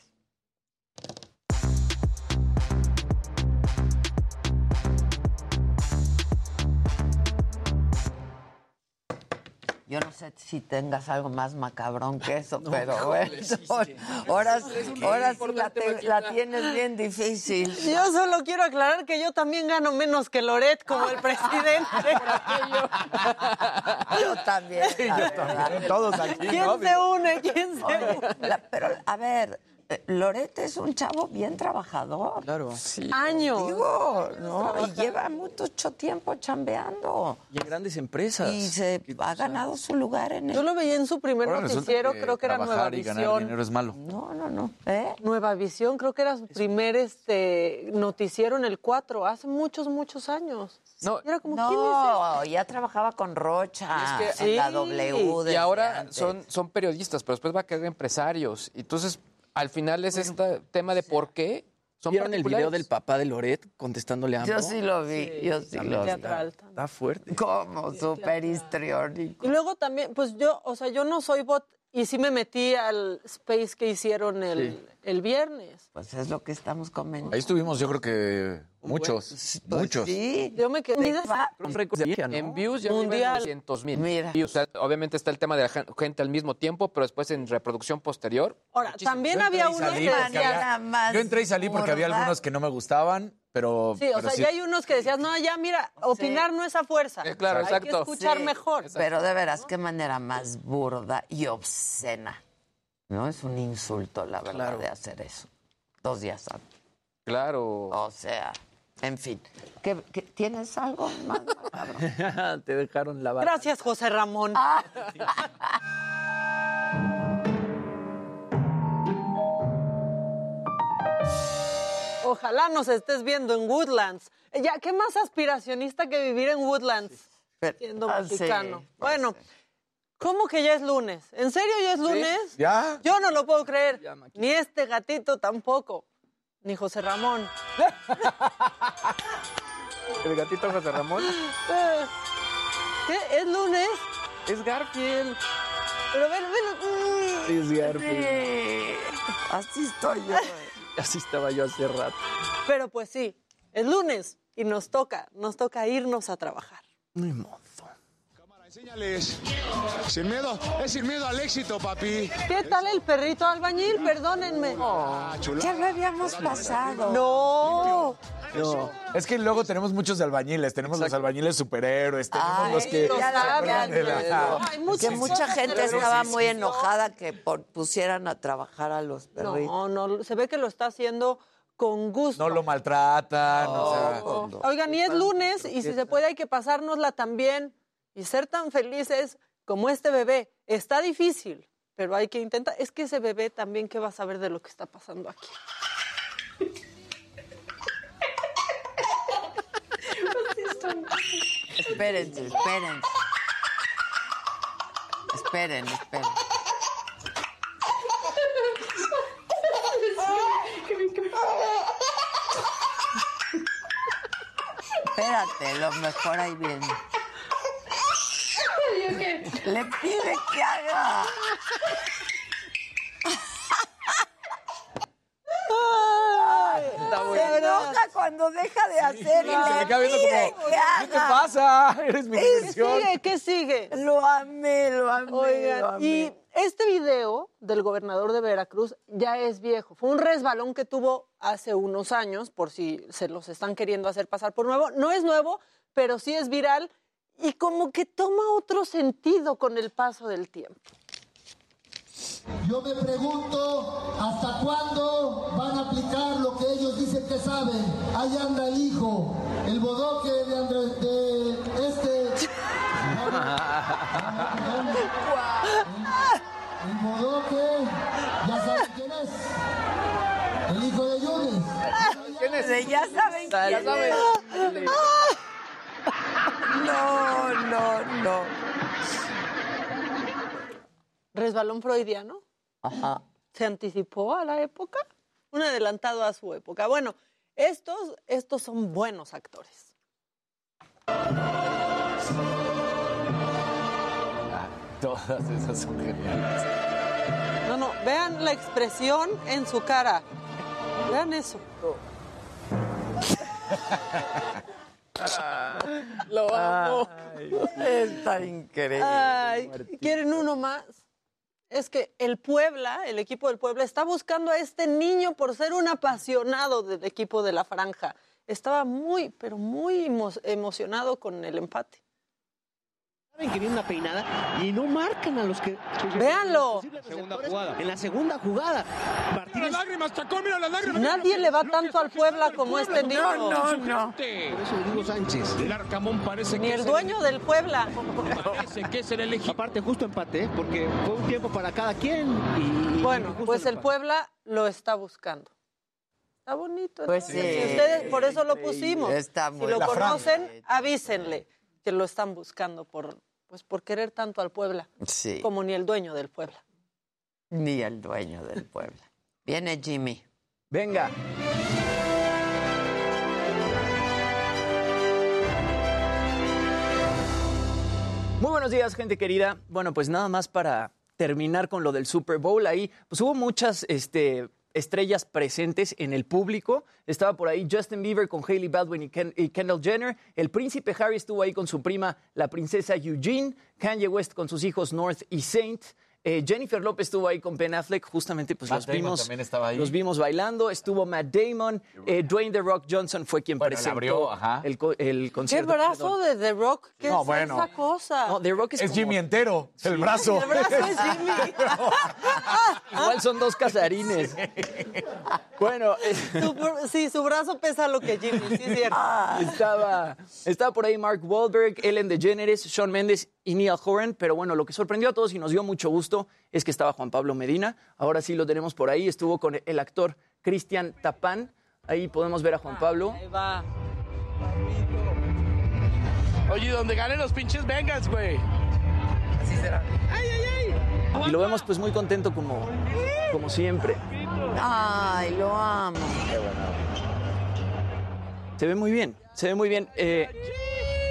Yo no sé si tengas algo más macabrón que eso, pero bueno, ahora, ahora sí la, la, tienes bien difícil. Yo solo quiero aclarar que yo también gano menos que Loret como el presidente. yo también. Sí, yo también. Todos aquí. ¿Quién se une? ¿Quién se une? pero, a ver, eh, Loret es un chavo bien trabajador. Claro. Años. Digo, ¿no? Y lleva mucho tiempo chambeando. Y en grandes empresas. Y se ha ganado su lugar en el... Yo lo veía en su primer Ahora noticiero, que creo que era Nueva trabajar y ganar Visión. dinero es malo. No, no, no. ¿Eh? Nueva Visión, creo que era su primer este noticiero en el 4, hace muchos, muchos años. No, Era como, ¿quién es No, ya trabajaba con Rocha Es que- en la Sí. W. Y ahora antes. son, son periodistas, pero después va a quedar empresarios. Entonces, al final es este tema de por qué son ¿Vieron el video del papá de Loret contestándole a AMLO? Yo sí lo vi, yo sí lo vi. Teatral Está fuerte. Como súper histriónico. Y luego también, pues yo, o sea, yo no soy bot y sí me metí al space que hicieron el, el viernes. Pues es lo que estamos comentando. Ahí estuvimos, yo creo que muchos, Pues muchos. sí. Yo me quedé. En views ya Mundial. 200 mil. Mira. obviamente está el tema de la gen- gente al mismo tiempo, pero después en reproducción posterior. Ahora, muchísimo. también Yo había unos salí que había- más Yo entré y salí porque había algunos que no me gustaban, pero. Sí, o pero sea, ya hay unos que decías, no, ya mira, opinar no es a fuerza. Eh, claro, Hay que exacto. escuchar Sí, mejor. Pero de veras, qué manera más burda y obscena. No es un insulto, la verdad, Claro. de hacer eso. Dos días antes. Claro. O sea, en fin. ¿Qué, qué- tienes algo más? Te dejaron la barra. Gracias, José Ramón. Ah. Ojalá nos estés viendo en Woodlands. Ya, ¿qué más aspiracionista que vivir en Woodlands siendo Ah, sí, mexicano? pues bueno, ¿cómo que ya es lunes? ¿En serio ya es lunes? ¿Ya? Yo no lo puedo creer. Ni este gatito tampoco. Ni José Ramón. El gatito José Ramón. ¿Qué? ¿Es lunes? Es Garfield. Pero ven, ven. Es Garfield. Sí, Así estoy yo. Así estaba yo hace rato. Pero pues sí, es lunes y nos toca, nos toca irnos a trabajar. Ni modo. Enséñales. Sin miedo, es sin miedo al éxito, papi. ¿Qué tal el perrito albañil? Perdónenme. Chula. Ya lo habíamos pasado. No. No. Es que luego tenemos muchos de albañiles. Tenemos los albañiles superhéroes, tenemos Ay, los que. ya ¿se la de la- que mucha gente estaba muy enojada que por- pusieran a trabajar a los perritos. No, no, se ve que lo está haciendo con gusto. No lo maltratan. o sea, No. Oigan, y es lunes y si se puede hay que pasárnosla también y ser tan felices como este bebé. Está difícil, pero hay que intentar. Es que ese bebé también, ¿qué va a saber de lo que está pasando aquí? Espérense, espérense. Esperen, esperen. Espérate, lo mejor ahí viene. Le pide que haga. Se enoja cuando deja de hacer y se le queda viendo como, ¿qué te pasa? Eres mi ¿Qué sigue? ¿Qué sigue? Lo amé, lo amé, lo Oigan, amé. y este video del gobernador de Veracruz ya es viejo. Fue un resbalón que tuvo hace unos años, por si se los están queriendo hacer pasar por nuevo. No es nuevo, pero sí es viral y como que toma otro sentido con el paso del tiempo. Yo me pregunto hasta cuándo van a aplicar lo que ellos dicen que saben. Ahí anda el hijo, el bodoque de Andrés, de este. El bodoque, ya saben quién es. El hijo de Yunes. ¿Quién es? Ya saben Ya quién saben. No, no, no. Resbalón freudiano. Ajá. ¿Se anticipó a la época? Un adelantado a su época. Bueno, estos, estos son buenos actores. Todas esas son geniales. No, no, vean la expresión en su cara. Vean eso. Lo amo. Está increíble. Ay, ¿quieren uno más? Es que el Puebla, el equipo del Puebla, está buscando a este niño por ser un apasionado del equipo de la franja. Estaba muy, pero muy emo- emocionado con el empate. Saben que viene una peinada y no marcan a los que. Véanlo. Segunda jugada. En la segunda jugada. Mira las lágrimas, Chacón, mira las lágrimas. Nadie le va tanto al Puebla como este niño. Por eso digo Sánchez. El Arcamón parece Ni que el dueño del Puebla. Parece que es el elegido. Aparte, justo empate, ¿eh? porque fue un tiempo para cada quien. Y, Bueno, pues el empate. Puebla lo está buscando. Está bonito. Pues sí. si ustedes, por eso lo pusimos. Está si muy- lo La Fran. conocen, avísenle que lo están buscando por, pues, por querer tanto al Puebla. Sí. Como ni el dueño del Puebla. Ni el dueño del Puebla. Viene Jimmy. Venga. Muy buenos días, gente querida. Bueno, pues nada más para terminar con lo del Super Bowl. Ahí, pues hubo muchas este, estrellas presentes en el público. Estaba por ahí Justin Bieber con Hailey Baldwin y, y Kendall Jenner. El príncipe Harry estuvo ahí con su prima, la princesa Eugene. Kanye West con sus hijos North y Saint. Eh, Jennifer López estuvo ahí con Ben Affleck, justamente pues Matt los Damon vimos, también estaba ahí. los vimos bailando. Estuvo Matt Damon, eh, Dwayne The Rock Johnson fue quien Bueno, presentó abrió, ajá. el, co- el ¿Qué concierto. brazo perdón. de The Rock? ¿Qué No, es bueno. esa cosa? No, The Rock es, Es como- Jimmy entero, el brazo. El brazo es Jimmy. Igual son dos casarines. Bueno, eh, Su sí, su brazo pesa lo que Jimmy, sí es cierto. estaba, estaba por ahí Mark Wahlberg, Ellen DeGeneres, Sean Mendes y Neil Horan. Pero bueno, lo que sorprendió a todos y nos dio mucho gusto es que estaba Juan Pablo Medina. Ahora sí lo tenemos por ahí. Estuvo con el actor Cristian Tapán. Ahí podemos ver a Juan Pablo. Ahí va. Oye, donde ganen los pinches Vengas, güey. Así será. ¡Ay, ay, ay! Y lo vemos pues muy contento como, como siempre. Ay, lo amo. Se ve muy bien, se ve muy bien. Eh,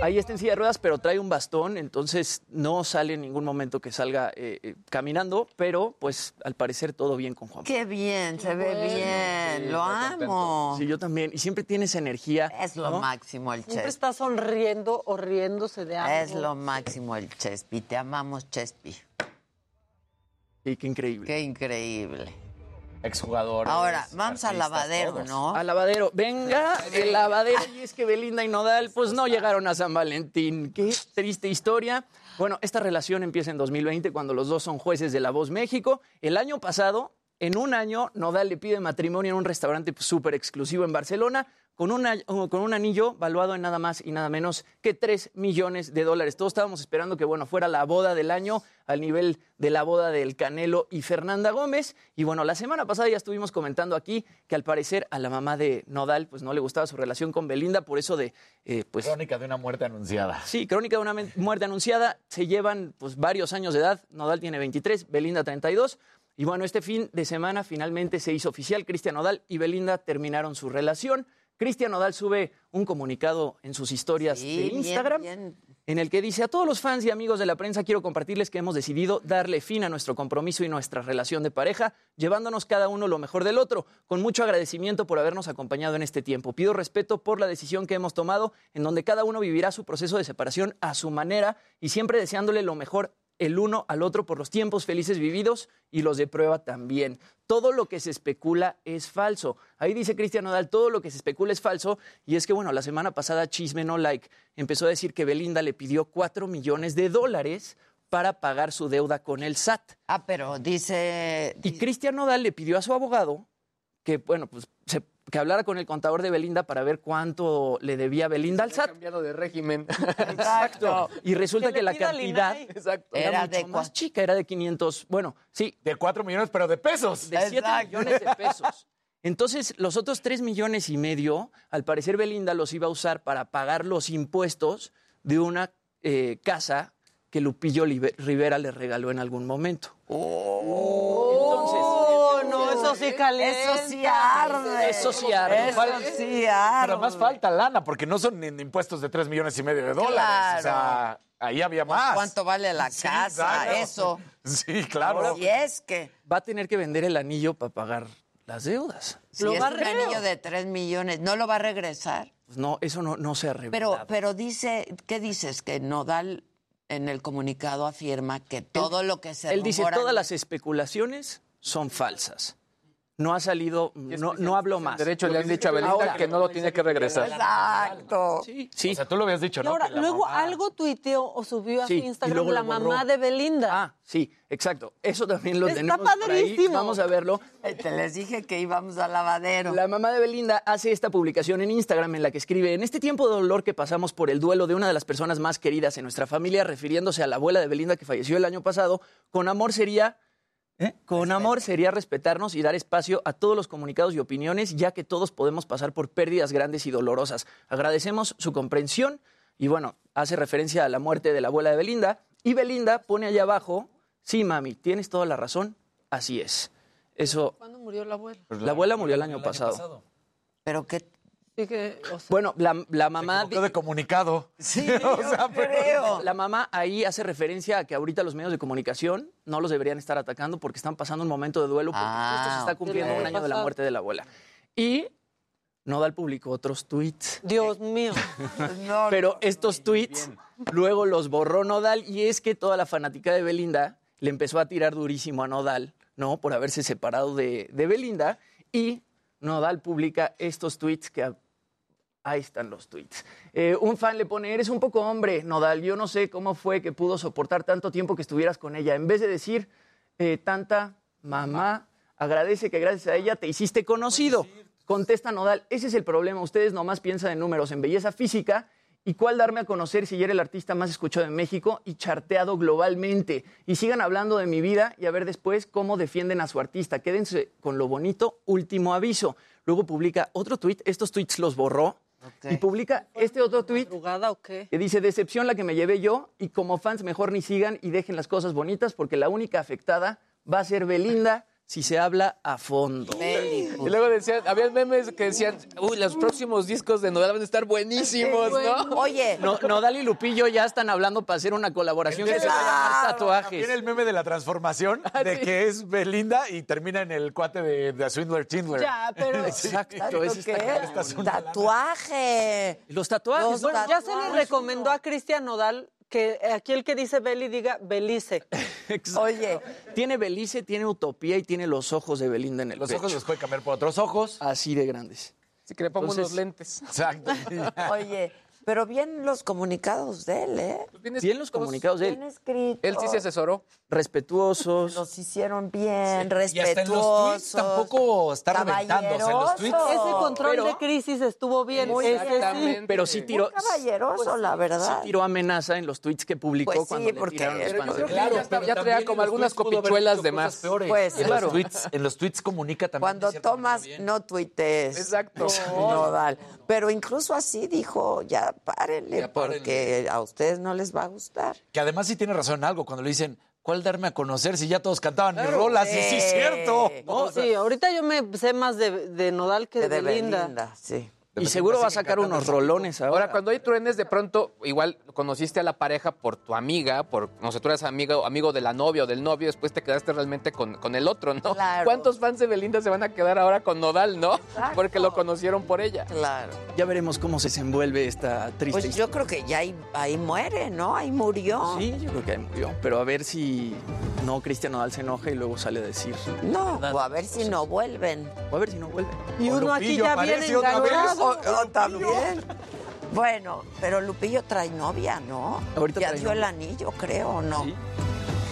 ahí está en silla de ruedas, pero trae un bastón, entonces no sale en ningún momento que salga eh, eh, caminando, pero pues al parecer todo bien con Juan. Qué bien, se ve bien. Sí, lo amo. Sí, yo también. Y siempre tiene esa energía. Es lo ¿no? máximo el Siempre Chespi. está sonriendo o riéndose de algo. Es lo máximo el Chespi. Te amamos, Chespi. Sí, qué increíble. Qué increíble. Exjugador. Ahora, vamos al lavadero, ¿no? Al lavadero. Venga, el lavadero. Y es que Belinda y Nodal, pues no llegaron a San Valentín. Qué triste historia. Bueno, esta relación empieza en 2020 cuando los dos son jueces de La Voz México. El año pasado, en un año, Nodal le pide matrimonio en un restaurante súper exclusivo en Barcelona con, una- con un anillo valuado en nada más y nada menos que 3 millones de dólares. Todos estábamos esperando que, bueno, fuera la boda del año al nivel de la boda del Canelo y Fernanda Gómez. Y bueno, la semana pasada ya estuvimos comentando aquí que al parecer a la mamá de Nodal pues no le gustaba su relación con Belinda, por eso de, eh, pues... Crónica de una muerte anunciada. Sí, crónica de una muerte anunciada. Se llevan pues, varios años de edad. Nodal tiene 23, Belinda 32. Y bueno, este fin de semana finalmente se hizo oficial. Cristian Nodal y Belinda terminaron su relación. Cristian Nodal sube un comunicado en sus historias Sí, de bien, Instagram bien. en el que dice a todos los fans y amigos de la prensa quiero compartirles que hemos decidido darle fin a nuestro compromiso y nuestra relación de pareja, llevándonos cada uno lo mejor del otro, con mucho agradecimiento por habernos acompañado en este tiempo. Pido respeto por la decisión que hemos tomado, en donde cada uno vivirá su proceso de separación a su manera y siempre deseándole lo mejor el uno al otro por los tiempos felices vividos y los de prueba también. Todo lo que se especula es falso. Ahí dice Cristian Nodal, todo lo que se especula es falso. Y es que, bueno, la semana pasada Chisme No Like empezó a decir que Belinda le pidió 4 millones de dólares para pagar su deuda con el SAT. Ah, pero dice... Y Cristian Nodal le pidió a su abogado que, bueno, pues se- que hablara con el contador de Belinda para ver cuánto le debía Belinda al SAT. cambiado de régimen. Exacto. Y resulta Que la cantidad exacto, Era era, de mucho más chica, era de 500, bueno, sí, De 4 millones, pero de pesos. de 7 millones de pesos. Entonces, los otros 3 millones y medio, al parecer Belinda los iba a usar para pagar los impuestos de una eh, casa que Lupillo Libe- Rivera le regaló en algún momento. Entonces, Oh, no, eso sí calienta. Eso sí arde. Eso sí arde. Eso sí arde. Pero además falta lana, porque no son impuestos de 3 millones y medio de dólares. O sea, ahí había más. ¿Cuánto vale la Sí, casa? claro. Eso. Sí, claro. Y es que... va a tener que vender el anillo para pagar las deudas. Si Lo es va un anillo de 3 millones, ¿no lo va a regresar? Pues no, eso no, no se ha Pero, revelado. pero dice, ¿qué dices? Que Nodal en el comunicado afirma que todo lo que se Él dice, todas las especulaciones son falsas. No ha salido, no, no habló más. derecho le han dicho a Belinda Ahora- que no lo tiene que regresar. Exacto. Sí, sí. O sea, tú lo habías dicho, Y ¿no? ahora, luego mamá- algo tuiteó o subió a Sí, su Instagram la mamá de Belinda. Ah, sí, exacto. Eso también lo Está tenemos por ahí. padrísimo. Vamos a verlo. Eh, Te les dije que íbamos al lavadero. La mamá de Belinda hace esta publicación en Instagram en la que escribe, en este tiempo de dolor que pasamos por el duelo de una de las personas más queridas en nuestra familia, refiriéndose a la abuela de Belinda que falleció el año pasado, con amor sería... ¿eh? Con amor sería respetarnos y dar espacio a todos los comunicados y opiniones, ya que todos podemos pasar por pérdidas grandes y dolorosas. Agradecemos su comprensión y bueno, hace referencia a la muerte de la abuela de Belinda. Y Belinda pone allá abajo, sí, mami, tienes toda la razón, así es. Eso, ¿Cuándo murió la abuela? la abuela murió el año pasado. Pero qué que, o sea, Bueno, la, la mamá... equivocó de comunicado. Sí, O sea, creo. La mamá ahí hace referencia a que ahorita los medios de comunicación no los deberían estar atacando porque están pasando un momento de duelo porque Ah, justo se está cumpliendo un año de la muerte de la abuela. Y Nodal publicó otros tweets. Dios mío. No, Pero estos tweets luego los borró Nodal y es que toda la fanática de Belinda le empezó a tirar durísimo a Nodal, ¿no? Por haberse separado de, de Belinda y Nodal publica estos tweets que... Ahí están los tweets. Eh, un fan le pone, eres un poco hombre, Nodal, yo no sé cómo fue que pudo soportar tanto tiempo que estuvieras con ella. En vez de decir eh, tanta mamá, agradece que gracias a ella te hiciste conocido. Contesta Nodal, ese es el problema, ustedes nomás piensan en números, en belleza física y cuál darme a conocer si ya era el artista más escuchado en México y charteado globalmente. Y sigan hablando de mi vida y a ver después cómo defienden a su artista. Quédense con lo bonito, último aviso. Luego publica otro tweet, estos tweets los borró y publica este otro tweet ¿Drogada o qué? que dice, decepción la que me llevé yo y como fans mejor ni sigan y dejen las cosas bonitas porque la única afectada va a ser Belinda si se habla a fondo. Y luego decían, había memes que decían, uy, los próximos discos de Nodal van a estar buenísimos, ¿no? Oye, No, Nodal y Lupillo ya están hablando para hacer una colaboración que se va a llamar tatuajes. Viene el meme de la transformación, de que es Belinda y termina en el cuate de, de Swindler Tindler. Ya, pero Exacto, ese ¿qué? está- Tatuaje. Los tatuajes. Los bueno, ya se le recomendó a Cristian Nodal que aquí el que dice Beli diga Belice. exacto. Oye, Tiene Belice, tiene Utopía y tiene los ojos de Belinda en el Los pecho. ojos los puede cambiar por otros ojos. Así de grandes. Así que le pongo Entonces- unos lentes. Exacto. oye, pero bien los comunicados de él, ¿eh? Bien los comunicados de Bien él. escritos. Él sí se asesoró. Respetuosos. Los hicieron bien, Y hasta en los respetuosos. tweets tampoco está sea, en los tweets. Ese control Pero- de crisis estuvo bien. Sí. Exactamente. Pero sí tiró, Muy caballeroso, la sí verdad. tiró amenaza en los tweets que publicó Pues sí, cuando le porque- tiraron los Pero yo de que Belinda. ya está- ya traía como algunas copichuelas de más. Pues, en, claro. los tweets, en los tweets comunica también. Cuando tomas, bien. no tuitees. Exacto. Nodal. Pero incluso así dijo, ya párenle, Ya párenle. porque a ustedes no les va a gustar. Que además sí tiene razón en algo cuando le dicen, ¿cuál darme a conocer si ya todos cantaban mis rolas? Sí es cierto. No, sí, ahorita yo me sé más de, de Nodal que de, De Belinda. Belinda, sí. Y seguro va a sacar unos rolones ahora. Ahora, cuando hay truenes, de pronto, igual conociste a la pareja por tu amiga, por, no sé, tú eres amigo, amigo de la novia o del novio, después te quedaste realmente con, con el otro, ¿no? Claro. ¿Cuántos fans de Belinda se van a quedar ahora con Nodal, no? Exacto. Porque lo conocieron por ella. Claro. Ya veremos cómo se desenvuelve esta triste Pues historia. yo creo que ya ahí, ahí muere, ¿no? Ahí murió. Sí, yo creo que ahí murió. Pero a ver si no Cristian Nodal se enoja y luego sale a decir. No, Verdad. o a ver si no vuelven. O a ver si no vuelve. Y O uno aquí ya viene aparece otra vez. enganchado. O, o también. Bueno, pero Lupillo trae novia, ¿no? Ahorita ya trae dio el anillo, creo, ¿o no? ¿Sí?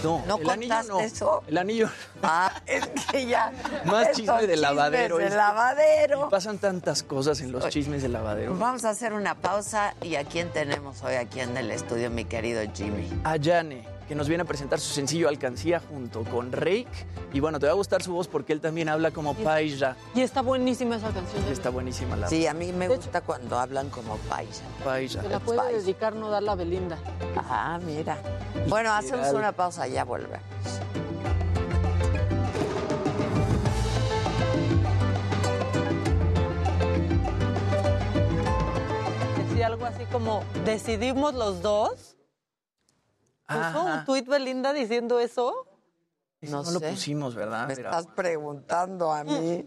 No, ¿No el anillo contaste no. eso? El anillo. Ah, es que ya. Más chisme de lavadero, De lavadero. Pasan tantas cosas en los chismes de lavadero. Vamos a hacer una pausa. ¿Y a quién tenemos hoy aquí en el estudio, mi querido Jimmy? A Yane, que nos viene a presentar su sencillo Alcancía junto con Rake. Y bueno, te va a gustar su voz porque él también habla como paisa. Y está buenísima esa canción. de- Está buenísima la Sí, a mí me gusta cuando hablan como paisa. paisa. Se la puede Spice. dedicar Nodal a Belinda. Ah, mira. Bueno, hacemos una pausa, ya volvemos. Decía algo así como, decidimos los dos. ¿Puso Ajá. un tuit Belinda diciendo eso? No no, lo pusimos, ¿verdad? Me Pero- estás preguntando a mí.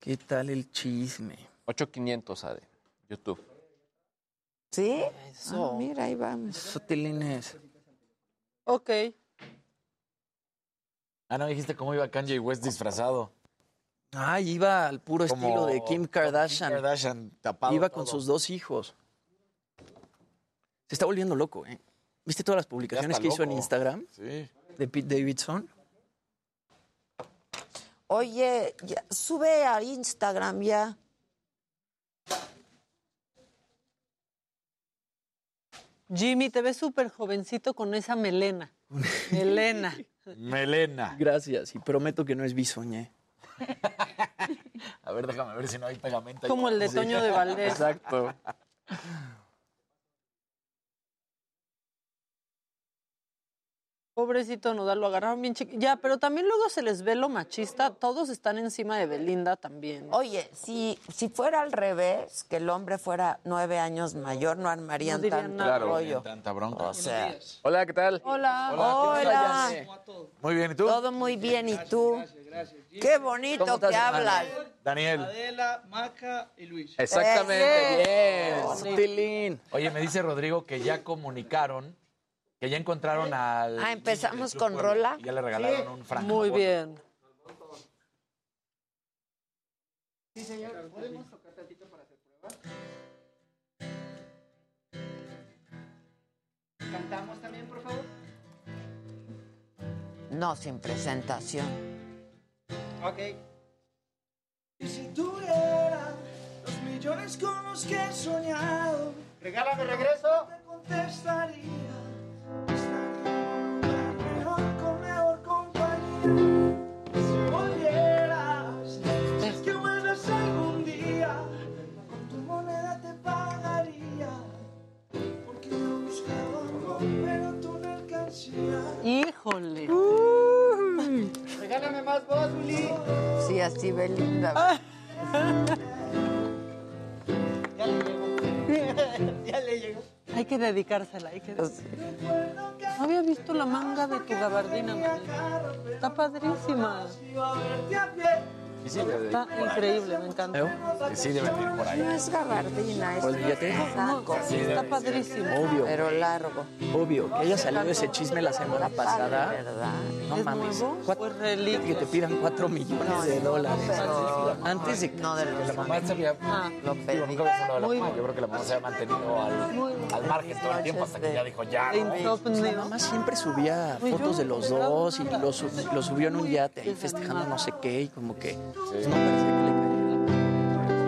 ¿Qué tal el chisme? 8500 AD, YouTube. ¿Sí? Eso. Ah, mira, ahí vamos. Sutilines. Ok. Ah, no dijiste cómo iba Kanye West disfrazado. Ay, iba al puro Como- estilo de Kim Kardashian. Kim Kardashian, tapado Iba con todo. sus dos hijos. Se está volviendo loco, ¿eh? ¿Viste todas las publicaciones que hizo en. Instagram Sí. de Pete Davidson? Oye, ya, sube a Instagram ya. Jimmy, te ves súper jovencito con esa melena. Melena. Melena. Gracias, y prometo que no es bisoñé. A ver, déjame ver si no hay pegamento. ahí. Como el de. Toño de Valdés. Exacto. Pobrecito Nodal, lo agarraron bien chiquito. Ya, pero también luego se les ve lo machista. Todos están encima de Belinda también. Oye, si, si fuera al revés, que el hombre fuera nueve años mayor, no armarían No tanto. Claro, rollo. tanta bronca. O sea, Hola, ¿qué tal? Hola. hola. Muy bien, ¿y tú? Todo muy bien, ¿y tú? Qué bonito ¿Cómo estás, que hablas. Daniel. Adela, Maca y Luis. Exactamente, Eh, bien. Sutilín. Oye, me dice Rodrigo que ya comunicaron, que ya encontraron al... Ah, ¿empezamos con rola? y Ya le regalaron un franco. Muy bien. Sí, señor. ¿Podemos tocar tantito para hacer prueba? ¿Cantamos también, por favor? No, sin presentación. Ok. Y si tuviera los millones con los que he soñado, regálame regreso. Te contestaría. Alcancías. Híjole. Regálame más voz, Willy. Sí, así Belinda. Ya le llegó. ya le llegó. Hay que dedicársela. Hay que No había visto la manga de tu gabardina. Está padrísima. Está por increíble, me encanta. Y sí, debe de ir por ahí. No es gabardina, es Pues fíjate. saco. Sí, Está padrísimo. Obvio, Pero largo. obvio. Que haya salido ese chisme la semana pasada. ¿verdad? No ¿Es mames. Cuatro- Pues que te pidan cuatro millones de dólares. Pero Antes de no de La los mamá se había... Ah, lo pedí. nunca la mamá. Yo creo que la mamá se ha mantenido al, al margen todo el tiempo hasta que ya dijo ya. de ¿no? Mi insomnio. mamá siempre subía Pues fotos de los dos y lo, sub- lo subió en un yate ahí festejando no sé qué y como que no que le.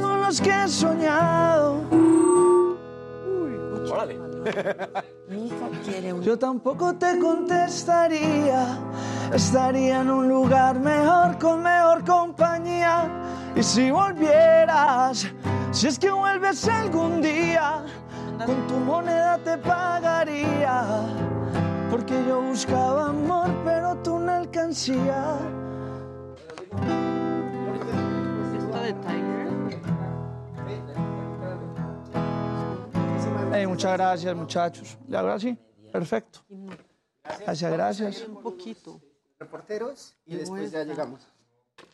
Con los que he soñado. Órale. Mi hijo quiere un... Yo tampoco te contestaría. Estaría en un lugar mejor con mejor compañía. Y si volvieras, si es que vuelves algún día, con tu moneda te pagaría. Porque yo buscaba amor, pero tú no alcancías. Tiger. Hey, muchas gracias, muchachos. ¿Le hago así? Perfecto. Gracias, gracias. Un poquito. reporteros y después ya llegamos.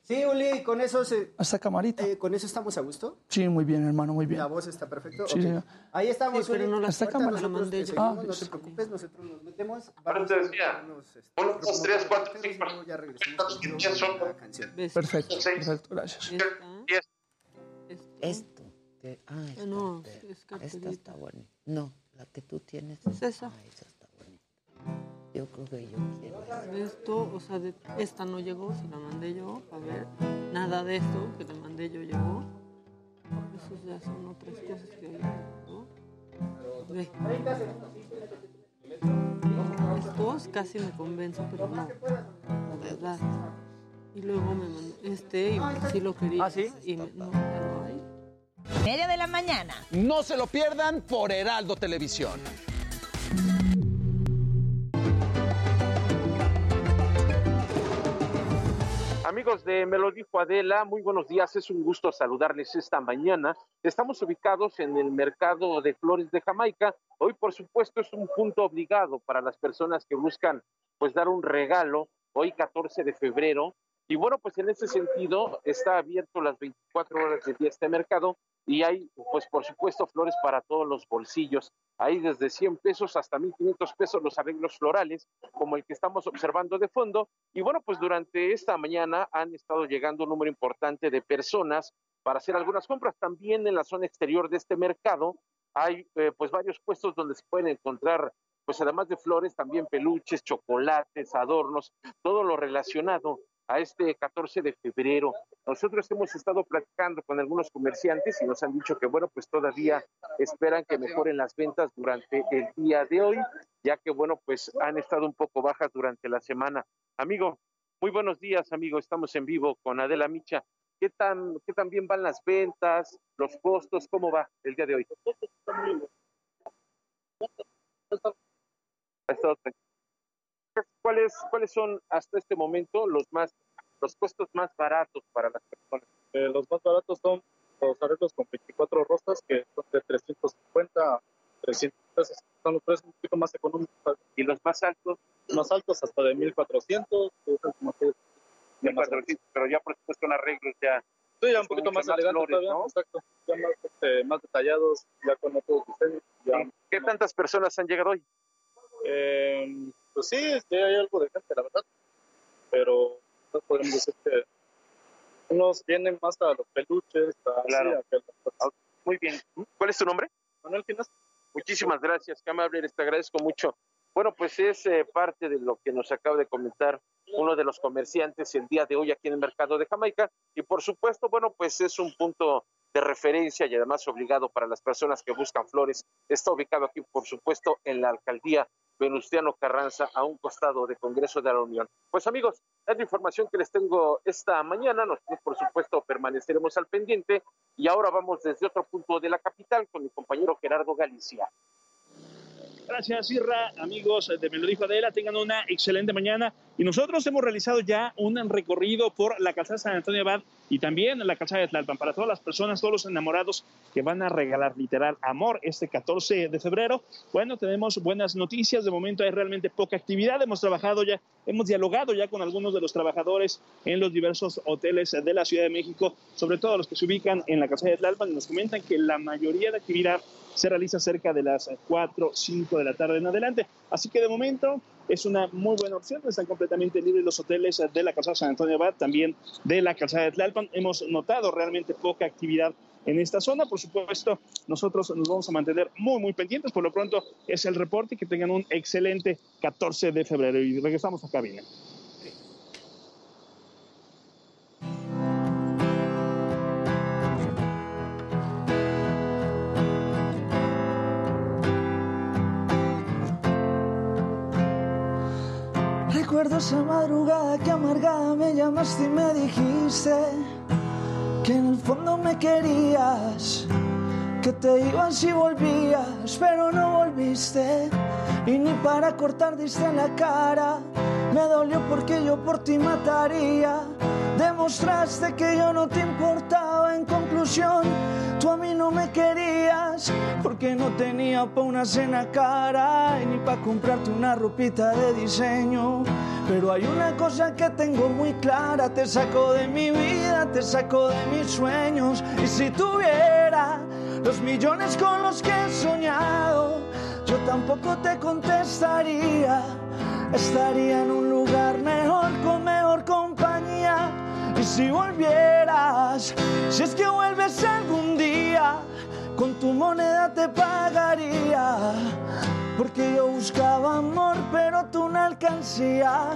Sí, Uli, con eso, se- Hasta camarita. eh, con eso estamos a gusto. Sí, muy bien, hermano, muy bien. La voz está perfecto. Sí, Ok. señor. Ahí estamos, Sí, pero no la Hasta Ahorita cámara. nosotros mandé yo. seguimos, Ah, no pues. te preocupes, nosotros nos metemos. Ahora te decía, este, uno, dos, tres, cuatro, cinco. ya regresamos la. Perfecto, perfecto, gracias. Esta. Esto. Que- ah, Ah, no, espérate. es Esta está bonita. No, la que tú tienes. Es esa. Ah, esa está bonita. Yo creo que yo quiero. Esto, o sea, de- esta no llegó, se la mandé yo, a ver. Nada de esto que le mandé yo llegó. Esos ya son otras cosas que hoy ¿no? Ve. Estos casi me convencen, pero no. La verdad. Y luego me mandó este y sí lo quería. ¿Ah, sí? Y me- no, no hay. Media de la mañana. No se lo pierdan por Heraldo Televisión. Amigos de Me lo dijo Adela, muy buenos días, es un gusto saludarles esta mañana. Estamos ubicados en el mercado de flores de Jamaica. Hoy, por supuesto, es un punto obligado para las personas que buscan pues dar un regalo, hoy 14 de febrero. Y bueno, pues en ese sentido está abierto las 24 horas del día este mercado y hay, pues por supuesto, flores para todos los bolsillos. Hay desde 100 pesos hasta 1.500 pesos los arreglos florales, como el que estamos observando de fondo. Y bueno, pues durante esta mañana han estado llegando un número importante de personas para hacer algunas compras. También en la zona exterior de este mercado hay eh, pues varios puestos donde se pueden encontrar pues además de flores, también peluches, chocolates, adornos, todo lo relacionado a este 14 de febrero. Nosotros hemos estado platicando con algunos comerciantes y nos han dicho que, bueno, pues todavía esperan que mejoren las ventas durante el día de hoy, ya que, bueno, pues han estado un poco bajas durante la semana. Amigo, muy buenos días, amigo. Estamos en vivo con Adela Micha. ¿Qué tan, qué tan bien van las ventas, los costos? ¿Cómo va el día de hoy? Ha estado tranquilo. ¿Cuáles, ¿Cuáles son hasta este momento los más los costos más baratos para las personas? Eh, los más baratos son los arreglos con 24 rosas, que son de 350 a 300 pesos. Son los precios un poquito más económicos. ¿Y los más altos? Más altos hasta de 1400. que son como que- 1400, pero ya por supuesto en arreglos ya. Sí, ya un poquito más flores, todavía, ¿no? exacto. Ya más, este, más detallados, ya con otros diseños. Ya. ¿Qué tantas personas han llegado hoy? Eh, pues sí, sí hay algo de gente, la verdad. Pero no podemos decir que unos vienen más a los peluches, a, Claro. sí, a que- Muy bien. ¿Cuál es tu nombre? Manuel Quinas. Muchísimas gracias, qué amable eres, te agradezco mucho. Bueno, pues es eh, parte de lo que nos acaba de comentar uno de los comerciantes el día de hoy aquí en el mercado de Jamaica. Y por supuesto, bueno, pues es un punto de referencia y además obligado para las personas que buscan flores. Está ubicado aquí, por supuesto, en la alcaldía Venustiano Carranza, a un costado de Congreso de la Unión. Pues amigos, es la información que les tengo esta mañana. Nosotros, por supuesto, permaneceremos al pendiente. Y ahora vamos desde otro punto de la capital con mi compañero Gerardo Galicia. Gracias, Irra. Amigos de Me lo dijo Adela, tengan una excelente mañana. Y nosotros hemos realizado ya un recorrido por la calzada San Antonio Abad y también la calzada de Tlalpan para todas las personas, todos los enamorados que van a regalar literal amor este 14 de febrero. Bueno, tenemos buenas noticias. De momento hay realmente poca actividad. Hemos trabajado ya, hemos dialogado ya con algunos de los trabajadores en los diversos hoteles de la Ciudad de México, sobre todo los que se ubican en la calzada de Tlalpan, y nos comentan que la mayoría de actividad se realiza cerca de las 4, 5 de la tarde en adelante. Así que de momento es una muy buena opción. Están completamente libres los hoteles de la calzada San Antonio Abad, también de la calzada de Tlalpan. Hemos notado realmente poca actividad en esta zona. Por supuesto, nosotros nos vamos a mantener muy, muy pendientes. Por lo pronto es el reporte que tengan un excelente 14 de febrero. Y regresamos a cabina. Esa madrugada que amargada me llamaste y me dijiste que en el fondo me querías, que te ibas y volvías, pero no volviste y ni para cortar diste la cara. Me dolió porque yo por ti mataría. Demostraste que yo no te importaba. En conclusión, tú a mí no me querías porque no tenía pa' una cena cara ni pa' comprarte una ropita de diseño. Pero hay una cosa que tengo muy clara, te saco de mi vida, te saco de mis sueños. Y si tuviera los millones con los que he soñado, yo tampoco te contestaría. Estaría en un lugar mejor, con mejor compañía. Si volvieras, si es que vuelves algún día, con tu moneda te pagaría. Porque yo buscaba amor, pero tú no alcancía.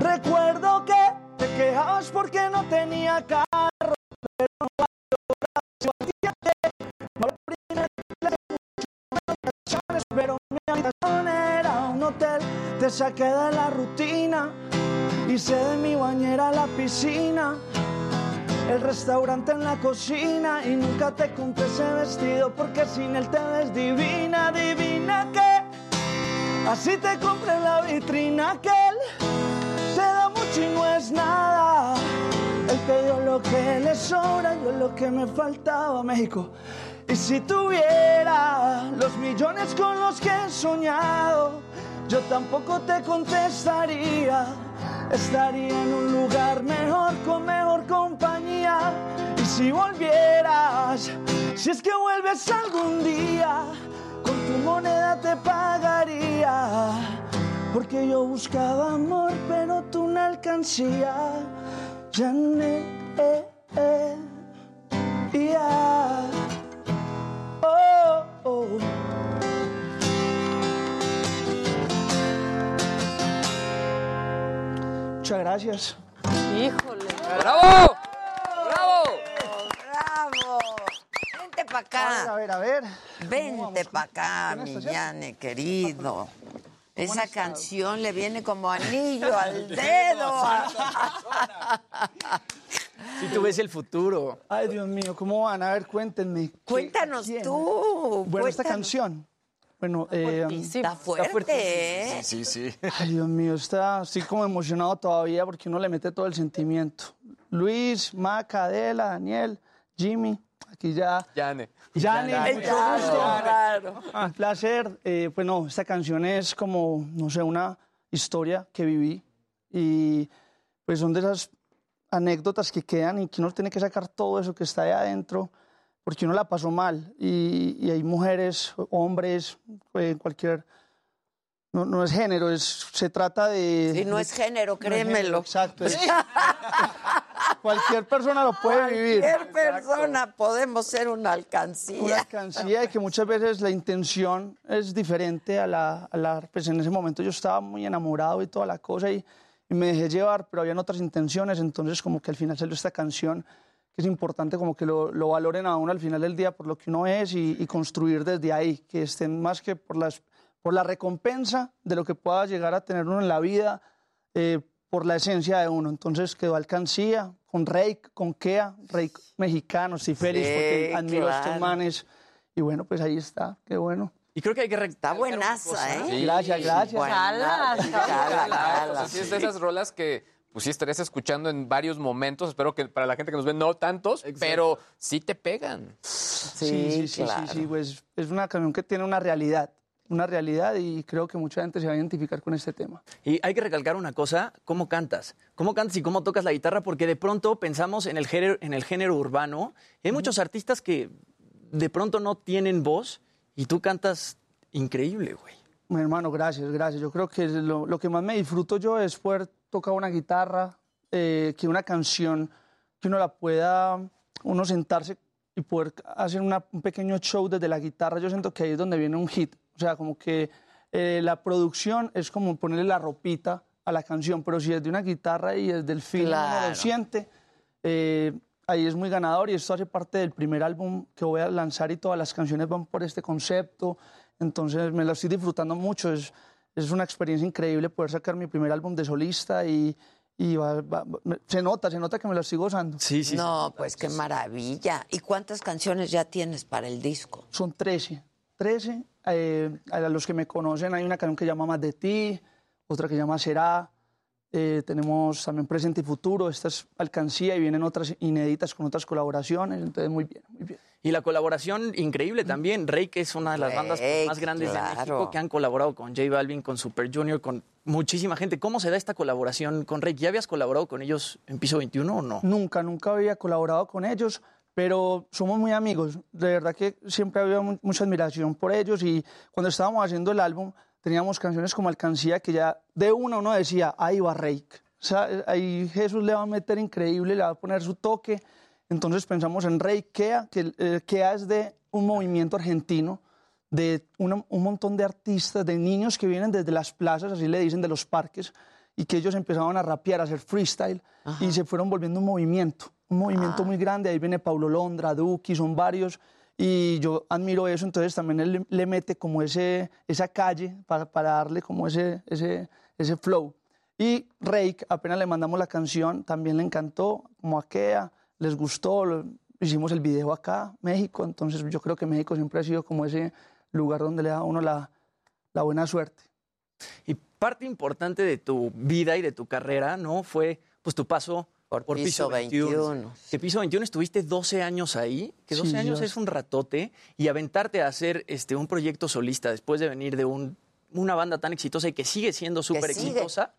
Recuerdo que te quejabas porque no tenía carro, pero no pero mi habitación era un hotel. Te saqué de la rutina, hice de mi bañera la piscina, el restaurante en la cocina y nunca te compré ese vestido porque sin él te ves divina, divina que así te compré la vitrina que él te da mucho y no es nada. Él te dio lo que le sobra, yo lo que me faltaba, México. Y si tuviera los millones con los que he soñado, yo tampoco te contestaría. Estaría en un lugar mejor, con mejor compañía. Y si volvieras, Si es que vuelves algún día, con tu moneda te pagaría. Porque yo buscaba amor, pero tú no alcancía. Janet, eh, eh, yeah. Oh, oh. Muchas gracias. Híjole. ¡Bravo! ¡Bravo! ¡Bravo! Vente para acá. A ver, a ver. Vente para acá, Millane, querido. Esa canción le viene como anillo al dedo. Si tú ves el futuro. Ay, Dios mío, ¿cómo van? A ver, cuéntenme. ¿Qué- Cuéntanos quién? tú. Bueno, esta canción. Bueno, eh, Está fuerte, ¿eh? Sí, sí. Ay, Dios mío, está, estoy como emocionado todavía porque uno le mete todo el sentimiento. Luis, Maca, Adela, Daniel, Jimmy, aquí ya. Yane. Yane, Ay, mucho claro, gusto. claro. Un placer. Eh, pues esta canción es como, no sé, una historia que viví y pues son de esas anécdotas que quedan y que uno tiene que sacar todo eso que está ahí adentro porque uno la pasó mal y, y hay mujeres, hombres, eh, cualquier... No, no es género, es, se trata de... Sí, no de- es género, no es género, créemelo. exacto. es- cualquier persona lo puede vivir. Cualquier persona podemos ser una una alcancía. alcancía y que muchas veces la intención es diferente a la, a la- pues en ese momento yo estaba muy enamorado y toda la cosa y me dejé llevar, pero habían otras intenciones, entonces como que al final salió esta canción que es importante como que lo, lo valoren a uno al final del día por lo que uno es y, y construir desde ahí, que estén más que por, las, por la recompensa de lo que pueda llegar a tener uno en la vida, eh, por la esencia de uno. Entonces quedó alcancía con Reik, con Kea, Reik mexicano, estoy feliz Sí, porque admiro a estos claro. manes. Y bueno, pues ahí está, qué bueno. Y creo que hay que Está buenaza, ¿eh? Gracias, gracias. Buena- Jala, jala, jala. O sea, sí es de esas rolas que pues sí estarías escuchando en varios momentos. Espero que para la gente que nos ve no tantos, pero sí te pegan. Sí, sí, sí, sí, sí, pues es una canción que tiene una realidad, una realidad y creo que mucha gente se va a identificar con este tema. Y hay que recalcar una cosa, ¿cómo cantas? ¿Cómo cantas y cómo tocas la guitarra? Porque de pronto pensamos en el género, en el género urbano. hay muchos artistas que de pronto no tienen voz y tú cantas increíble, güey. Mi hermano, gracias, gracias. Yo creo que lo, lo que más me disfruto yo es poder tocar una guitarra, eh, que una canción, que uno la pueda, uno sentarse y poder hacer una- un pequeño show desde la guitarra. Yo siento que ahí es donde viene un hit. O sea, como que eh, la producción es como ponerle la ropita a la canción, pero si es de una guitarra y desde el film uno Claro. lo siente, eh, ahí es muy ganador y esto hace parte del primer álbum que voy a lanzar y todas las canciones van por este concepto. Entonces me lo estoy disfrutando mucho. Es, es una experiencia increíble poder sacar mi primer álbum de solista y, y va- va- se nota, se nota que me lo estoy gozando. Sí, sí. No, pues qué maravilla. ¿Y cuántas canciones ya tienes para el disco? Son 13. 13. eh, a los que me conocen hay una canción que llama Más de ti, otra que llama Será. Eh, tenemos también Presente y Futuro. Esta es Alcancía y vienen otras inéditas con otras colaboraciones. Entonces, muy bien, muy bien. Y la colaboración increíble también. Rey, que es una de las bandas Rake, más grandes de claro. México, que han colaborado con J Balvin, con Super Junior, con muchísima gente. ¿Cómo se da esta colaboración con Rey? ¿Ya habías colaborado con ellos en Piso 21 o no? Nunca, nunca había colaborado con ellos, pero somos muy amigos. De verdad que siempre había mu- mucha admiración por ellos y cuando estábamos haciendo el álbum teníamos canciones como Alcancía que ya de una uno decía, ahí va Reik. O sea, ahí Jesús le va a meter increíble, le va a poner su toque. Entonces pensamos en Reik Kea, que eh, Kea es de un movimiento argentino de una- un montón de artistas, de niños que vienen desde las plazas, así le dicen, de los parques, y que ellos empezaban a rapear, a hacer freestyle, y se fueron volviendo un movimiento, un movimiento muy grande. Ahí viene Paulo Londra, Duki, son varios, y yo admiro eso, entonces también él le, mete como ese, esa calle para, para darle como ese, ese, ese flow. Y Rake, apenas le mandamos la canción, también le encantó, como a les gustó, lo- hicimos el video acá, México, entonces yo creo que México siempre ha sido como ese lugar donde le da a uno la, la buena suerte. Y parte importante de tu vida y de tu carrera, ¿no? Fue pues tu paso por, Piso 21. Que Piso 21 estuviste 12 años ahí, que 12 Sí, años Dios. es un ratote, y aventarte a hacer este, un proyecto solista después de venir de un- una banda tan exitosa y que sigue siendo súper exitosa.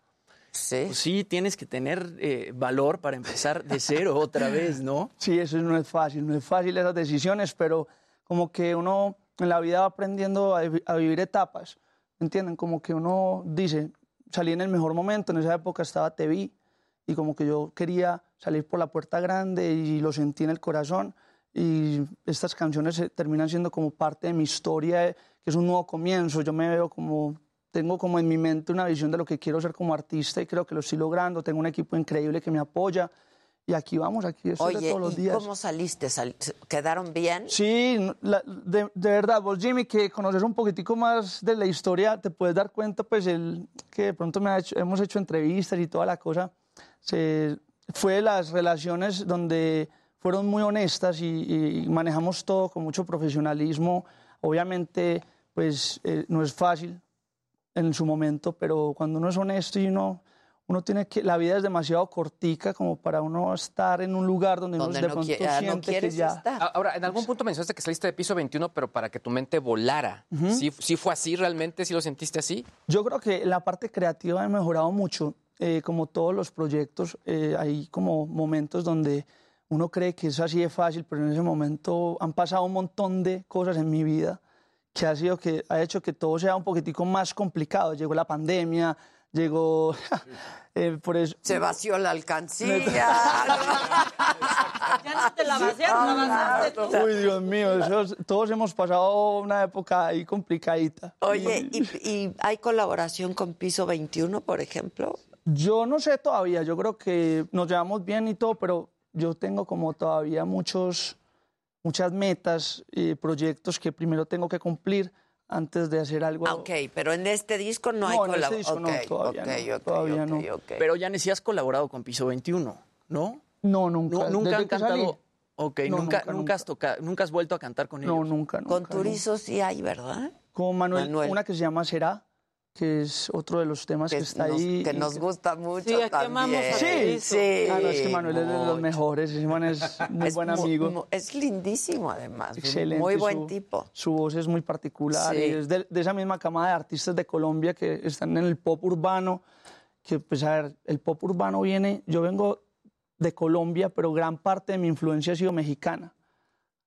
Sí. Pues sí, tienes que tener eh, valor para empezar de cero otra vez, ¿no? Sí, eso no es fácil, no es fácil esas decisiones, pero como que uno en la vida va aprendiendo a, vi- a vivir etapas, ¿entienden? Como que uno dice, salí en el mejor momento, en esa época estaba TV y como que yo quería salir por la puerta grande y lo sentí en el corazón y estas canciones eh, terminan siendo como parte de mi historia, eh, que es un nuevo comienzo, yo me veo como, tengo como en mi mente una visión de lo que quiero ser como artista y creo que lo estoy logrando, tengo un equipo increíble que me apoya y aquí vamos, aquí estoy de todos los ¿y días. cómo saliste? Sal- ¿Quedaron bien? Sí, la- de, de verdad, vos Jimmy, que conoces un poquitico más de la historia, te puedes dar cuenta, pues, el, que de pronto me ha hecho- hemos hecho entrevistas y toda la cosa. Se, fue de las relaciones donde fueron muy honestas y, y manejamos todo con mucho profesionalismo. Obviamente, pues, eh, no es fácil en su momento, pero cuando uno es honesto y uno... Uno tiene que, la vida es demasiado cortica como para uno estar en un lugar donde, Donde uno de no pronto qui- ah, no siente que quieres ya... estar. Ahora, en algún punto mencionaste que saliste de piso 21, pero para que tu mente volara. ¿Sí, sí fue así realmente? ¿Sí lo sentiste así? Yo creo que la parte creativa ha mejorado mucho. Eh, como todos los proyectos, eh, hay como momentos donde uno cree que es así de fácil, pero en ese momento han pasado un montón de cosas en mi vida que ha, sido que, ha hecho que todo sea un poquitico más complicado. Llegó la pandemia, llegó... eh, por eso... Se vació la alcancía. Ya no te la vaciaron, la vaciaste tú. Uy, Dios mío, eso- todos hemos pasado una época ahí complicadita. Oye, ¿y, y hay colaboración con Piso 21, por ejemplo? Yo no sé todavía, yo creo que nos llevamos bien y todo, pero yo tengo como todavía muchos, muchas metas y proyectos que primero tengo que cumplir antes de hacer algo. Ah, ok, pero en este disco no, hay No, en este colaboración. disco no, todavía no, todavía no. Pero ya sí has colaborado con Piso 21, ¿no? No, nunca. No, nunca han que salí. cantado. Ok, No, nunca, nunca, nunca, has toca- nunca has vuelto a cantar con ellos. No, nunca, nunca. Con Turizo sí hay, ¿verdad? Con Manuel, Manuel. una que se llama Será, que es otro de los temas que, está nos- ahí. que nos gusta mucho Sí, aquí amamos también. a Sí, sí. No, es que Manuel es de los mucho. mejores, ese man es muy Es buen amigo. mu- es lindísimo, además. Excelente. Muy buen su- tipo. Su voz es muy particular Sí. y es de, de esa misma camada de artistas de Colombia que están en el pop urbano. Que, pues, a ver, el pop urbano viene. Yo vengo de Colombia, pero gran parte de mi influencia ha sido mexicana.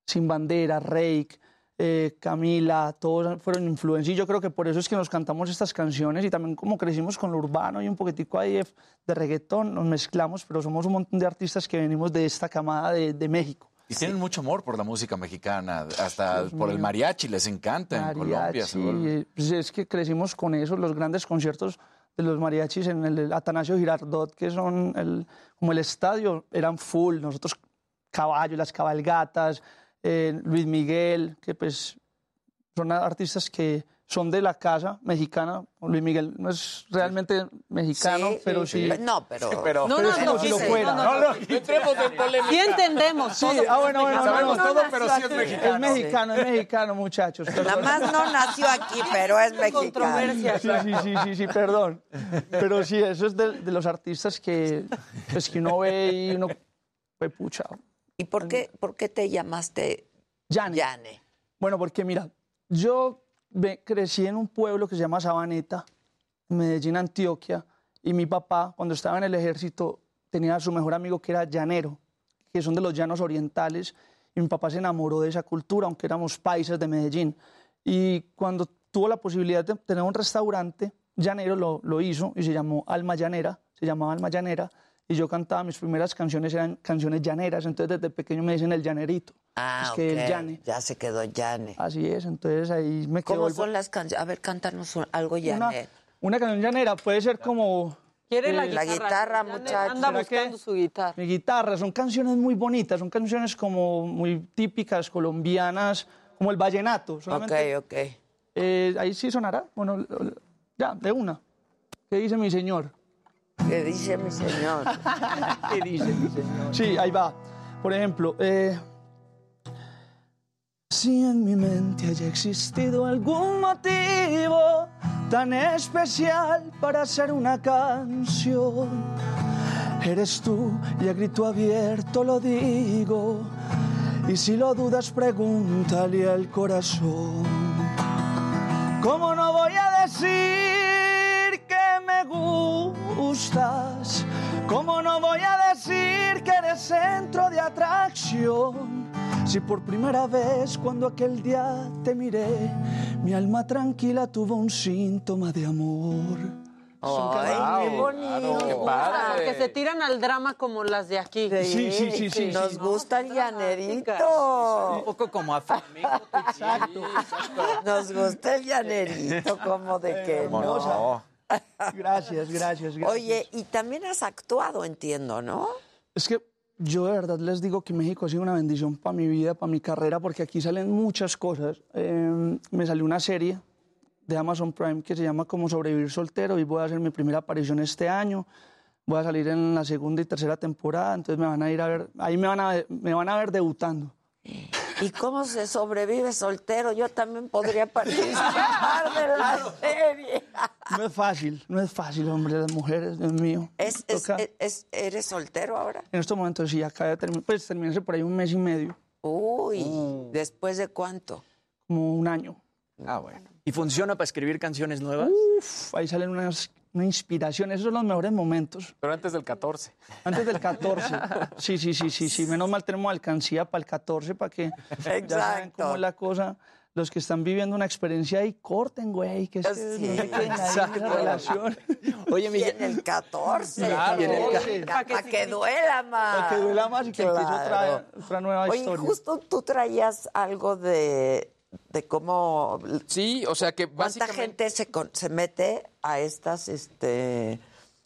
Sin Bandera, Rake, eh, Camila, todos fueron influencias. Y yo creo que por eso es que nos cantamos estas canciones y también como crecimos con lo urbano y un poquitico ahí de, de reggaetón, nos mezclamos, pero somos un montón de artistas que venimos de esta camada de, de México. Y tienen mucho amor por la música mexicana, hasta por el mariachi, les encanta en Colombia. Mariachi, pues es que crecimos con eso, los grandes conciertos de los mariachis en el Atanasio Girardot, que son el, como el estadio, eran full, nosotros caballos, las cabalgatas, eh, Luis Miguel, que pues son artistas que son de la casa mexicana. Luis Miguel no es realmente mexicano, Sí, pero sí, sí. No, pero- pero, No, pero no, no, como si lo fuera. no, no, no. entremos en polémica. Sí entendemos Sí, todo. ah, bueno, bueno, Sabemos no, no, todo, pero sí es mexicano. Es mexicano, es mexicano, muchachos. Nada más no nació aquí, pero es mexicano. Controversia. Sí, sí, sí, sí, sí, perdón. Pero sí, eso es de, de los artistas que, pues, que uno ve y uno, pues, pucha. ¿Y por qué, por qué te llamaste Yane. Yane? Bueno, porque mira, yo crecí en un pueblo que se llama Sabaneta, Medellín, Antioquia, y mi papá, cuando estaba en el ejército, tenía a su mejor amigo que era llanero, que son de los llanos orientales, y mi papá se enamoró de esa cultura, aunque éramos paisas de Medellín. Y cuando tuvo la posibilidad de tener un restaurante llanero, lo, lo hizo y se llamó Alma Llanera, se llamaba Alma Llanera, y yo cantaba, mis primeras canciones eran canciones llaneras, entonces desde pequeño me dicen el llanerito. Ah, es que ok. el llane. Ya se quedó Yane. Así es, entonces ahí me quedó ¿Cómo el- son las canciones? A ver, cántanos algo una, Yane. una canción llanera puede ser como Quiere la Eh, guitarra. la guitarra, Yane muchacho. Anda ¿Será buscando su guitarra. mi guitarra, son canciones muy bonitas, son canciones como muy típicas colombianas, como el vallenato. solamente- Ok, ok. Eh, ahí sí sonará, bueno, ya, de una. ¿Qué dice mi señor? ¿Qué dice mi señor? ¿Qué dice mi señor? Sí, ahí va. Por ejemplo, eh, si en mi mente haya existido algún motivo tan especial para hacer una canción, eres tú y a grito abierto lo digo. Y si lo dudas, pregúntale al corazón. ¿Cómo no voy a decir que me gusta ¿Cómo no voy a decir que eres centro de atracción? Si por primera vez cuando aquel día te miré, mi alma tranquila tuvo un síntoma de amor. Ay, qué bonito. Qué padre. Que se tiran al drama como las de aquí. Sí, sí, sí, sí. Nos gusta el llanerito. Un poco como a flamenco. Exacto. Nos gusta el llanerito, como de que ¿Cómo no. no? Gracias, gracias, gracias. Oye, y también has actuado, entiendo, ¿no? Es que yo de verdad les digo que México ha sido una bendición para mi vida, para mi carrera, porque aquí salen muchas cosas. Eh, me salió una serie de Amazon Prime que se llama Cómo sobrevivir soltero y voy a hacer mi primera aparición este año. Voy a salir en la segunda y tercera temporada, entonces me van a ir a ver, ahí me van a, me van a ver debutando. ¿Y cómo se sobrevive soltero? Yo también podría participar de la serie. No es fácil, no es fácil, hombre, las mujeres, Dios mío. ¿Es, es- Toca- es- ¿Eres soltero ahora? En estos momentos sí, acaba de terminar, pues terminarse por ahí un mes y medio, Uy, ¿después de cuánto? como un año. Ah, bueno. ¿Y funciona para escribir canciones nuevas? Uf, ahí salen unas, una inspiración, esos son los mejores momentos. Pero antes del 14. Antes del 14. Sí, sí, sí, sí, sí. Menos mal tenemos alcancía para el 14 para que ya saben Exacto. cómo es la cosa. Los que están viviendo una experiencia ahí, corten, güey, que es que Sí, no se queden ahí en esa exacto. relación. Oye, mi Y en el 14. Claro. Y en el. Para que, duela más. Para que duela más y que empiece otra, Claro. otra nueva Oye, historia. justo tú traías algo de, de cómo... Sí, o sea que ¿Cuánta básicamente... gente se, con- se mete a estas, este,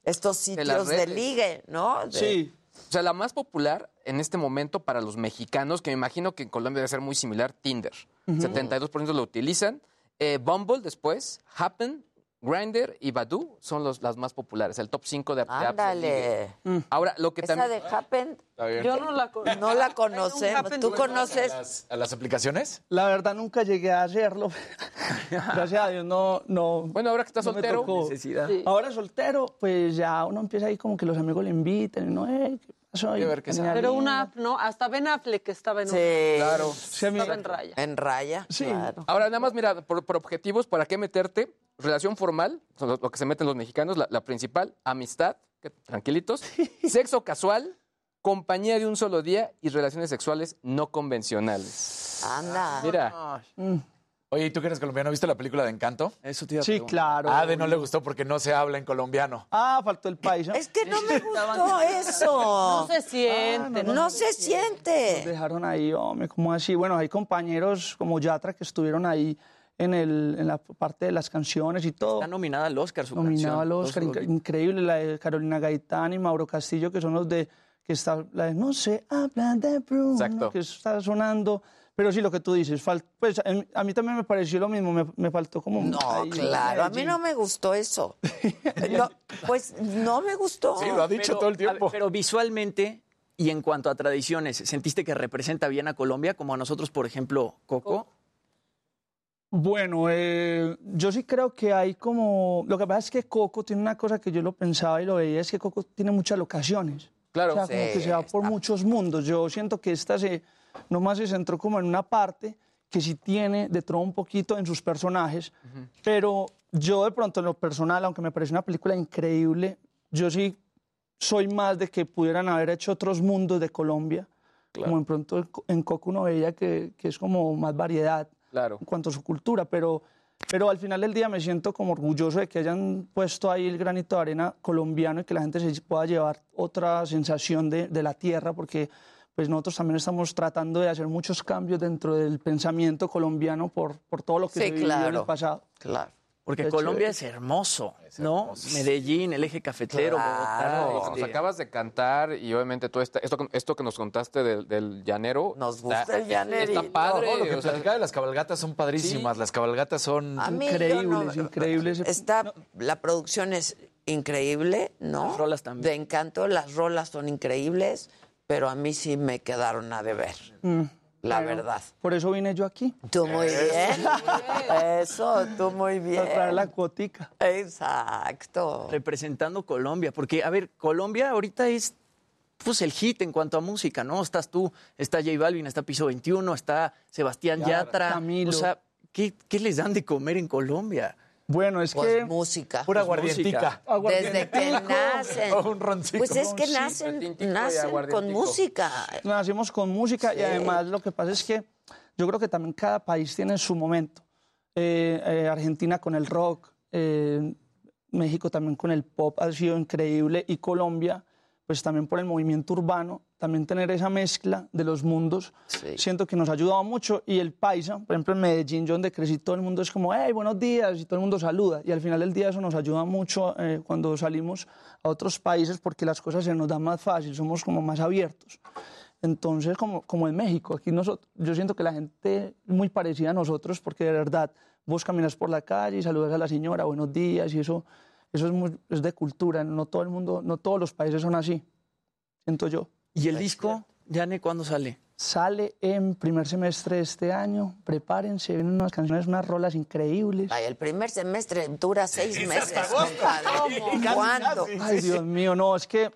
estos De sitios de, redes. ligue, no? De- O sea, la más popular en este momento para los mexicanos, que me imagino que en Colombia debe ser muy similar, Tinder. Ujú. 72% lo utilizan. Eh, Bumble después, Happen, Grindr y Badoo son los, las más populares, el top 5 de, de apps de Ándale. ligue. Ahora, lo que Esa también... de Happen. Yo no la, no la conocemos. ¿Tú ¿A conoces? las, a las aplicaciones? La verdad nunca llegué a hacerlo. Gracias a Dios no, no. Bueno, ahora que estás no soltero, tocó. Necesidad. Sí. Ahora soltero, pues ya uno empieza ahí como que los amigos le invitan, y no, eh, ¿qué pasó? Que ver. Pero una app, ¿no? Hasta Ben Affleck estaba en Sí. una. Claro. Sí, Estaba en raya. En raya. Sí. Claro. Ahora, nada más, mira, por, por objetivos, ¿para qué meterte? Relación formal, son lo, lo que se meten los mexicanos, la, la principal, amistad, que- tranquilitos, sexo casual, compañía de un solo día y relaciones sexuales no convencionales. Anda. Mira, Mm. Oye, ¿y tú que eres colombiano? ¿Viste la película de Encanto? Eso te iba a Sí, preguntar. claro. A Ade no le gustó porque no se habla en colombiano. Ah, faltó el país. ¿no? Es que no me gustó eso. No se siente. No se Nos siente. dejaron ahí, hombre, ¿cómo así? Bueno, hay compañeros como Yatra que estuvieron ahí en, el, en la parte de las canciones y todo. Está nominada al Oscar su Nominado canción. al Oscar, increíble, la de Carolina Gaitán y Mauro Castillo, que son los de, que está, la de No se habla de Bruno, Exacto. que está sonando. Pero sí, lo que tú dices, fal- pues a, mí también me pareció lo mismo, me, me faltó como... No, ahí, claro, a mí no me gustó eso. No, pues no me gustó. Sí, lo ha dicho Pero, todo el ver, tiempo. pero visualmente y en cuanto a tradiciones, ¿sentiste que representa bien a Colombia como a nosotros, por ejemplo, Coco? Bueno, eh, yo sí creo que hay como... Lo que pasa es que Coco tiene una cosa que yo lo pensaba y lo veía, es que Coco tiene muchas locaciones. Claro. O sea, como Sí, que se va por muchos mundos. Yo siento que esta se, nomás se centró como en una parte que sí tiene de todo un poquito en sus personajes, pero yo de pronto en lo personal, aunque me parece una película increíble, yo sí soy más de que pudieran haber hecho otros mundos de Colombia, como en pronto en Coco uno veía que, que es como más variedad claro. en cuanto a su cultura, pero, pero al final del día me siento como orgulloso de que hayan puesto ahí el granito de arena colombiano y que la gente se pueda llevar otra sensación de, de la tierra, porque pues nosotros también estamos tratando de hacer muchos cambios dentro del pensamiento colombiano por, por todo lo que Sí, se vivió en el pasado. Claro. Porque Qué Colombia chévere. es hermoso, ¿no? Medellín, el eje cafetero, Claro. Bogotá. Nos este, acabas de cantar y obviamente todo esta- esto, esto que nos contaste del, del llanero. Nos está- gusta el llanerito. Está padre. No, lo que o sea, las cabalgatas son padrísimas. Las cabalgatas son... Mí Increíbles, no- increíbles. Está, la producción es increíble, ¿no? Las rolas también. De encanto, las rolas son increíbles, pero a mí sí me quedaron a deber, Mm, la pero verdad. Por eso vine yo aquí, Tú muy bien. Eso, tú muy bien. para traer la cuotica. Exacto. representando Colombia, porque, a ver, Colombia ahorita es pues el hit en cuanto a música, ¿no? Estás tú, está J Balvin, está Piso 21, está Sebastián Yatra, Yatra. Camilo. O sea, ¿qué, qué les dan de comer en Colombia? Bueno, es Pues que... música. Pura Pues música. Desde que nacen. O un roncito. Pues es que nacen, nacen con música. Nacimos con música Sí. y además lo que pasa es que yo creo que también cada país tiene su momento. Eh, eh, Argentina con el rock, eh, México también con el pop ha sido increíble y Colombia pues también por el movimiento urbano, también tener esa mezcla de los mundos, siento que nos ha ayudado mucho y el paisa, por ejemplo en Medellín, yo donde crecí, todo el mundo es como, hey, buenos días, y todo el mundo saluda y al final del día eso nos ayuda mucho eh, cuando salimos a otros países porque las cosas se nos dan más fácil, somos como más abiertos. Entonces, como, como en México, aquí nosotros, yo siento que la gente es muy parecida a nosotros porque de verdad vos caminas por la calle y saludas a la señora, buenos días, y eso, eso es, muy- es de cultura. No todo el mundo, no todos los países son así, siento yo. ¿Y el disco, Yane, cuándo sale? Sale en primer semestre de este año, prepárense, vienen unas canciones, unas rolas increíbles. Ay, el primer semestre dura seis meses. ¿Cuándo? Ay, Dios mío, no, es que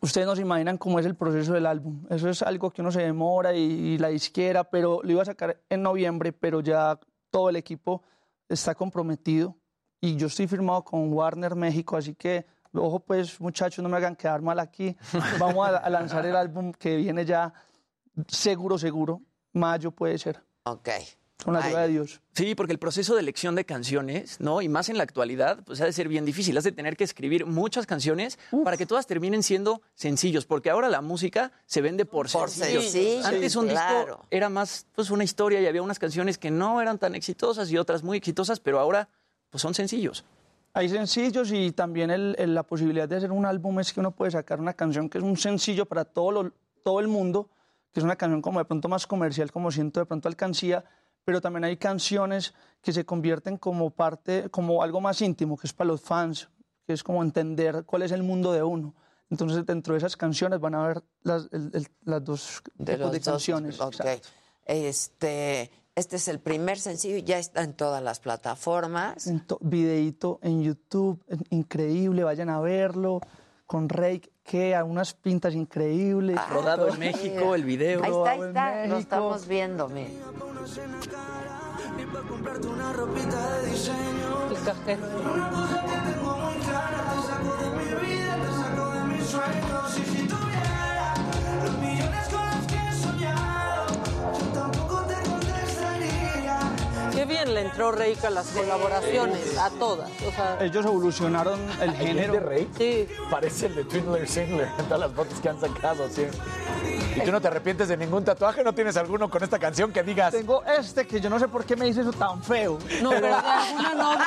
ustedes no se imaginan cómo es el proceso del álbum. Eso es algo que uno se demora y, y la disquera, pero lo iba a sacar en noviembre, pero ya todo el equipo está comprometido y yo estoy firmado con Warner México, así que ojo pues muchachos, no me hagan quedar mal aquí. Vamos a, a lanzar el álbum que viene ya seguro, seguro. Mayo puede ser. Ok. Con la ayuda de Dios. Sí, porque el proceso de elección de canciones, ¿no? Y más en la actualidad, pues ha de ser bien difícil. Has de tener que escribir muchas canciones para que todas terminen siendo sencillos, porque ahora la música se vende por, Por sencillos. sencillo, Antes un claro. disco era más pues una historia y había unas canciones que no eran tan exitosas y otras muy exitosas, pero ahora pues son sencillos. Hay sencillos y también el- el- la posibilidad de hacer un álbum es que uno puede sacar una canción que es un sencillo para todo, lo- todo el mundo, que es una canción como de pronto más comercial, como siento de pronto alcancía, pero también hay canciones que se convierten como parte, como algo más íntimo, que es para los fans, que es como entender cuál es el mundo de uno. Entonces dentro de esas canciones van a ver las, el- las dos De tipos de dos, canciones. ok. exacto. Este, este es el primer sencillo, ya está en todas las plataformas. Un to- videíto en YouTube, increíble, vayan a verlo, con Rake, que a unas pintas increíbles. Rodado en México, el video. Ahí está, ahí está, lo estamos viendo, mira. El cajero. Qué bien le entró Reika a las colaboraciones, a todas. O sea, Ellos evolucionaron el género. de Rey? Sí. Parece el de Twindler Singler todas las fotos que han sacado, sí. ¿Y tú no te arrepientes de ningún tatuaje? ¿No tienes alguno con esta canción que digas? Tengo este que yo no sé por qué me dice eso tan feo. no, pero de alguna novia.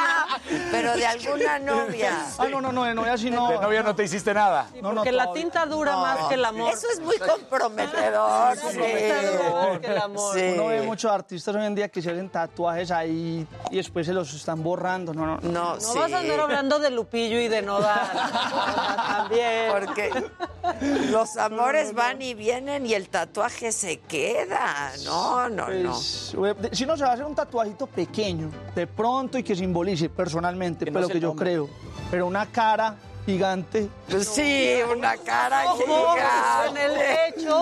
Pero de alguna novia. Ah, no, no, no, de novia sí no. De novia no te hiciste nada. No, no, Porque la tinta dura más que el amor. Eso es muy comprometedor. sí. Comprometedor que el amor. Sí. Uno ve muchos artistas hoy en día que se hacen tatuajes ahí y después se los están borrando. No, no. No, No sí. vas a andar hablando de Lupillo y de Nodal. También. Porque los amores van y vienen y el tatuaje se queda. No, no, no. Pues, de- si no se va a hacer un tatuajito pequeño, de pronto y que simbolice personalmente, Que no pero que yo creo. Pero una cara gigante. Pues sí, una cara Ojos en el gigante. Dios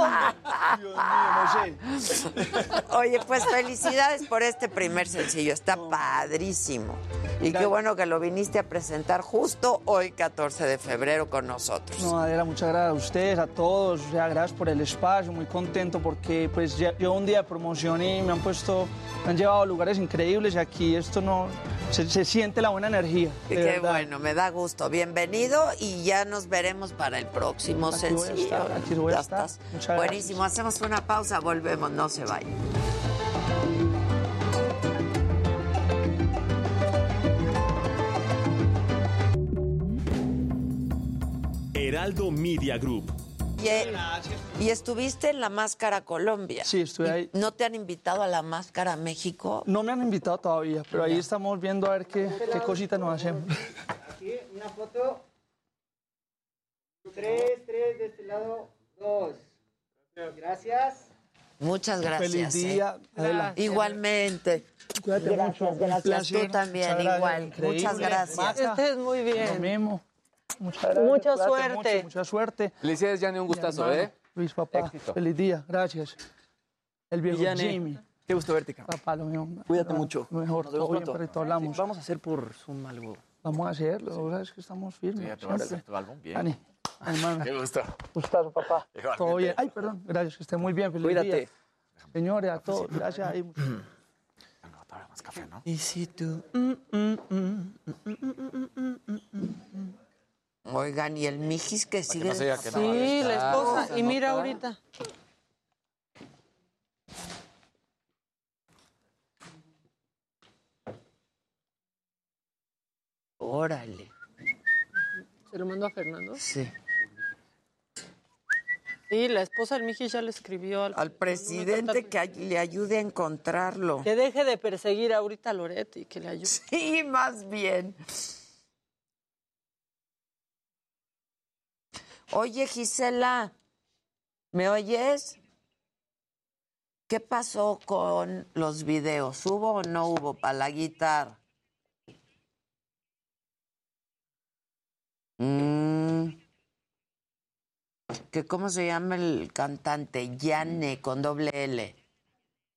mío, sé. Oye, pues felicidades por este primer sencillo. Está padrísimo. Y qué bueno que lo viniste a presentar justo hoy, 14 de febrero, con nosotros. No, Adela, muchas gracias a ustedes, a todos. O sea, gracias por el espacio, muy contento porque pues ya- llevo un día de promoción y me han puesto, me han llevado a lugares increíbles y aquí esto no, se, se siente la buena energía. de Qué verdad. bueno, me da gusto. Bienvenido y ya nos veremos para el próximo Aquí voy a sencillo. estar, aquí voy a Ya estar. estás. Muchas Buenísimo. Hacemos una pausa, volvemos, no se vayan. Heraldo Media Group. Y, y estuviste en la Máscara Colombia. Sí, estuve ¿Y ahí. ¿No te han invitado a la Máscara México? No me han invitado todavía, pero ahí estamos viendo a ver qué, qué cositas nos hacemos. Aquí, una foto. Tres, tres, de este lado, dos. Gracias. Muchas gracias. Feliz ¿eh? día, Adela. Igualmente. Cuídate Gracias, mucho. gracias. Tú también, Muchas gracias, igual. increíble. Muchas gracias. Estés muy Lo bien. mismo. Muchas gracias. Mucha cuídate suerte. mucho, mucha suerte. Felicidades, Gianni, un gustazo, Hermano, ¿eh? Luis, papá. Éxito. Feliz día. Gracias. El viejo Villane. Jimmy. Qué gusto verte, cabrón. Papá, lo mismo. Cuídate mucho. Lo mejor. Nos vemos Todo bien, pronto. perrito, hablamos. Vamos a hacer por Zoom algo. Vamos a hacerlo, ¿sabes que estamos firmes? Sí, ya te tu álbum bien. Dani, hermano. Qué gusto. Gustazo, papá. Igualmente. Todo bien. Ay, perdón. Gracias, que esté muy bien. Feliz Cuídate. día. Señores, a todos. Gracias. Ay, más café, ¿no? Y si tú... Oigan, y el Mijis que sigue. no se diga que no, Sí, la esposa. Y mira ahorita. Órale. ¿Se lo mandó a Fernando? Sí. Sí, la esposa del Miji ya le escribió al, Al presidente que ay- le ayude a encontrarlo. que deje de perseguir ahorita a Loreto y que le ayude. Sí, más bien. Oye, Gisela, ¿me oyes? ¿Qué pasó con los videos? ¿Hubo o no hubo para la guitarra? Mm. ¿Que ¿Cómo se llama el cantante? Yane, con doble L.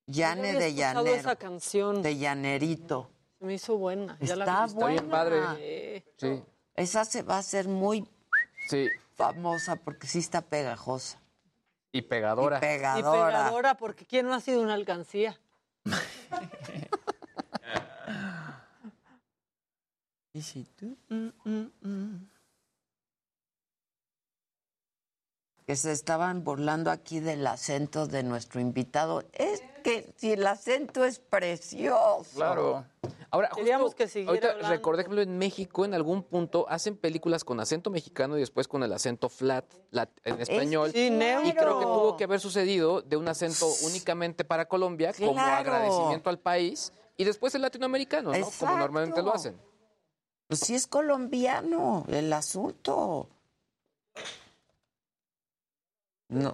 Yane de Llanero. esa canción. De Llanerito. Se me hizo buena. ya la Está vi. buena. bien padre. Sí. Esa se va a hacer muy Sí. Famosa porque sí está pegajosa. Y pegadora. Y Y pegadora. porque ¿quién no ha sido una alcancía? Y si tú... Que se estaban burlando aquí del acento de nuestro invitado. Es que si el acento es precioso. Claro. Ahora, justo, que ahorita hablando. recordé, en México en algún punto hacen películas con acento mexicano y después con el acento flat lat- en español. Sí, neutro. y creo que tuvo que haber sucedido de un acento únicamente para Colombia como agradecimiento al país y después el latinoamericano, ¿no? Como normalmente lo hacen. Pues sí es colombiano el asunto. No.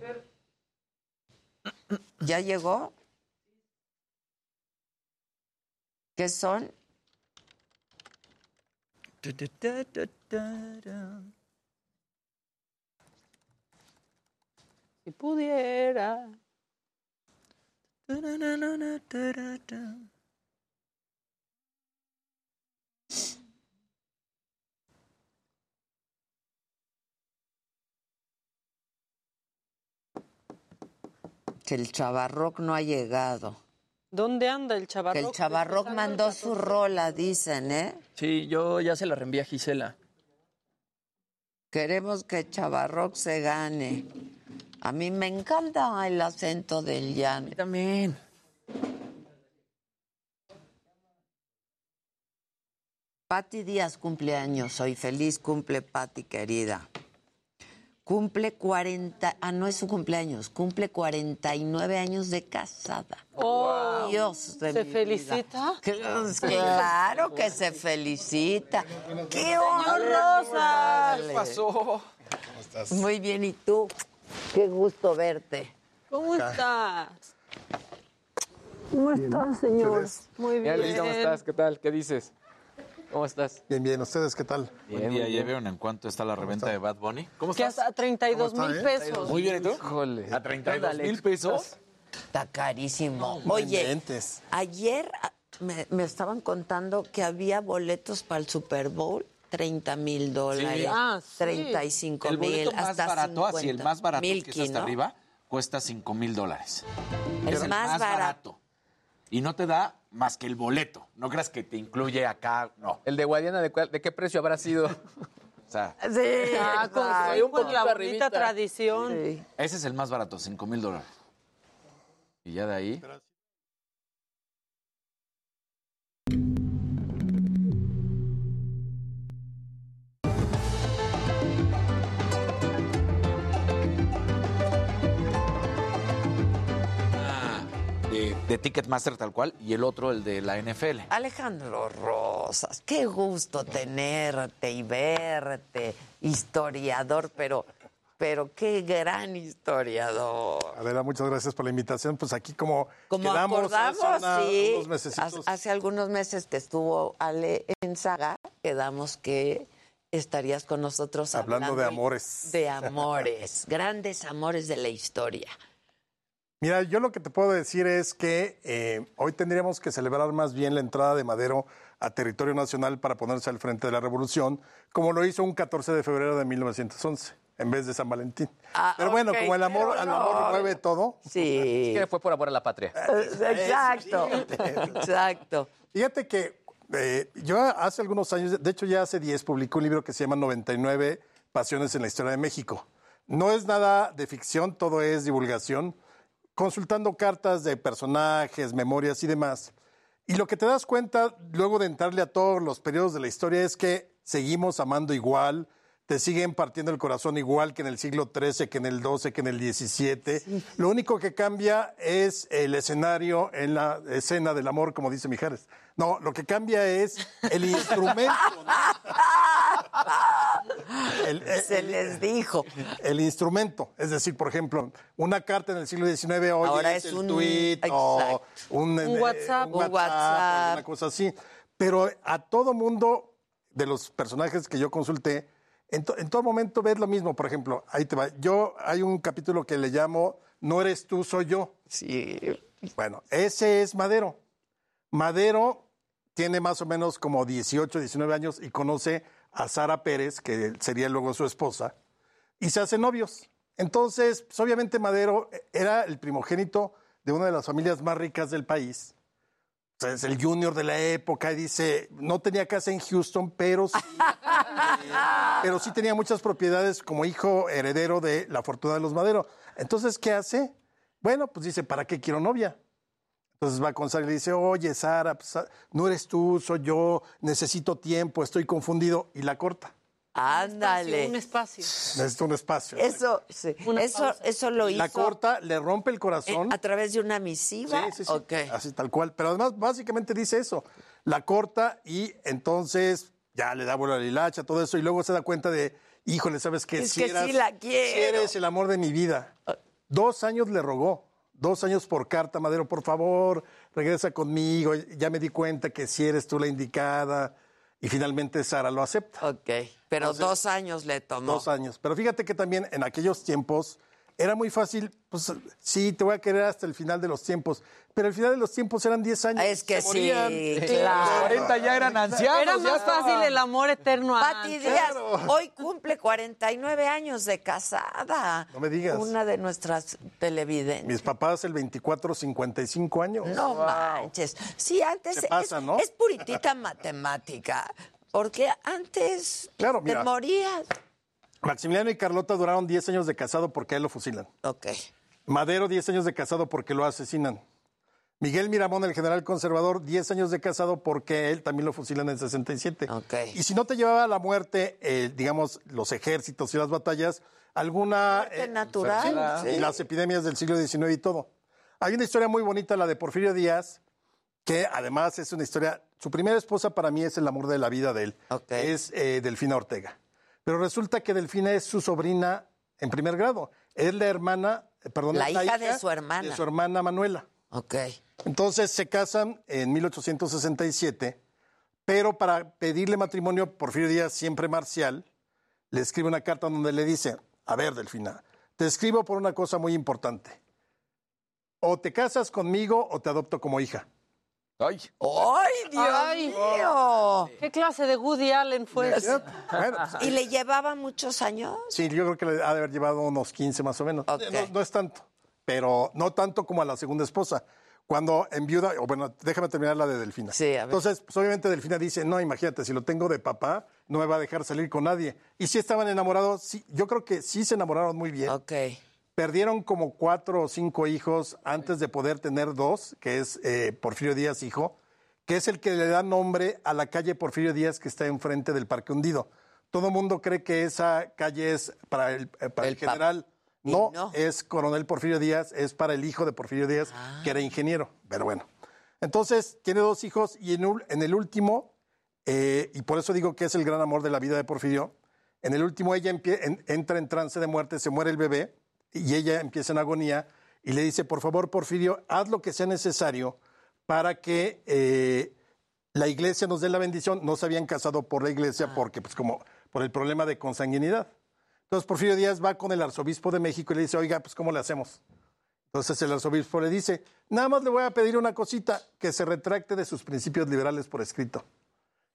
¿Ya llegó? ¿Qué son? Si pudiera. Que el chavarroc no ha llegado. ¿Dónde anda el Que chavarroc? el chavarroc mandó su rola, dicen, ¿eh? Sí, yo ya se la reenvié a Gisela. Queremos que Chavarroc se gane. A mí me encanta el acento del llano. También. Patti Díaz cumpleaños hoy. Feliz cumple, Patti, querida. Cumple 40, ah, no es su cumpleaños, cumple 49 años de casada. Oh, Dios de ¿Se mi felicita? vida. Claro que se felicita. ¡Qué honor! Rosas! ¿Qué pasó? Muy bien, ¿y tú? Qué gusto verte. ¿Cómo estás? ¿Cómo estás, señor? Muy bien. ¿cómo estás? ¿Qué tal? ¿Qué dices? ¿Cómo estás? Bien, bien. ¿Ustedes qué tal? Buen día, ¿ya vieron en cuánto está la reventa de Bad Bunny? ¿Cómo Que estás? hasta 32 ¿Cómo mil está, eh? pesos. Muy bien, ¿y tú? Híjole. ¿A 32 Alex? mil pesos? Está carísimo. No Oye, inventes. ayer ah, me, me estaban contando que había boletos para el Super Bowl, 30 mil dólares, Sí. Ah, sí. 35 El mil, boleto más hasta barato, así, 50. el más barato que está hasta ¿no? arriba, cuesta 5 mil dólares. El Es más barato. Y no te da más que el boleto. No creas que te incluye acá, no. El de Guadiana, ¿de, cuál- de qué precio habrá sido? O sea, Sí, Ah, con, exacto. Hay un con la bonita arribita. tradición. Sí. ese es el más barato, 5 mil dólares. Y ya de ahí. Ah, De, Ticketmaster tal cual y el otro el de la NFL. Alejandro Rosas, qué gusto tenerte y verte, historiador, pero, pero qué gran historiador. Adela, muchas gracias por la invitación. Pues aquí como, Como quedamos acordamos, hace una- sí, unos hace algunos meses que estuvo Ale en Saga, quedamos que estarías con nosotros Hablando hablando, de amores. De amores, grandes amores de la historia. Mira, yo lo que te puedo decir es que eh, hoy tendríamos que celebrar más bien la entrada de Madero a territorio nacional para ponerse al frente de la revolución, como lo hizo un 14 de febrero de 1911, en vez de San Valentín. Ah, pero bueno, como el amor, pero al amor no. mueve todo. Sí. Es que fue por amor a la patria. Exacto. Exacto. Fíjate que eh, yo hace algunos años, de hecho ya hace 10, publicé un libro que se llama 99 Pasiones en la Historia de México. No es nada de ficción, todo es divulgación, consultando cartas de personajes, memorias y demás. Y lo que te das cuenta luego de entrarle a todos los periodos de la historia es que seguimos amando igual, te siguen partiendo el corazón igual que en el siglo XIII, que en el XII, que en el XVII. Lo único que cambia es el escenario en la escena del amor, como dice Mijares. No, lo que cambia es el instrumento. El- el- Se les dijo. el instrumento. Es decir, por ejemplo, una carta en el siglo XIX hoy Ahora es, un- tweet o exacto. un, Un eh, WhatsApp. un Un WhatsApp. una cosa así. Pero a todo mundo de los personajes que yo consulté, en, to- en todo momento ves lo mismo. Por ejemplo, ahí te va. Yo hay un capítulo que le llamo No eres tú, soy yo. Sí. Bueno, ese es Madero. Madero tiene más o menos como 18, 19 años y conoce a Sara Pérez, que sería luego su esposa, y se hacen novios. Entonces, pues, obviamente Madero era el primogénito de una de las familias más ricas del país. O sea, es el junior de la época y dice, no tenía casa en Houston, pero sí, eh, pero sí tenía muchas propiedades como hijo heredero de la fortuna de los Madero. Entonces, ¿qué hace? Bueno, pues dice, ¿para qué quiero novia? Entonces va con Sara y le dice, oye, Sara, pues, ah, no eres tú, soy yo, necesito tiempo, estoy confundido. Y la corta. Ándale. Un espacio. Necesito un espacio. Eso, sí. Una eso, eso lo hizo La corta, le rompe el corazón. eh, a través de una misiva. Sí, sí, sí. Así tal cual. Pero además, básicamente dice eso. La corta y entonces ya le da vuelo a la hilacha, todo eso. Y luego se da cuenta de, híjole, ¿sabes qué? Es Si que sí la quiero. si eres el amor de mi vida. Dos años le rogó. Dos años por carta, Madero, por favor, regresa conmigo. Ya me di cuenta que si eres tú la indicada. Y finalmente Sara lo acepta. Ok. Pero Entonces, dos años le tomó. Dos años. Pero fíjate que también en aquellos tiempos era muy fácil, pues sí, te voy a querer hasta el final de los tiempos. Pero el final de los tiempos eran 10 años. Es que se morían. sí, Los claro. 40 ya eran ancianos. Era más fácil el amor eterno Pati antes. Díaz hoy cumple 49 años de casada. No me digas. Una de nuestras televidentes. Mis papás el 24, 55 años. No manches. Sí, antes Se pasa, es, ¿no? es puritita matemática. Porque antes Claro, te mira. morías. Maximiliano y Carlota duraron 10 años de casado porque a él lo fusilan. Ok. Madero, 10 años de casado porque lo asesinan. Miguel Miramón, el general conservador, 10 años de casado porque él también lo fusilan en 67. Ok. Y si no te llevaba a la muerte, eh, digamos, los ejércitos y las batallas, alguna... Eh, natural, sí, las epidemias del siglo XIX y todo. Hay una historia muy bonita, la de Porfirio Díaz, que además es una historia... Su primera esposa para mí es el amor de la vida de él. Ok. Es eh, Delfina Ortega. Pero resulta que Delfina es su sobrina en primer grado. Es la hermana, eh, perdón, La es hija de su hermana. De su hermana Manuela. Ok. Entonces se casan en 1867, pero para pedirle matrimonio, Porfirio Díaz, siempre marcial, le escribe una carta donde le dice, a ver, Delfina, te escribo por una cosa muy importante. O te casas conmigo o te adopto como hija. Ay. ¡Ay, Dios Ay. mío! ¿Qué clase de Woody Allen fue? ese? Bueno, pues, ¿Y le llevaba muchos años? sí, yo creo que le ha de haber llevado unos 15 más o menos. Ok. No, no es tanto, pero no tanto como a la segunda esposa. Cuando en viuda, o bueno, déjame terminar la de Delfina. Sí, a ver. Entonces, pues obviamente Delfina dice, no, imagínate, si lo tengo de papá, no me va a dejar salir con nadie. Y si estaban enamorados, sí, yo creo que sí se enamoraron muy bien. Ok. Perdieron como cuatro o cinco hijos antes de poder tener dos, que es eh, Porfirio Díaz hijo, que es el que le da nombre a la calle Porfirio Díaz que está enfrente del Parque Hundido. Todo mundo cree que esa calle es para el, eh, para el, El pap- general. No, no. es Coronel Porfirio Díaz, es para el hijo de Porfirio Díaz, Ah. que era ingeniero. Pero bueno. Entonces, tiene dos hijos y en, el último, eh, y por eso digo que es el gran amor de la vida de Porfirio, en el último ella en- entra en trance de muerte, se muere el bebé y ella empieza en agonía y le dice, por favor, Porfirio, haz lo que sea necesario para que eh, la iglesia nos dé la bendición. No se habían casado por la iglesia porque, pues, como por el problema de consanguinidad. Entonces, Porfirio Díaz va con el arzobispo de México y le dice, oiga, pues, ¿cómo le hacemos? Entonces el arzobispo le dice, nada más le voy a pedir una cosita, que se retracte de sus principios liberales por escrito.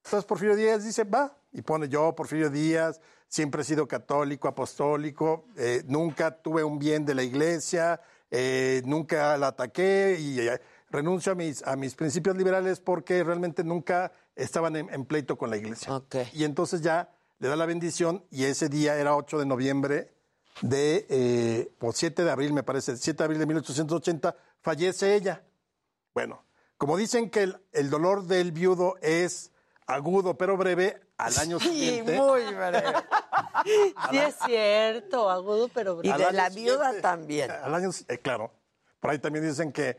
Entonces Porfirio Díaz dice, va, y pone yo, Porfirio Díaz, siempre he sido católico, apostólico, eh, nunca tuve un bien de la iglesia, eh, nunca la ataqué y eh, renuncio a mis, a mis principios liberales porque realmente nunca estaban en, en pleito con la iglesia. Y entonces ya le da la bendición y ese día era 8 de noviembre de, o 7 de abril me parece, 7 de abril de 1880, fallece ella. Bueno, como dicen que el, el dolor del viudo es agudo pero breve, al año Sí, siguiente... muy breve. Sí, es cierto, agudo, pero Y breve. de la viuda también. Al año, eh, claro. Por ahí también dicen que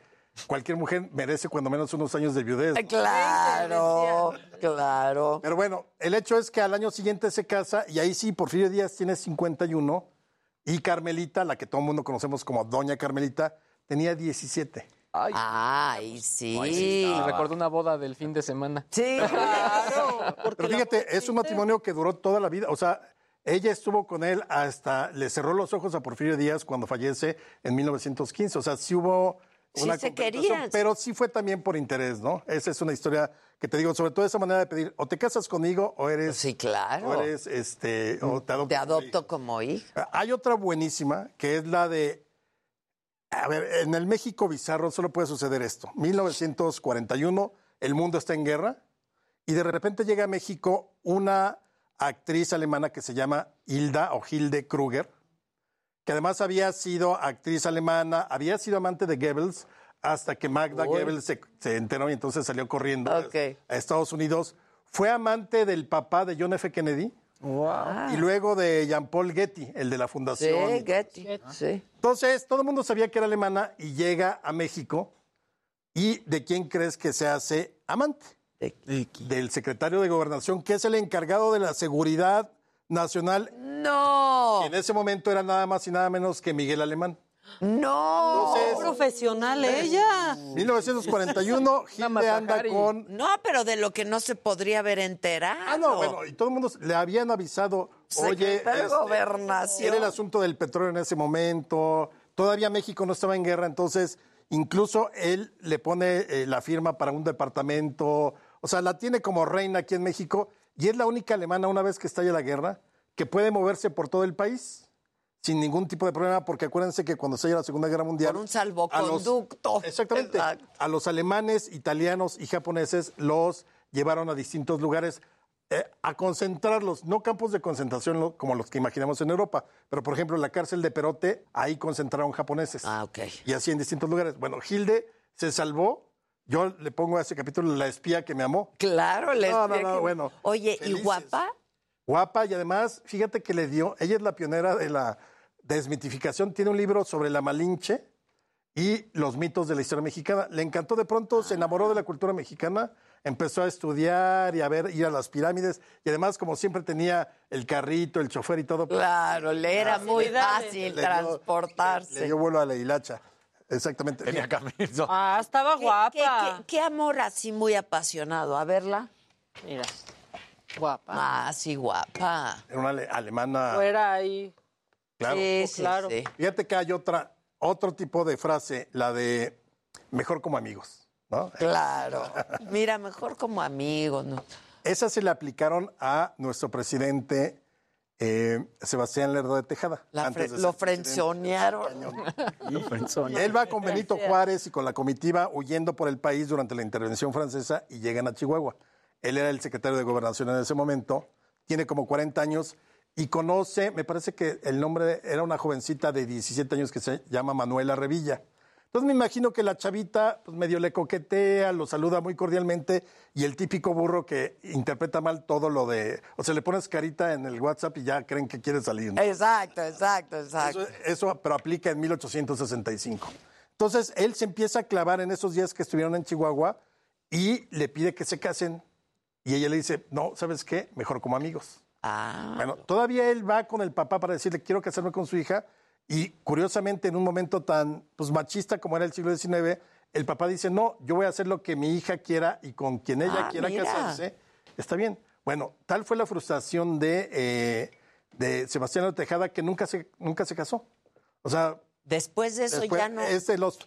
cualquier mujer merece cuando menos unos años de viudez. ¿no? Claro, claro. Pero bueno, el hecho es que al año siguiente se casa y ahí sí, Porfirio Díaz tiene 51 y Carmelita, la que todo el mundo conocemos como Doña Carmelita, tenía 17. Ay, sí. Me recordó una boda del fin de semana. Sí, claro. Pero fíjate, es un matrimonio que duró toda la vida. O sea, ella estuvo con él hasta, le cerró los ojos a Porfirio Díaz cuando fallece en 1915. O sea, sí hubo Sí una se compensación, querían. pero sí fue también por interés, ¿no? Esa es una historia que te digo, sobre todo esa manera de pedir, o te casas conmigo o eres... Sí, claro. O eres, este, o te adopto. Te adopto como hija. Hay otra buenísima, que es la de... A ver, en el México bizarro solo puede suceder esto. 1941, el mundo está en guerra y de repente llega a México una actriz alemana que se llama Hilda o Hilde Kruger, que además había sido actriz alemana, había sido amante de Goebbels hasta que Magda Uy. Goebbels se, se enteró y entonces salió corriendo a Estados Unidos. Fue amante del papá de John F. Kennedy y luego de Jean-Paul Getty, el de la fundación. Sí, Getty. Sí. Entonces, todo el mundo sabía que era alemana y llega a México. ¿Y de quién crees que se hace amante? Del secretario de Gobernación, que es el encargado de la seguridad nacional. No. En ese momento era nada más y nada menos que Miguel Alemán. No. Entonces, profesional ella. 1941, Hilde anda con No, pero de lo que no se podría haber enterado. Ah, no, bueno, y todo el mundo le habían avisado, oye, este, Gobernación. era el asunto del petróleo en ese momento, todavía México no estaba en guerra, entonces incluso él le pone eh, la firma para un departamento, o sea, la tiene como reina aquí en México y es la única alemana una vez que estalla la guerra que puede moverse por todo el país sin ningún tipo de problema, porque acuérdense que cuando estalla la Segunda Guerra Mundial... Por un a los- salvoconducto. Exactamente. A los alemanes, italianos y japoneses los llevaron a distintos lugares eh, a concentrarlos, no campos de concentración como los que imaginamos en Europa, pero por ejemplo la cárcel de Perote, ahí concentraron japoneses. Ah, ok. Y así en distintos lugares. Bueno, Hilde se salvó. Yo le pongo a ese capítulo la espía que me amó. Claro, la No, no, espía no, que- bueno. Oye, ¿y guapa? Guapa y además, fíjate que le dio, ella es la pionera de la desmitificación, tiene un libro sobre la Malinche y los mitos de la historia mexicana. Le encantó de pronto, se enamoró de la cultura mexicana, empezó a estudiar y a ver, ir a las pirámides y además como siempre tenía el carrito, el chofer y todo. Claro, le era muy fácil Le dio- transportarse. Le dio vuelo a la hilacha. Exactamente. Tenía camisa. Ah, estaba ¿Qué- guapa. qué, qué- qué amor así muy apasionado? A verla. Mira, guapa. Ah, sí, guapa. Era una ale- alemana. Fuera ahí. Claro. Sí, sí, claro. sí. Fíjate que hay otra, otro tipo de frase, la de mejor como amigos, ¿no? Claro. Mira, mejor como amigos, ¿no? Esa se le aplicaron a nuestro presidente eh, Sebastián Lerdo de Tejada. La antes fre- de lo frenzonearon. Él va con Benito Juárez y con la comitiva huyendo por el país durante la intervención francesa y llegan a Chihuahua. Él era el secretario de Gobernación en ese momento, tiene como 40 años y conoce, me parece que el nombre era una jovencita de 17 años que se llama Manuela Revilla. Entonces me imagino que la chavita pues, medio le coquetea, lo saluda muy cordialmente y el típico burro que interpreta mal todo lo de... O sea, le pones carita en el WhatsApp y ya creen que quiere salir. ¿no? Exacto, exacto, exacto. Eso, eso, pero aplica en 1865. Entonces, él se empieza a clavar en esos días que estuvieron en Chihuahua y le pide que se casen. Y ella le dice, no, ¿sabes qué? Mejor como amigos. Ah. Bueno, todavía él va con el papá para decirle, quiero casarme con su hija. Y curiosamente, en un momento tan pues, machista como era el siglo XIX, el papá dice, no, yo voy a hacer lo que mi hija quiera y con quien ella Ah, quiera mira. casarse. Está bien. Bueno, tal fue la frustración de, eh, de Sebastián Tejada que nunca se, nunca se casó. O sea, Después de eso Después, ya no. Es de los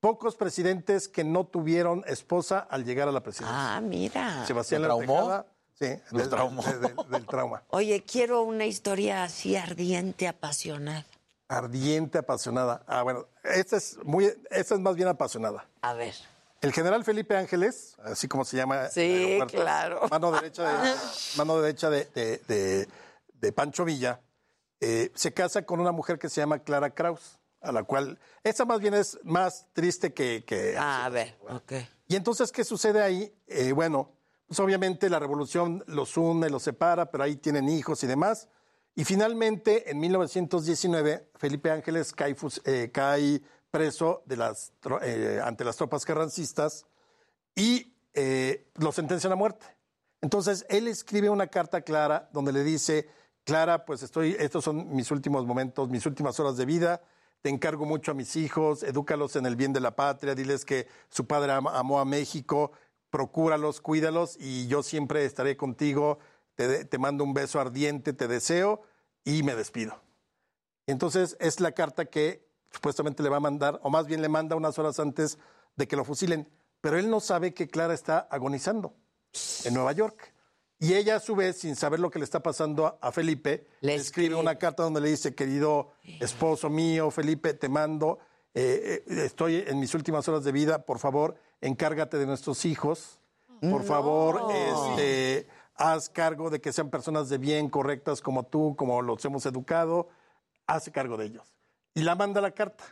pocos presidentes que no tuvieron esposa al llegar a la presidencia. Ah, mira. Sebastián Sí, del, de- de- del trauma. Oye, quiero una historia así ardiente, apasionada. Ardiente, apasionada. Ah, bueno, esta es, muy, esta es más bien apasionada. A ver. El general Felipe Ángeles, así como se llama. Sí, claro. Mano derecha de, mano derecha de, de- de- de Pancho Villa, eh, se casa con una mujer que se llama Clara Kraus, a la cual. Esa más bien es más triste que. que Ah, a ver, ok. y entonces, ¿qué sucede ahí? Eh, bueno, pues obviamente la revolución los une, los separa, pero ahí tienen hijos y demás. Y finalmente, en 1919, Felipe Ángeles cae, eh, cae preso eh, ante las tropas carrancistas y eh, lo sentencian a muerte. Entonces, él escribe una carta a Clara donde le dice, Clara, pues estoy, estos son mis últimos momentos, mis últimas horas de vida, te encargo mucho a mis hijos, edúcalos en el bien de la patria, diles que su padre amó a México, procúralos, cuídalos y yo siempre estaré contigo, te, mando un beso ardiente, te deseo y me despido. Entonces, es la carta que supuestamente le va a mandar, o más bien le manda unas horas antes de que lo fusilen, pero él no sabe que Clara está agonizando en Nueva York. Y ella, a su vez, sin saber lo que le está pasando a, a Felipe, le escribe una carta donde le dice, querido esposo mío, Felipe, te mando, eh, eh, estoy en mis últimas horas de vida, por favor, encárgate de nuestros hijos, por favor, este, haz cargo de que sean personas de bien, correctas como tú, como los hemos educado, haz cargo de ellos. Y la manda la carta.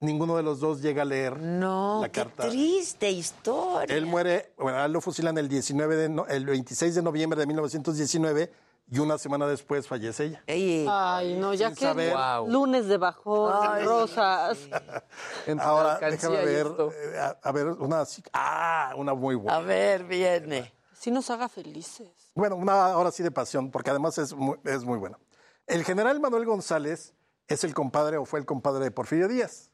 Ninguno de los dos llega a leer No, la qué carta. triste historia. Él muere, bueno, lo fusilan el, 19 de no- el 26 de noviembre de 1919 y una semana después fallece ella. Ay, no, ya Sin que saber. lunes de bajón, Ay, rosas. Ahora, déjame y ver, eh, a, a ver, una así. Ah, una muy buena. A ver, viene. Sí nos haga felices. Bueno, una ahora sí de pasión, porque además es muy, es muy buena. El general Manuel González es el compadre o fue el compadre de Porfirio Díaz.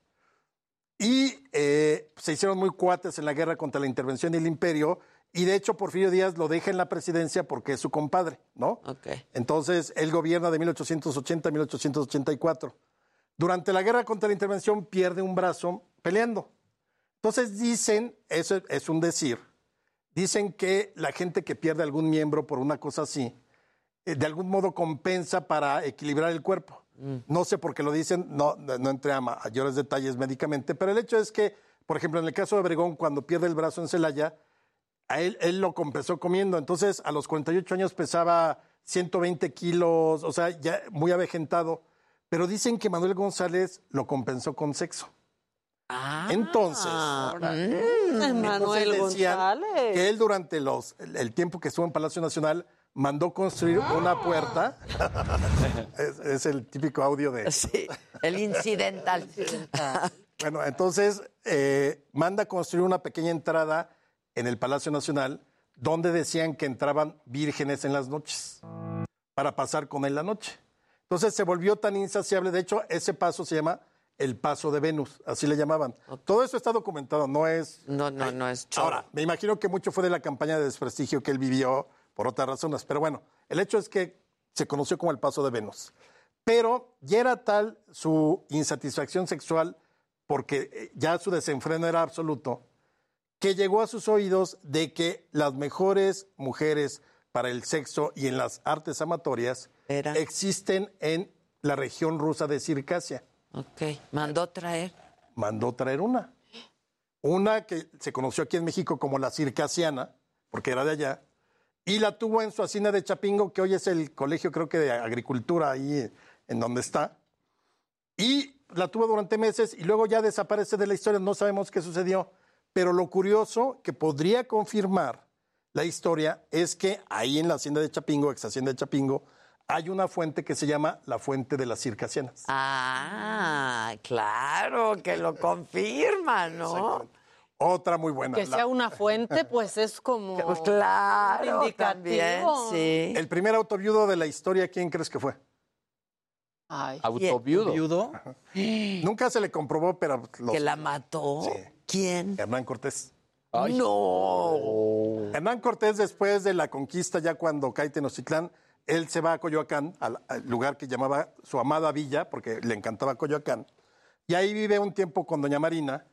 Y eh, se hicieron muy cuates en la guerra contra la intervención del imperio. Y de hecho, Porfirio Díaz lo deja en la presidencia porque es su compadre, ¿no? Ok. Entonces, él gobierna de 1880 a 1884. Durante la guerra contra la intervención pierde un brazo peleando. Entonces dicen, eso es un decir, dicen que la gente que pierde algún miembro por una cosa así, eh, de algún modo compensa para equilibrar el cuerpo. No sé por qué lo dicen, no, no entré a mayores detalles médicamente, pero el hecho es que, por ejemplo, en el caso de Obregón, cuando pierde el brazo en Celaya, a él, él lo compensó comiendo. Entonces, a los 48 años pesaba 120 kilos, o sea, ya muy avejentado. Pero dicen que Manuel González lo compensó con sexo. Ah, Entonces, Mm, Manuel entonces González. que él durante los, el, el tiempo que estuvo en Palacio Nacional mandó construir una puerta. es, es el típico audio de... Sí, el incidental. Bueno, entonces eh, manda construir una pequeña entrada en el Palacio Nacional donde decían que entraban vírgenes en las noches para pasar con él la noche. Entonces se volvió tan insaciable, de hecho ese paso se llama el paso de Venus, así le llamaban. Todo eso está documentado, no es... No, no, no es choro. Ahora, me imagino que mucho fue de la campaña de desprestigio que él vivió por otras razones, pero bueno, el hecho es que se conoció como el paso de Venus. Pero ya era tal su insatisfacción sexual, porque eh, ya su desenfreno era absoluto, que llegó a sus oídos de que las mejores mujeres para el sexo y en las artes amatorias existen en la región rusa de Circasia. Ok, mandó traer. Mandó traer una. Una que se conoció aquí en México como la circasiana, porque era de allá, y la tuvo en su hacienda de Chapingo, que hoy es el colegio, creo que de agricultura, ahí en donde está. Y la tuvo durante meses y luego ya desaparece de la historia, no sabemos qué sucedió. Pero lo curioso que podría confirmar la historia es que ahí en la hacienda de Chapingo, ex hacienda de Chapingo, hay una fuente que se llama la fuente de las circasianas. Ah, claro, que lo confirma, ¿no? Otra muy buena. Que La- sea una fuente, pues es como. Pues claro, indicativo. también, sí. El primer autoviudo de la historia, ¿quién crees que fue? Ay. Autoviudo. Nunca se le comprobó, pero... los- ¿Que la mató? ¿Quién? Hernán Cortés. No. Hernán Cortés, después de la conquista, ya cuando cae Tenochtitlán, él se va a Coyoacán, al, al lugar que llamaba su amada villa, porque le encantaba Coyoacán. Y ahí vive un tiempo con doña Marina,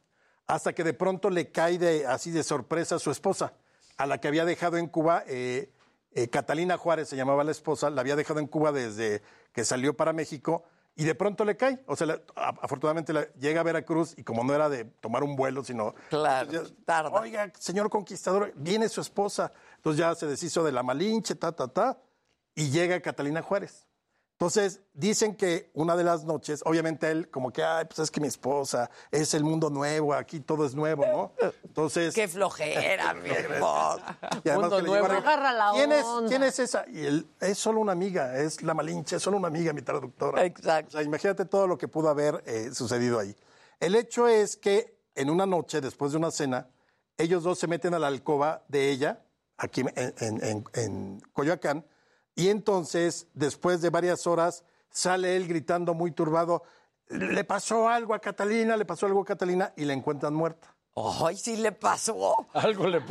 hasta que de pronto le cae de, así de sorpresa a su esposa, a la que había dejado en Cuba. eh, eh, Catalina Juárez se llamaba la esposa, la había dejado en Cuba desde que salió para México y de pronto le cae. O sea, la- afortunadamente la- llega a Veracruz y como no era de tomar un vuelo, sino... Claro, ya- Oiga, señor conquistador, viene su esposa. Entonces ya se deshizo de la Malinche, ta, ta, ta, y llega Catalina Juárez. Entonces, dicen que una de las noches, obviamente él como que, ay, pues es que mi esposa, es el mundo nuevo, aquí todo es nuevo, ¿no? Entonces... Qué flojera, mi esposa. Y además Mundo que nuevo. Agarra la ¿Quién es, onda. ¿Quién es esa? Y él, es solo una amiga, es la Malinche, es solo una amiga, mi traductora. Exacto. O sea, imagínate todo lo que pudo haber eh, sucedido ahí. El hecho es que en una noche, después de una cena, ellos dos se meten a la alcoba de ella, aquí en, en- en- en Coyoacán, y entonces, después de varias horas, sale él gritando muy turbado, le pasó algo a Catalina, le pasó algo a Catalina, y la encuentran muerta. Ay, sí le pasó. ¿Algo le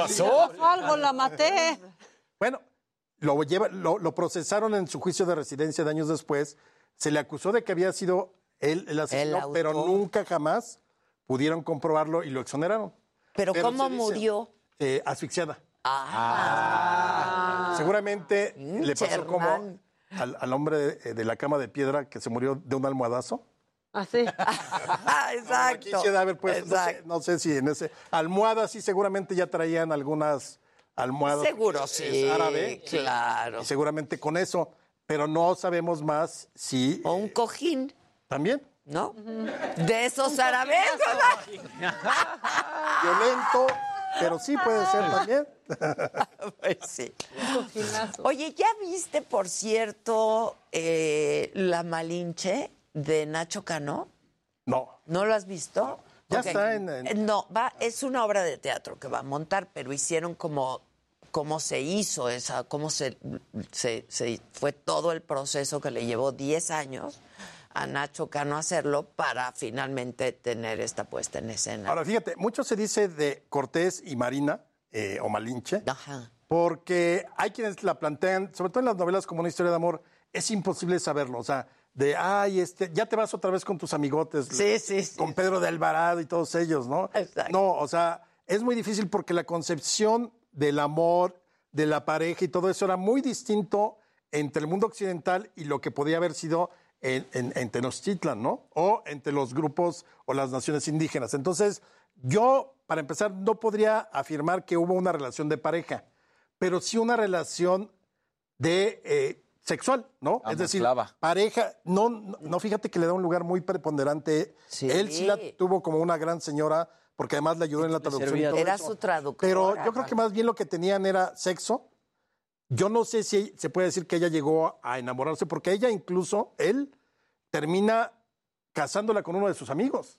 Algo la maté. Bueno, lo, lleva, lo, lo procesaron en su juicio de residencia de años después. Se le acusó de que había sido él el asesino, pero nunca jamás pudieron comprobarlo y lo exoneraron. ¿Pero, cómo dice, murió? eh, asfixiada. Ah. Seguramente le pasó como al, al hombre de, de la cama de piedra que se murió de un almohadazo. Así. Ah, exacto. Haber puesto, no sé, Exacto. no sé si en ese. Almohadas sí, seguramente ya traían algunas almohadas. Seguro sí, Es árabe. claro. Y seguramente con eso, pero no sabemos más si. O un cojín. También. ¿No? De esos arabescos. Violento, pero sí puede ser también. Pues sí. Oye, ¿ya viste, por cierto, eh, La Malinche de Nacho Cano? No. ¿No lo has visto? Ya está en- en- No, va, es una obra de teatro que va a montar, pero hicieron como cómo se hizo esa, cómo se, se, se- fue todo el proceso que le llevó 10 años a Nacho Cano hacerlo para finalmente tener esta puesta en escena. Ahora, fíjate, mucho se dice de Cortés y Marina, eh, o Malinche, Ajá. porque hay quienes la plantean, sobre todo en las novelas como una historia de amor, es imposible saberlo. O sea, de, ay, este, ya te vas otra vez con tus amigotes. Sí, sí, sí. Con Pedro de Alvarado y todos ellos, ¿no? No, o sea, es muy difícil porque la concepción del amor, de la pareja y todo eso era muy distinto entre el mundo occidental y lo que podía haber sido en, en- en Tenochtitlan, ¿no? O entre los grupos o las naciones indígenas. Entonces, yo, para empezar, no podría afirmar que hubo una relación de pareja, pero sí una relación de eh, sexual, ¿no? Es decir, pareja, no, no, no, fíjate que le da un lugar muy preponderante. Él sí la tuvo como una gran señora, porque además le ayudó en la traducción. y todo Era eso. su traductora. Pero yo creo que más bien lo que tenían era sexo. Yo no sé si se puede decir que ella llegó a enamorarse, porque ella incluso, él, termina casándola con uno de sus amigos.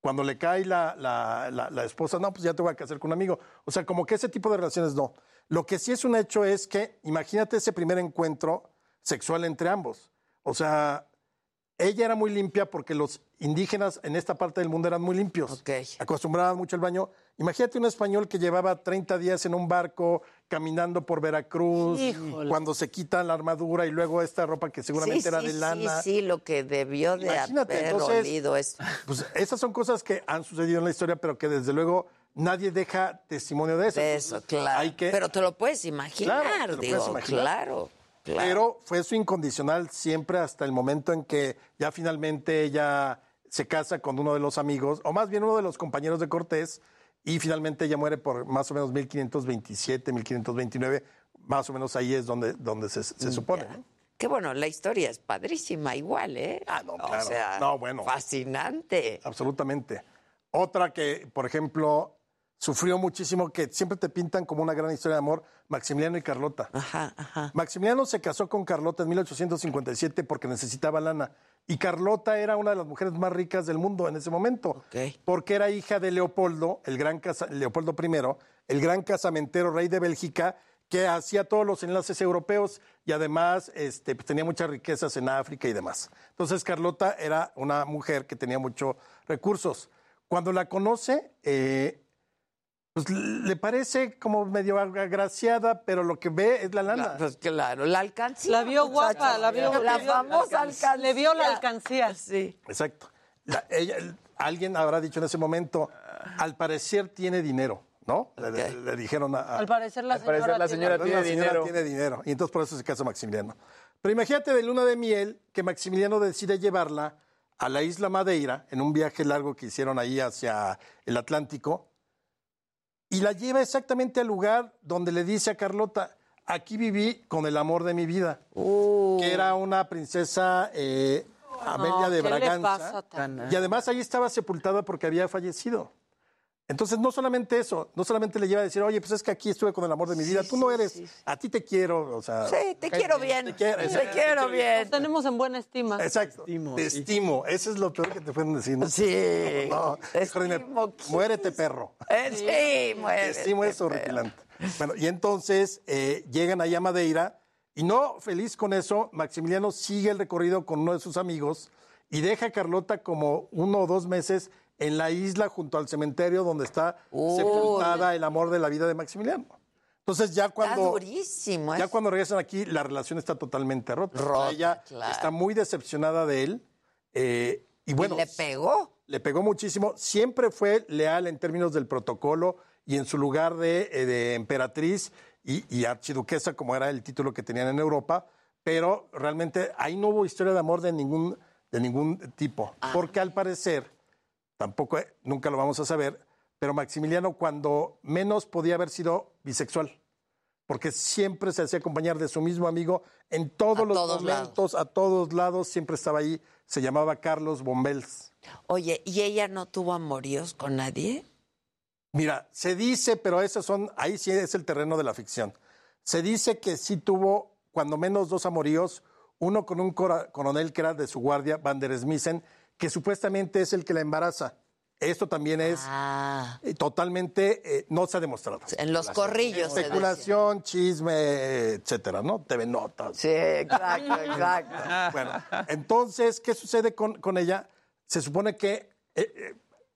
Cuando le cae la, la- la- esposa, no, pues ya te voy a casar con un amigo. O sea, como que ese tipo de relaciones no. Lo que sí es un hecho es que, imagínate ese primer encuentro sexual entre ambos. O sea, ella era muy limpia porque los indígenas en esta parte del mundo eran muy limpios. Acostumbraban mucho al baño. Imagínate un español que llevaba 30 días en un barco caminando por Veracruz, Híjole. cuando se quita la armadura y luego esta ropa que seguramente sí, era sí, de lana. Sí, sí, lo que debió de Imagínate, haber entonces, olido es... Pues esas son cosas que han sucedido en la historia, pero que desde luego nadie deja testimonio de eso. De eso, claro. Hay que, Pero te lo puedes imaginar, Claro, digo, puedes imaginar. claro, claro. Pero fue su incondicional siempre hasta el momento en que ya finalmente ella se casa con uno de los amigos, o más bien uno de los compañeros de Cortés, y finalmente ella muere por más o menos 1527, 1529, más o menos ahí es donde, donde se, se supone. ¿no? Que bueno, la historia es padrísima igual, ¿eh? Ah, no, claro. O sea, No, bueno. fascinante. Absolutamente. Otra que, por ejemplo, sufrió muchísimo, que siempre te pintan como una gran historia de amor, Maximiliano y Carlota. Ajá, ajá. Maximiliano se casó con Carlota en 1857 porque necesitaba lana. Y Carlota era una de las mujeres más ricas del mundo en ese momento. Porque era hija de Leopoldo, el gran casa- Leopoldo I, el gran casamentero rey de Bélgica, que hacía todos los enlaces europeos y además este, pues, tenía muchas riquezas en África y demás. Entonces Carlota era una mujer que tenía muchos recursos. Cuando la conoce, eh, pues le parece como medio agraciada, pero lo que ve es la lana. Pues claro, la alcancía. La vio muchacho. guapa, la vio La famosa alcancía. Le vio la alcancía. Sí. Exacto. la- ella- el- alguien habrá dicho en ese momento, al parecer tiene dinero, ¿no? Le, le- le dijeron a, a- Al parecer la Al parecer señora, la señora tiene- señora dinero. tiene dinero. Y entonces por eso se casa Maximiliano. Pero imagínate de luna de miel que Maximiliano decide llevarla a la isla Madeira en un viaje largo que hicieron ahí hacia el Atlántico y la lleva exactamente al lugar donde le dice a Carlota, aquí viví con el amor de mi vida, que era una princesa eh, Amelia No, de ¿qué le Braganza. Y además ahí estaba sepultada porque había fallecido. Entonces, no solamente eso, no solamente le lleva a decir, oye, pues es que aquí estuve con el amor de mi vida, tú no eres, a ti te quiero, o sea. Sí, te quiero bien. Te quiero, Te quiero bien. Nos tenemos en buena estima. Exacto. te estimo. Eso es lo peor que te pueden decir. ¿no? Sí. No, dime, muérete, perro. Eh, sí, muérete, Te estimo es horripilante. Bueno, y entonces eh, llegan ahí a Madeira y no feliz con eso, Maximiliano sigue el recorrido con uno de sus amigos y deja a Carlota como uno o dos meses en la isla junto al cementerio donde está sepultada el amor de la vida de Maximiliano. Entonces ya Está cuando durísimo. ya cuando regresan aquí, la relación está totalmente rota. Rota, Ella claro. está muy decepcionada de él. eh, y bueno, le pegó. le pegó muchísimo. Siempre fue leal en términos del protocolo y en su lugar de, eh, de emperatriz y, y archiduquesa, como era el título que tenían en Europa. Pero realmente ahí no hubo historia de amor de ningún, de ningún tipo. Porque al parecer, tampoco, eh, nunca lo vamos a saber, pero Maximiliano cuando menos podía haber sido bisexual. Porque siempre se hacía acompañar de su mismo amigo en todos A los todos momentos, a todos lados, siempre estaba ahí. Se llamaba Carlos Bombels. Oye, ¿y ella no tuvo amoríos con nadie? Mira, se dice, pero esos son, ahí sí es el terreno de la ficción. Se dice que sí tuvo, cuando menos dos amoríos, uno con un coronel que era de su guardia, Van der Smissen, que supuestamente es el que la embaraza. Esto también es eh, totalmente, eh, no se ha demostrado. Ah. En los corrillos Especulación, chisme, etcétera, ¿no? TV Notas. Sí, exacto, exacto. Bueno, entonces, ¿qué sucede con, con ella? Se supone que eh, eh,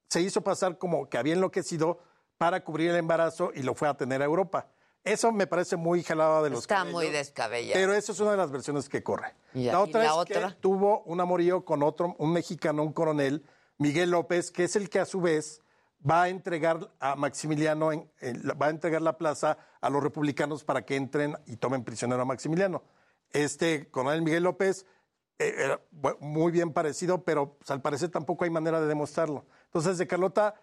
se hizo pasar como que había enloquecido para cubrir el embarazo y lo fue a tener a Europa. Eso me parece muy jalado de los Está cabellos, muy descabellado. Pero esa es una de las versiones que corre. La ¿y otra la es otra? que tuvo un amorío con otro, un mexicano, un coronel, Miguel López, que es el que a su vez va a entregar a Maximiliano, en- en la- va a entregar la plaza a los republicanos para que entren y tomen prisionero a Maximiliano. Este coronel Miguel López eh, era muy bien parecido, pero pues, al parecer tampoco hay manera de demostrarlo. Entonces, de Carlota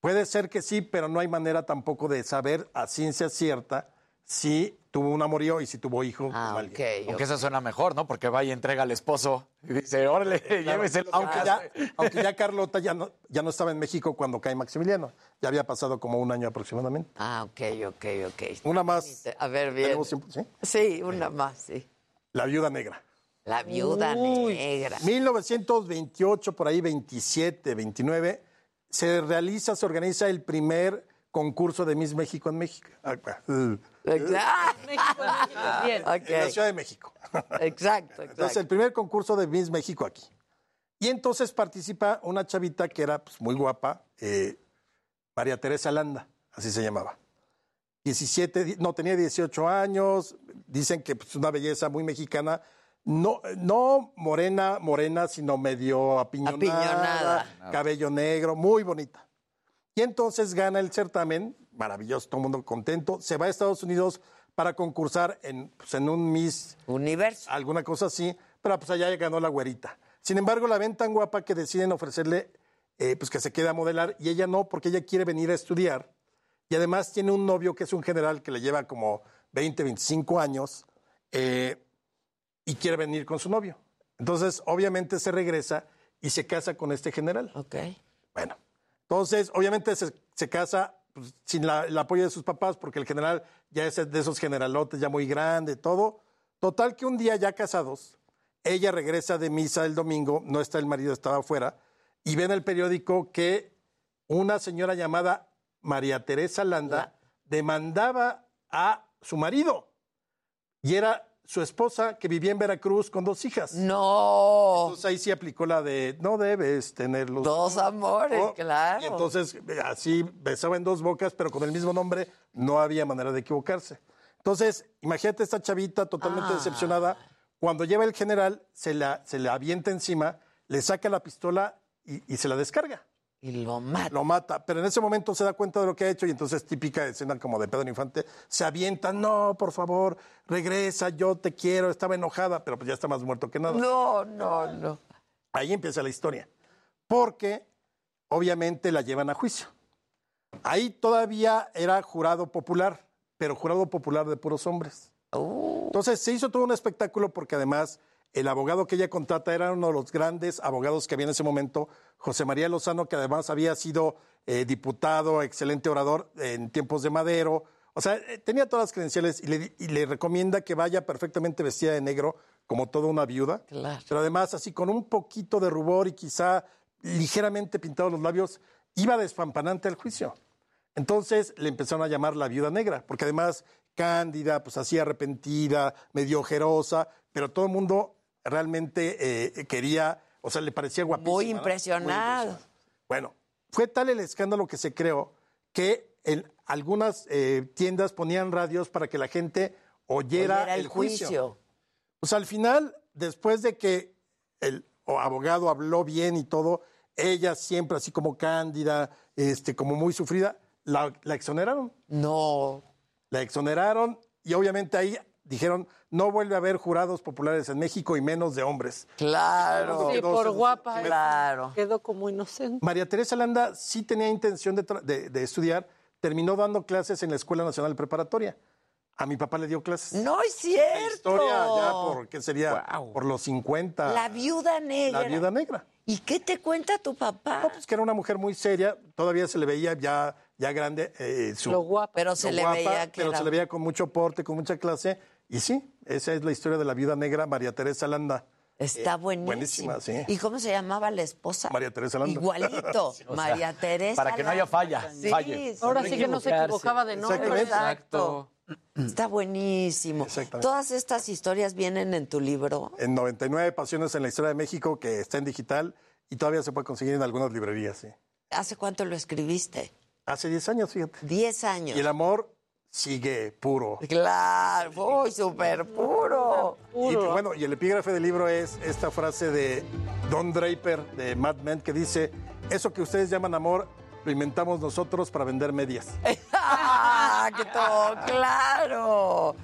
puede ser que sí, pero no hay manera tampoco de saber a ciencia cierta si tuvo un amorío y si tuvo hijo Ah, con alguien. Aunque eso suena mejor, ¿no? Porque va y entrega al esposo y dice, órale, lléveselo. Aunque ya, aunque ya Carlota ya no, ya no estaba en México cuando cae Maximiliano. Ya había pasado como un año aproximadamente. Ah, ok, ok, ok. Una más. A ver, bien. ¿Sí? Sí, una más, sí. La viuda negra. La viuda negra. 1928, por ahí 27, 29, se realiza, se organiza el primer concurso de Miss México en México. Ah, Bien. En la Ciudad de México. Exacto, Entonces, exacto. el primer concurso de Miss México aquí. Y entonces participa una chavita que era pues, muy guapa, eh, María Teresa Landa, así se llamaba. 17, di- no, tenía 18 años, dicen que es pues, una belleza muy mexicana, no, no morena, morena, sino medio apiñonada, Apiñonada. cabello negro, muy bonita. Y entonces gana el certamen, maravilloso, todo el mundo contento, se va a Estados Unidos para concursar en, pues, en un Miss Universo. alguna cosa así, pero pues allá ganó la güerita. Sin embargo, la ven tan guapa que deciden ofrecerle eh, pues que se quede a modelar y ella no, porque ella quiere venir a estudiar y además tiene un novio que es un general que le lleva como 20, 25 años eh, y quiere venir con su novio. Entonces, obviamente se regresa y se casa con este general. Ok. Bueno, entonces, obviamente se, se casa pues, sin la- el apoyo de sus papás, porque el general ya es de esos generalotes, ya muy grande, todo. Total que un día ya casados, ella regresa de misa el domingo, no está el marido, estaba afuera, y ve en el periódico que una señora llamada María Teresa Landa demandaba a su marido. Y era su esposa que vivía en Veracruz con dos hijas. No. Entonces ahí sí aplicó la de no debes tenerlos. Dos amores, claro. Y entonces así besaba en dos bocas, pero con el mismo nombre no había manera de equivocarse. Entonces, imagínate esta chavita totalmente Ah. decepcionada. Cuando lleva el general, se la, se la avienta encima, le saca la pistola y, y se la descarga. Y lo mata. Lo mata, pero en ese momento se da cuenta de lo que ha hecho y entonces típica escena como de Pedro Infante, se avienta, no, por favor, regresa, yo te quiero, estaba enojada, pero pues ya está más muerto que nada. No, no, no. Ahí empieza la historia, porque obviamente la llevan a juicio. Ahí todavía era jurado popular, pero jurado popular de puros hombres. Entonces se hizo todo un espectáculo porque además el abogado que ella contrata era uno de los grandes abogados que había en ese momento, José María Lozano, que además había sido eh, diputado, excelente orador en tiempos de Madero. O sea, eh, tenía todas las credenciales y le, y le recomienda que vaya perfectamente vestida de negro, como toda una viuda. Claro. Pero además, así con un poquito de rubor y quizá ligeramente pintados los labios, iba despampanante al juicio. Entonces le empezaron a llamar la viuda negra, porque además cándida, pues así arrepentida, medio ojerosa, pero todo el mundo realmente eh, quería, o sea, le parecía guapísima. Muy impresionado. Bueno, fue tal el escándalo que se creó que en algunas eh, tiendas ponían radios para que la gente oyera, Oyera el el juicio. juicio. Pues al final, después de que el abogado habló bien y todo, ella siempre así como cándida, este, como muy sufrida, la, la exoneraron. No. La exoneraron y obviamente ahí dijeron, no vuelve a haber jurados populares en México y menos de hombres. Claro. Sí, Quedó por guapa. Claro. Quedó como inocente. María Teresa Landa sí tenía intención de, de- de estudiar, terminó dando clases en la Escuela Nacional Preparatoria. A mi papá le dio clases. No es cierto. Historia ya por, ¿qué sería? Por los 50. La viuda negra. La viuda negra. ¿Y qué te cuenta tu papá? No, pues que era una mujer muy seria, todavía se le veía ya, ya grande. eh, su, Lo guapa. Pero se lo le guapa, veía que Pero era... se le veía con mucho porte, con mucha clase. Y sí, esa es la historia de la viuda negra, María Teresa Landa. Está Eh, buenísimo. buenísima, sí. ¿Y cómo se llamaba la esposa? María Teresa Landa. Igualito. O sea, María Teresa. para que no haya falla, Sí, falle. sí, Ahora sí. sí que no se equivocarse. equivocaba de nombre. Exactamente. Exacto. Está buenísimo. Exactamente. Todas estas historias vienen en tu libro. En 99 Pasiones en la Historia de México, que está en digital y todavía se puede conseguir en algunas librerías. Sí. ¿Hace cuánto lo escribiste? Hace 10 años, fíjate. Diez años. Y el amor sigue puro. Claro, uy, súper puro. Y pues, bueno, y el epígrafe del libro es esta frase de Don Draper de Mad Men que dice, eso que ustedes llaman amor, lo inventamos nosotros para vender medias. ¡Ah, qué todo! ¡Claro!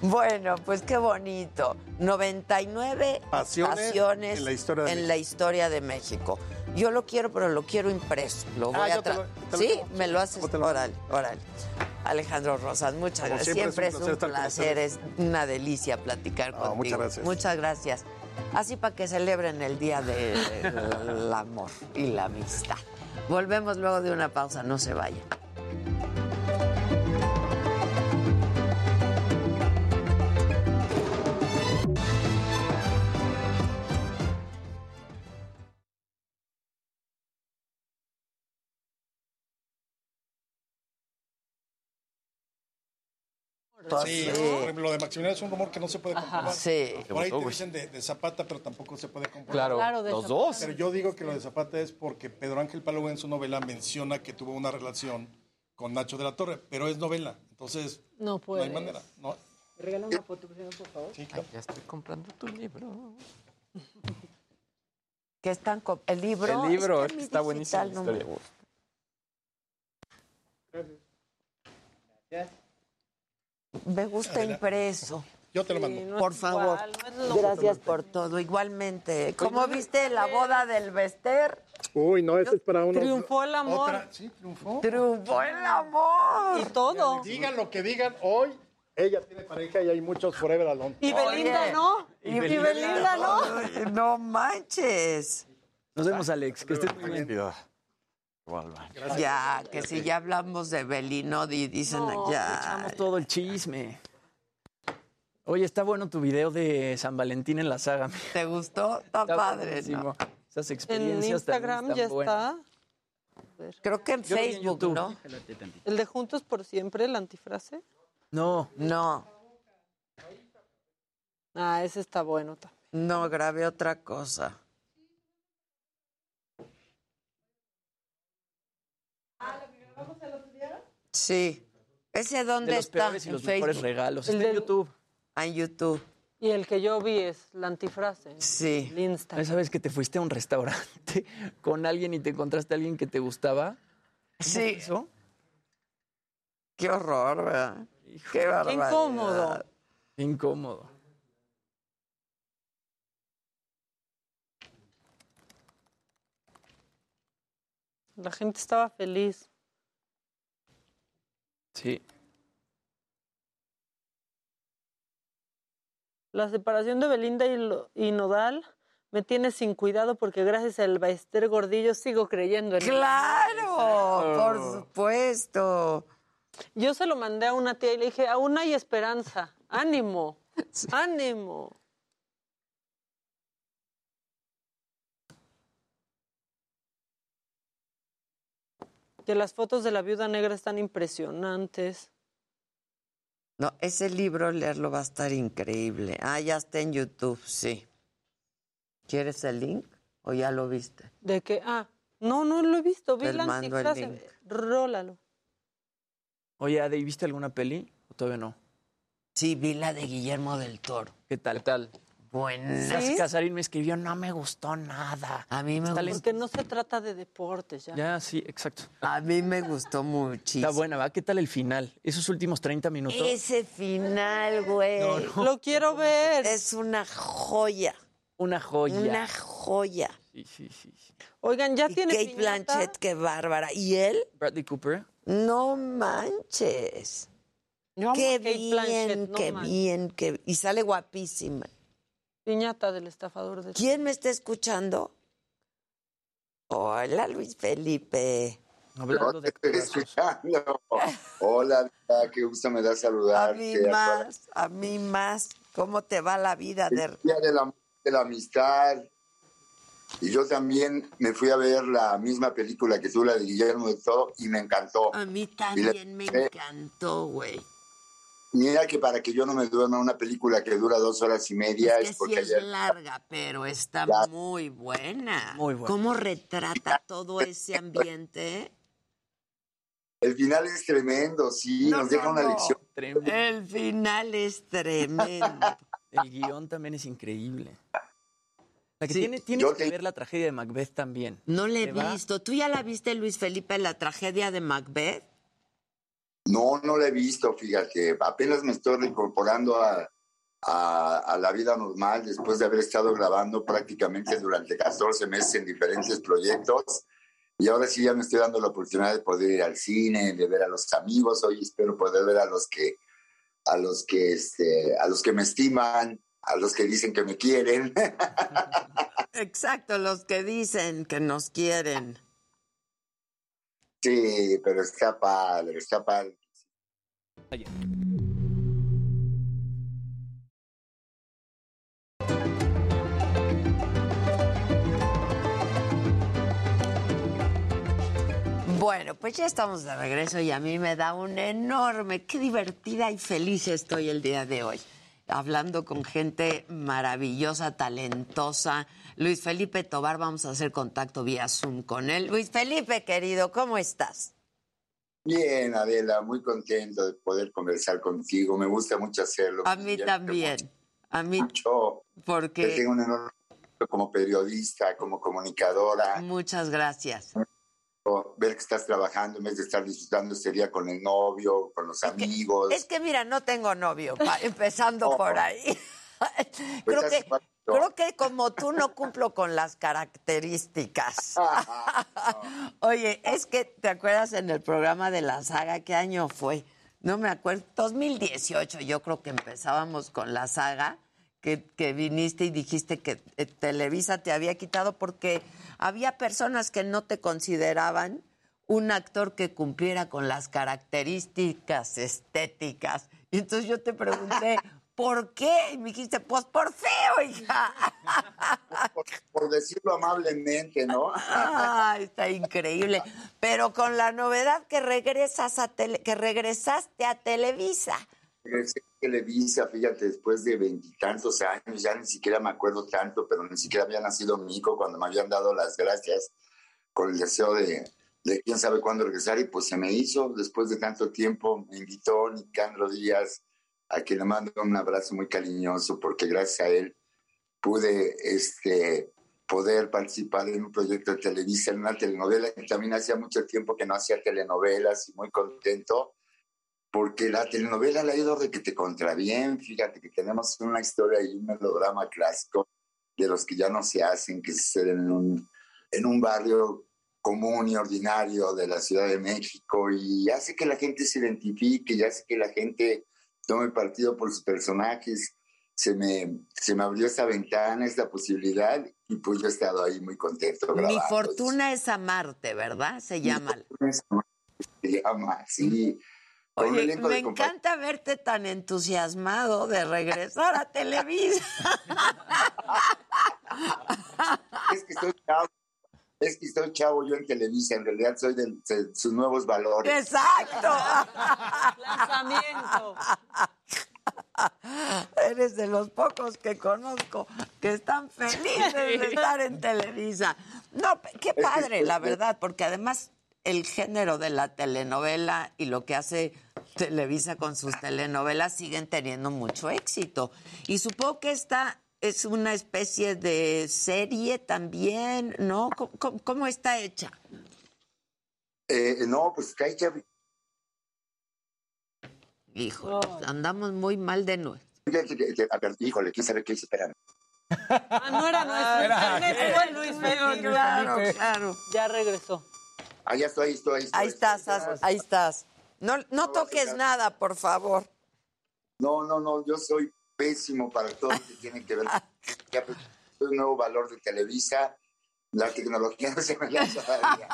Bueno, pues qué bonito. 99 Pasiones pasiones en la historia de en México. la historia de México. Yo lo quiero, pero lo quiero impreso. Lo Ah, voy a yo te tra- lo- te lo ¿Sí? Me lo haces. ¿Cómo te lo- Órale, órale. Alejandro Rosas, muchas Como gracias. siempre, es un un placer placer, es una delicia platicar No, contigo. muchas gracias. Muchas gracias. Así para que celebren el Día del Amor y la Amistad. Volvemos luego de una pausa, no se vayan. Sí, por ejemplo, lo de Maximiliano es un rumor que no se puede comprobar. Sí. Por ahí te dicen de, de Zapata, pero tampoco se puede comprobar. Claro, Claro, de los Zapata. dos. Pero yo digo que lo de Zapata es porque Pedro Ángel Palou en su novela menciona que tuvo una relación con Nacho de la Torre, pero es novela, entonces No hay manera. No. ¿Me regala una foto, por favor? Sí, claro. Ya estoy comprando tu libro. Que están con el libro. El libro, es que está buenísimo. no me gusta. Me gusta impreso. Yo te lo mando. Sí, no Por favor. igual, no Gracias por todo. Igualmente. ¿Cómo viste la boda del Bester? Uy, no, eso es para uno. Triunfó el amor. Otra, sí, triunfó. Triunfó el amor. Y todo. Digan lo que digan, hoy ella tiene pareja y hay muchos forever alone. Y Belinda Oye. no. Y, Belinda no. Ay, no manches. Nos vemos, Alex. Que estés muy bien. Ya, que si ya hablamos de Belino, di- dicen No, ya. echamos todo el chisme. Oye, está bueno tu video de San Valentín en la saga. ¿Te gustó? Está, padre. ¿no? Esas En experiencias también Instagram están ya buenas. está. Creo que en Yo en Facebook. ¿no? El de Juntos por Siempre, el antifrase. No, No, Ah, ese está bueno también. no, grabé otra cosa. Sí. ¿Ese dónde de los está? peores y en los mejores regalos. El Está en YouTube. Ah, en YouTube. Y el que yo vi es la antifrase. Sí. El Insta. ¿Esa vez que te fuiste a un restaurante con alguien y te encontraste a alguien que te gustaba? ¿Cómo fue Sí. eso? Qué horror, ¿verdad? Qué barbaridad. incómodo. Qué incómodo. La gente estaba feliz. Sí. La separación de Belinda y, Lo- y Nodal me tiene sin cuidado porque gracias al Baester Gordillo sigo creyendo en el ¡Claro! Por supuesto. Yo se lo mandé a una tía y le dije, aún hay esperanza. Ánimo, ánimo. Que las fotos de la viuda negra están impresionantes. No, ese libro leerlo va a estar increíble. Ah, ya está en YouTube, sí. ¿Quieres el link o ya lo viste? De que, ah, no, no lo he visto. Vi Te la mando el link. Rólalo. Oye, Ade, ¿y ¿viste alguna peli? ¿O todavía no? Sí, vi la de Guillermo del Toro. ¿Qué tal? ¿Qué tal? Buena. ¿Sí? Casarín me escribió, no me gustó nada. A mí me Está gustó. Porque no se trata de deportes ya. Ya, sí, exacto. A mí me gustó muchísimo. Está buena, ¿va? ¿Qué tal el final? Esos últimos 30 minutos. Ese final, güey. No, no. Lo quiero ver. Es una joya. Una joya. Una joya. Sí, sí, sí. Oigan, ya Y tiene Kate piñata? Blanchett, qué bárbara. ¿Y él? Bradley Cooper. No manches. Yo amo Qué Kate bien, Blanchett, no qué manches. bien, qué... Y sale guapísima. Piñata del estafador de... ¿Quién me está escuchando? Hola, Luis Felipe. Hablando de Estoy escuchando. Hola, qué gusto me da A saludarte. mí más, a mí más. ¿Cómo te va la vida? El De... Día de la, de la amistad. Y yo también me fui a ver la misma película que tú, la de Guillermo del Toro, y me encantó. A mí también me encantó, güey. Mira que para que yo no me duerma una película que dura dos horas y media Es es que sí porque es ayer- larga, pero está Ya. muy buena. Muy buena. ¿Cómo retrata todo ese ambiente? el final es tremendo, sí, No, nos deja no, una lección. Tremendo. El final es tremendo. El guion también es increíble. La que Sí. tiene, tienes que te- ver la tragedia de Macbeth también. No le he visto. ¿Tú ya la viste, Luis Felipe, la tragedia de Macbeth? No, no la he visto, fíjate. Apenas me estoy reincorporando a, la vida normal después de haber estado grabando prácticamente durante 14 meses en diferentes proyectos. Y ahora sí ya me estoy dando la oportunidad de poder ir al cine, de ver a los amigos. Hoy espero poder ver a los que, a los que, este, a los que me estiman, a los que dicen que me quieren. Exacto, los que dicen que nos quieren. Sí, pero está padre, está padre. Bueno, pues ya estamos de regreso y a mí me da un enorme, qué divertida y feliz estoy el día de hoy. Hablando con gente maravillosa, talentosa. Luis Felipe Tobar, vamos a hacer contacto vía Zoom con él. Luis Felipe, querido, ¿cómo estás? Bien, Adela, muy contento de poder conversar contigo. Me gusta mucho hacerlo. A mí también. A mí, mucho. Te porque tengo un enorme como periodista, como comunicadora. muchas gracias. Ver que estás trabajando en vez de estar disfrutando este día con el novio, con los amigos. Es que mira, no tengo novio, empezando Oh. por ahí. Pues creo, que, creo que como tú no cumplo con las características. Oye, es que te acuerdas en el programa de la saga, ¿qué año fue? No me acuerdo, 2018 yo creo que empezábamos con la saga, que, que viniste y dijiste que eh, Televisa te había quitado porque había personas que no te consideraban un actor que cumpliera con las características estéticas. Y entonces yo te pregunté, ¿por qué? Y me dijiste, pues por feo, hija. Por, por decirlo amablemente, ¿no? Ay, está increíble. Pero con la novedad que regresas a tele- que regresaste a Televisa. Televisa, fíjate, después de veintitantos años, ya ni siquiera me acuerdo tanto, pero ni siquiera había nacido mi hijo cuando me habían dado las gracias con el deseo de, de quién sabe cuándo regresar y pues se me hizo, después de tanto tiempo, me invitó Nicandro Díaz a quien le mando un abrazo muy cariñoso, porque gracias a él pude este, poder participar en un proyecto de Televisa, en una telenovela, y también hacía mucho tiempo que no hacía telenovelas y muy contento, porque la telenovela le ha ido de que te contra bien, fíjate que tenemos una historia y un melodrama clásico de los que ya no se hacen, que suceden en un, en un barrio común y ordinario de la Ciudad de México y hace que la gente se identifique y hace que la gente tome partido por sus personajes. Se me, se me abrió esta ventana, esta posibilidad y pues yo he estado ahí muy contento. Mi grabando. fortuna es amarte, ¿verdad? Se llama. Se llama, sí. Oye, me encanta verte tan entusiasmado de regresar a Televisa. Es que estoy chavo. Es que estoy chavo yo en Televisa, en realidad soy de, de sus nuevos valores. Exacto. Lanzamiento. Eres de los pocos que conozco que están felices de estar en Televisa. No, qué padre, la verdad, porque además el género de la telenovela y lo que hace Televisa con sus telenovelas siguen teniendo mucho éxito. Y supongo que esta es una especie de serie también, ¿no? ¿Cómo, cómo- cómo está hecha? Eh, no, pues está hecha. Hijo, andamos muy mal de nuevo. A ver, híjole, quién sabe qué hice, espérame. Ah, no era nuestro Era- internet, fue Luis Felipe. Claro, claro. Ya regresó. Ah, ya estoy, estoy, estoy. Ahí estás, ahí estás. No, no toques nada, por favor. No, no, no, yo soy pésimo para todo lo que tiene que ver ya, pues, nuevo valor de Televisa. La tecnología no se me da todavía.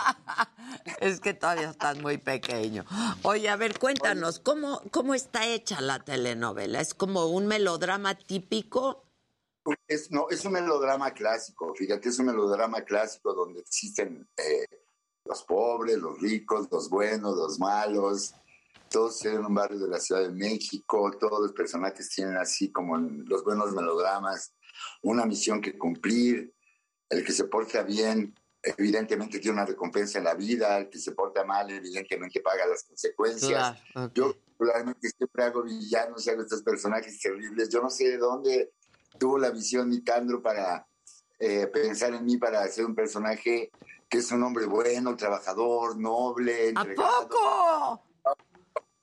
Es que todavía estás muy pequeño. Oye, a ver, cuéntanos, ¿cómo, ¿cómo está hecha la telenovela? ¿Es como un melodrama típico? Es, no, es un melodrama clásico, fíjate, es un melodrama clásico donde existen eh, los pobres, los ricos, los buenos, los malos, todos en un barrio de la Ciudad de México, todos los personajes tienen así como en los buenos melodramas una misión que cumplir, el que se porta bien evidentemente tiene una recompensa en la vida, el que se porta mal evidentemente paga las consecuencias. Claro. Yo particularmente siempre hago villanos, hago estos personajes terribles, yo no sé de dónde tuvo la visión Nicandro para eh, pensar en mí para hacer un personaje que es un hombre bueno, trabajador, noble, ¿A entregado. poco?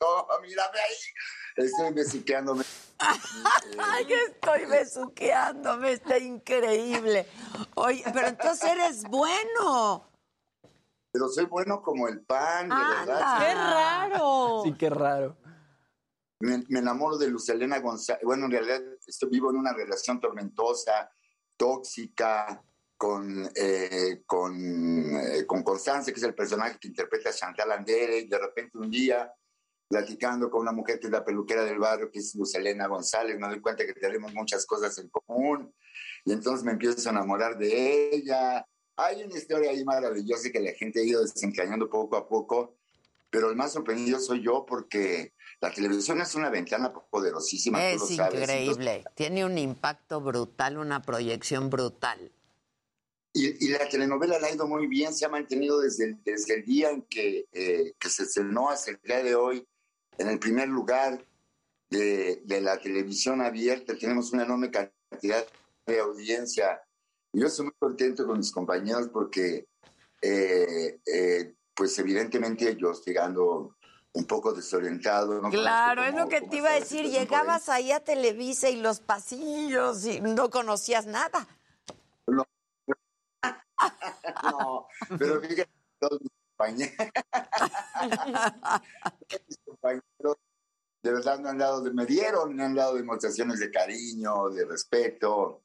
No, mírame ahí. Estoy besuqueándome. Ay, que estoy besuqueándome, está increíble. Oye, pero entonces eres bueno. Pero soy bueno como el pan, de verdad. ¡Qué raro! Sí, qué raro. Me, me enamoro de Luz Elena González. Bueno, en realidad estoy vivo en una relación tormentosa, tóxica, con, eh, con, eh, con Constance, que es el personaje que interpreta a Chantal Andere, y de repente un día, platicando con una mujer que es la peluquera del barrio, que es Luz Elena González, me doy cuenta que tenemos muchas cosas en común, y entonces me empiezo a enamorar de ella. Hay una historia ahí maravillosa que la gente ha ido desencañando poco a poco, pero el más sorprendido soy yo porque la televisión es una ventana poderosísima. tú Es lo sabes. increíble. Tiene un impacto brutal, una proyección brutal. Y, y la telenovela la ha ido muy bien, se ha mantenido desde el, desde el día en que, eh, que se estrenó hasta el día de hoy en el primer lugar de, de la televisión abierta. Tenemos una enorme cantidad de audiencia. Yo estoy muy contento con mis compañeros porque, eh, eh, pues evidentemente yo estoy llegando un poco desorientado. ¿no? Claro, Conozco es lo cómo- que cómo te iba a decir. Llegabas ahí a Televisa y los pasillos y no conocías nada. No, pero fíjate, todos mis compañeros, mis compañeros de verdad me han dado, de- me dieron, me han dado demostraciones de cariño, de respeto,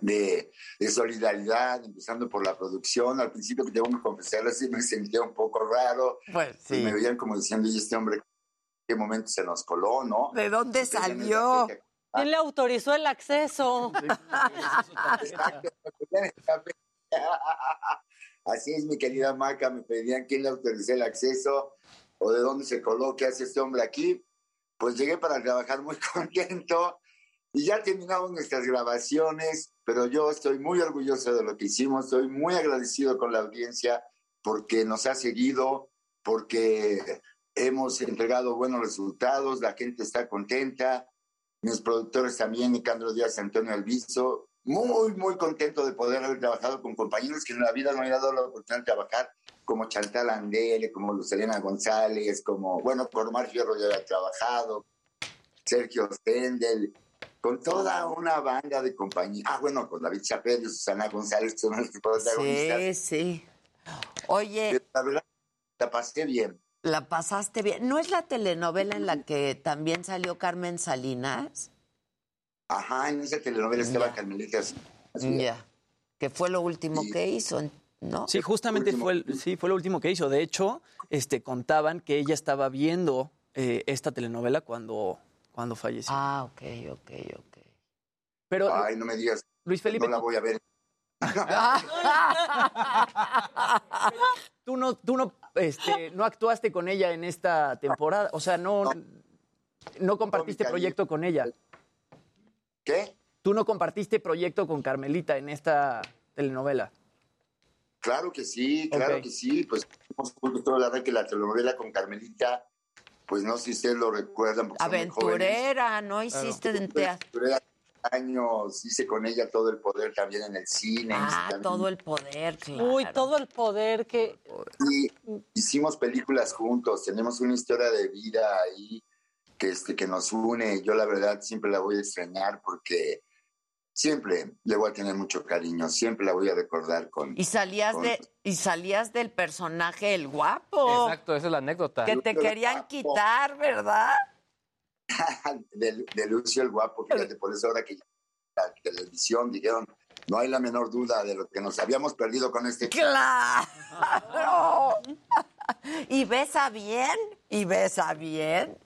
de, de solidaridad, empezando por la producción. Al principio, que tengo que confesarlo, sí me sentía un poco raro. Pues Y me veían como diciendo, ¿y este hombre qué momento se nos coló, no? ¿De dónde Porque salió? ¿Quién le autorizó el acceso? Exacto, Así es, mi querida Maca, me pedían quién le autorizó el acceso o de dónde se coló, qué hace este hombre aquí. Pues llegué para trabajar muy contento y ya terminamos nuestras grabaciones, pero yo estoy muy orgulloso de lo que hicimos, estoy muy agradecido con la audiencia porque nos ha seguido, porque hemos entregado buenos resultados, la gente está contenta mis productores también, Nicandro Díaz, Antonio Alviso, muy, muy contento de poder haber trabajado con compañeros que en la vida no me había dado la oportunidad de trabajar, como Chantal Andere, como Lucelena González, como, bueno, por Omar Fierro ya había trabajado, Sergio Stendel, con toda una banda de compañía. Ah, bueno, con David Chapelle, Susana González, que son los protagonistas. Sí, sí. Oye, La verdad, la pasé bien. la pasaste bien. ¿No es la telenovela en la que también salió Carmen Salinas? Ajá, en esa telenovela estaba Carmelita. Ya. Que fue lo último que hizo, ¿no? Sí, justamente fue, el- sí, fue lo último que hizo. De hecho, este, contaban que ella estaba viendo eh, esta telenovela cuando, cuando falleció. Ah, ok, ok, ok. Pero, Ay, no me digas. Luis Felipe, No la voy a ver. tú no, tú no, este, no actuaste con ella en esta temporada. O sea, no, no compartiste proyecto con ella. ¿Qué? Tú no compartiste proyecto con Carmelita en esta telenovela. Claro que sí, claro que sí. Pues toda la red que la telenovela con Carmelita, pues no sé si ustedes lo recuerdan. porque son muy jóvenes. Aventurera, ¿no hiciste en teatro? Aventurera, años, hice con ella todo el poder también en el cine. Ah, también- todo el poder, claro. Uy, todo el poder que... Y hicimos películas juntos, tenemos una historia de vida ahí que, este, que nos une. Yo la verdad siempre la voy a extrañar porque siempre le voy a tener mucho cariño, siempre la voy a recordar con... Y salías con- de y salías del personaje el guapo. Exacto, esa es la anécdota. Que te querían quitar, ¿verdad? de, de Lucio el Guapo, fíjate, por eso ahora que la televisión dijeron, no hay la menor duda de lo que nos habíamos perdido con este... ¡Claro! y besa bien, y besa bien.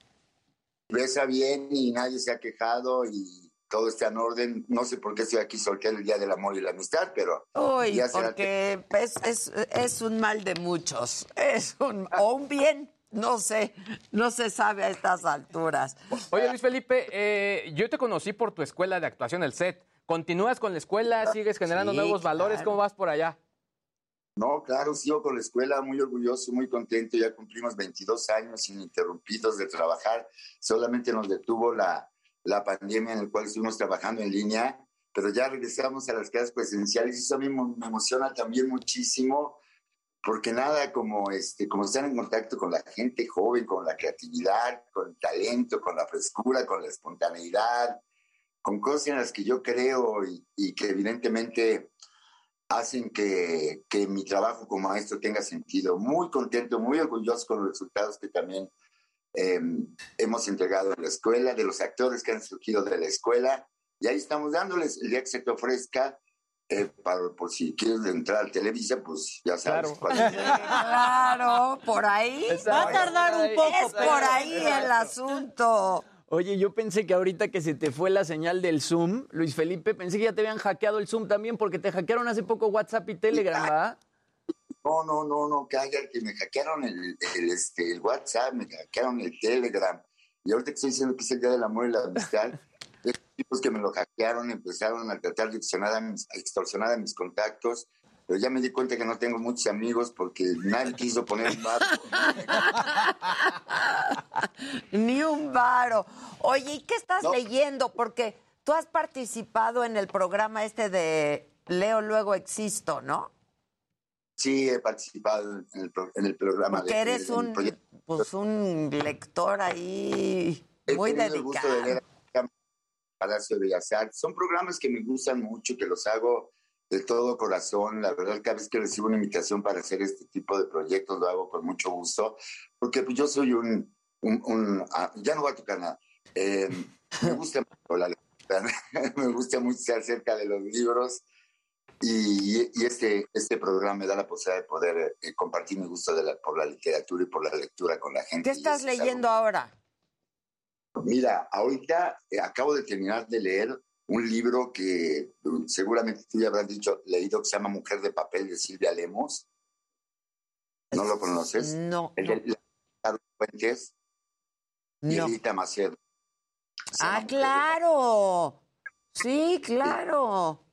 Besa bien y nadie se ha quejado y todo está en orden. No sé por qué estoy aquí soltero el Día del Amor y la Amistad, pero... Uy, ya porque es, es, es un mal de muchos. Es un, o un bien, no sé. No se sabe a estas alturas. Oye, Luis Felipe, eh, yo te conocí por tu escuela de actuación, el SET. ¿Continúas con la escuela? ¿Sigues generando Sí, nuevos valores? claro. ¿Cómo vas por allá? No, claro, sigo con la escuela, muy orgulloso, muy contento. Ya cumplimos 22 años ininterrumpidos de trabajar. Solamente nos detuvo la, la pandemia en la cual estuvimos trabajando en línea, pero ya regresamos a las clases presenciales y eso a mí me emociona también muchísimo, porque nada como, este, como estar en contacto con la gente joven, con la creatividad, con el talento, con la frescura, con la espontaneidad, con cosas en las que yo creo y, y que evidentemente hacen que, que mi trabajo como maestro tenga sentido. Muy contento, muy orgulloso con los resultados que también eh, hemos entregado en la escuela, de los actores que han surgido de la escuela. Y ahí estamos dándoles el día que se te ofrezca, eh, para, por si quieres entrar a Televisa, pues ya sabes. cuál es. Claro, por ahí. Va a tardar un poco, Es pero- por ahí el asunto. Oye, yo pensé que ahorita que se te fue la señal del Zoom, Luis Felipe, pensé que ya te habían hackeado el Zoom también porque te hackearon hace poco WhatsApp y Telegram, ¿verdad? No, no, no, no, calla, que me hackearon el, el, este, el WhatsApp, me hackearon el Telegram. Y ahorita que estoy diciendo que es el Día del Amor y la Amistad, estos tipos que me lo hackearon empezaron a tratar de extorsionar a mis, extorsionar a mis contactos, pero ya me di cuenta que no tengo muchos amigos porque nadie quiso poner un bar. Ni un varo. Oye, ¿y qué estás No. leyendo? Porque tú has participado en el programa este de Leo Luego Existo, ¿no? Sí, he participado en el, pro- en el programa. Porque de- eres un, pues un lector ahí He muy tenido el gusto de dedicado. leer a Palacio de Bellas Artes. Son programas que me gustan mucho, que los hago de todo corazón. La verdad, cada vez que recibo una invitación para hacer este tipo de proyectos, lo hago con mucho gusto, porque pues, yo soy un... un- un- ah, ya no voy a tocar nada. Eh, me gusta mucho la lectura, me gusta mucho estar cerca de los libros y, y este, este programa me da la posibilidad de poder eh, compartir mi gusto de la- por la literatura y por la lectura con la gente. ¿Qué estás eso es algo leyendo ahora? Mira, ahorita eh, acabo de terminar de leer un libro que mm, seguramente tú ya habrás dicho, leído, que se llama Mujer de Papel de Silvia Lemos. ¿No lo conoces? No. El de Carlos Fuentes y No. Edita Macedo. Ah, claro. Sí, claro.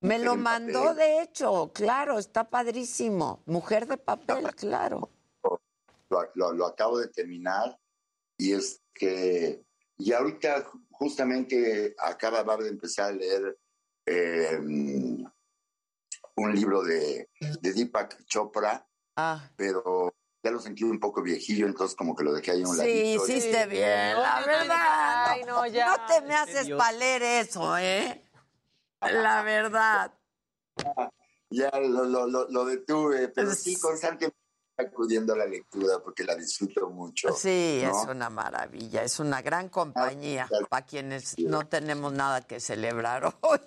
Me Mujer lo mandó, papel. de hecho, claro, está padrísimo. Mujer de papel, claro. lo, lo- lo acabo de terminar y es que y ahorita justamente acaba de empezar a leer eh, un libro de, de Deepak Chopra, Ah. pero ya lo sentí un poco viejillo, entonces como que lo dejé ahí a un Sí, ladito. hiciste bien, la verdad. Ay, no, ya. No te me haces valer eso, ¿eh? La verdad. Ya lo, lo, lo, lo detuve, pero sí constantemente acudiendo a la lectura porque la disfruto mucho. Sí, ¿no? es una maravilla, es una gran compañía para quienes no tenemos nada que celebrar hoy.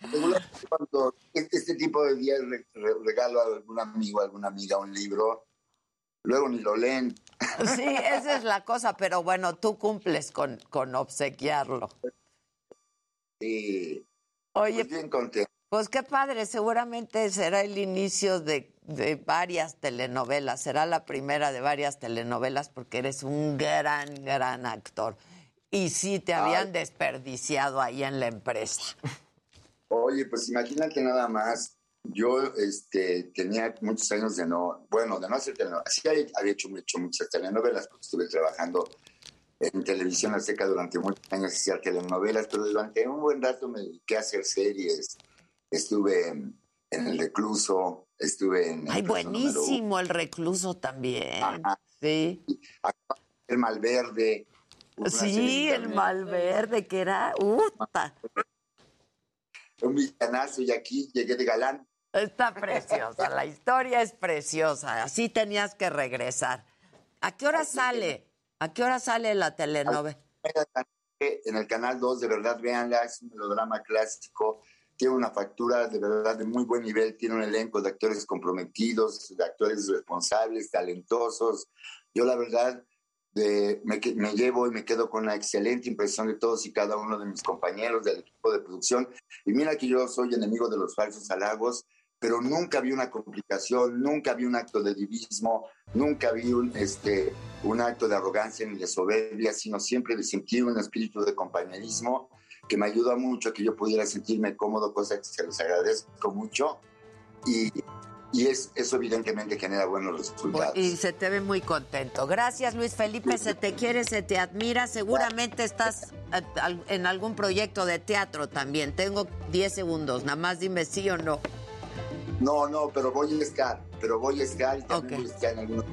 Regularmente Cuando este, este tipo de días re- re- regalo a algún amigo, a alguna amiga un libro, luego ni lo leen. Sí, esa es la cosa, pero bueno, tú cumples con, con obsequiarlo. Sí. Oye, Pues bien contento. Pues qué padre, seguramente será el inicio de, de varias telenovelas, será la primera de varias telenovelas porque eres un gran, gran actor. Y sí, te habían desperdiciado ahí en la empresa. Oye, pues imagínate nada más. Yo este, tenía muchos años de no, bueno, de no hacer telenovelas. Sí había había hecho, hecho muchas telenovelas porque estuve trabajando en televisión azteca durante muchos años, hacía telenovelas, pero durante un buen rato me dediqué a hacer series. Estuve en, en El Recluso, estuve en... Ay, buenísimo el recluso también. Sí. El Malverde. Sí, el. Malverde, que era... ¡Uta! Un villanazo y aquí llegué de galán. Está preciosa, la historia es preciosa. Así tenías que regresar. ¿A qué hora sale? ¿A qué hora sale la telenovela? en el canal 2, de verdad, véanla, es un melodrama clásico, tiene una factura de verdad de muy buen nivel, tiene un elenco de actores comprometidos, de actores responsables, talentosos. Yo la verdad de- me, me llevo y me quedo con una excelente impresión de todos y cada uno de mis compañeros del equipo de producción. Y mira que yo soy enemigo de los falsos halagos, pero nunca vi una complicación, nunca vi un acto de divismo, nunca vi un, este, un acto de arrogancia ni de soberbia, sino siempre de sentir un espíritu de compañerismo que me ayudó mucho que yo pudiera sentirme cómodo, cosa que se los agradezco mucho. Y, y es, eso evidentemente genera buenos resultados. Y se te ve muy contento. Gracias, Luis Felipe. Se te quiere, se te admira. Seguramente estás en algún proyecto de teatro también. Tengo 10 segundos. Nada más dime sí o no. No, no, pero voy a estar, pero voy a estar y también voy a estar en algunos.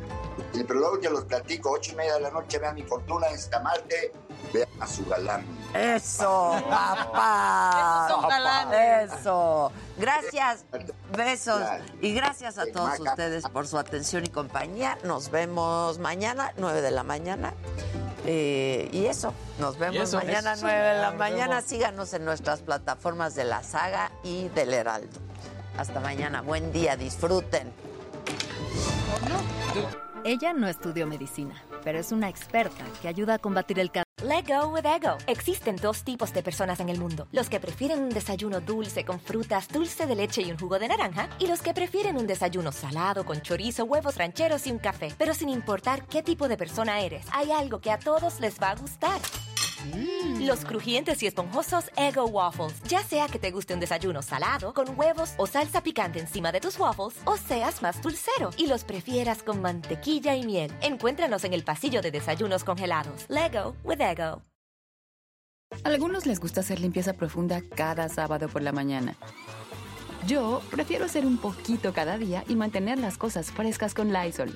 Pero luego que los platico, ocho y media de la noche, vean mi fortuna en Estamarte, vean a su galán. Eso, papá. Son galanes. Eso. Gracias. Besos. Y gracias a todos ustedes por su atención y compañía. Nos vemos mañana, 9 de la mañana. Eh, y eso, nos vemos eso, mañana, eso. 9 de la mañana. vemos. Síganos en nuestras plataformas de la saga y del Heraldo. Hasta mañana. Buen día. Disfruten. Ella no estudió medicina, pero es una experta que ayuda a combatir el cáncer. Let go with ego. Existen dos tipos de personas en el mundo: los que prefieren un desayuno dulce con frutas, dulce de leche y un jugo de naranja, y los que prefieren un desayuno salado con chorizo, huevos rancheros y un café. Pero sin importar qué tipo de persona eres, hay algo que a todos les va a gustar. Los crujientes y esponjosos Ego Waffles. Ya sea que te guste un desayuno salado, con huevos o salsa picante encima de tus waffles, o seas más dulcero y los prefieras con mantequilla y miel. Encuéntranos en el pasillo de desayunos congelados. Lego with Ego. Algunos les gusta hacer limpieza profunda cada sábado por la mañana. Yo prefiero hacer un poquito cada día y mantener las cosas frescas con Lysol.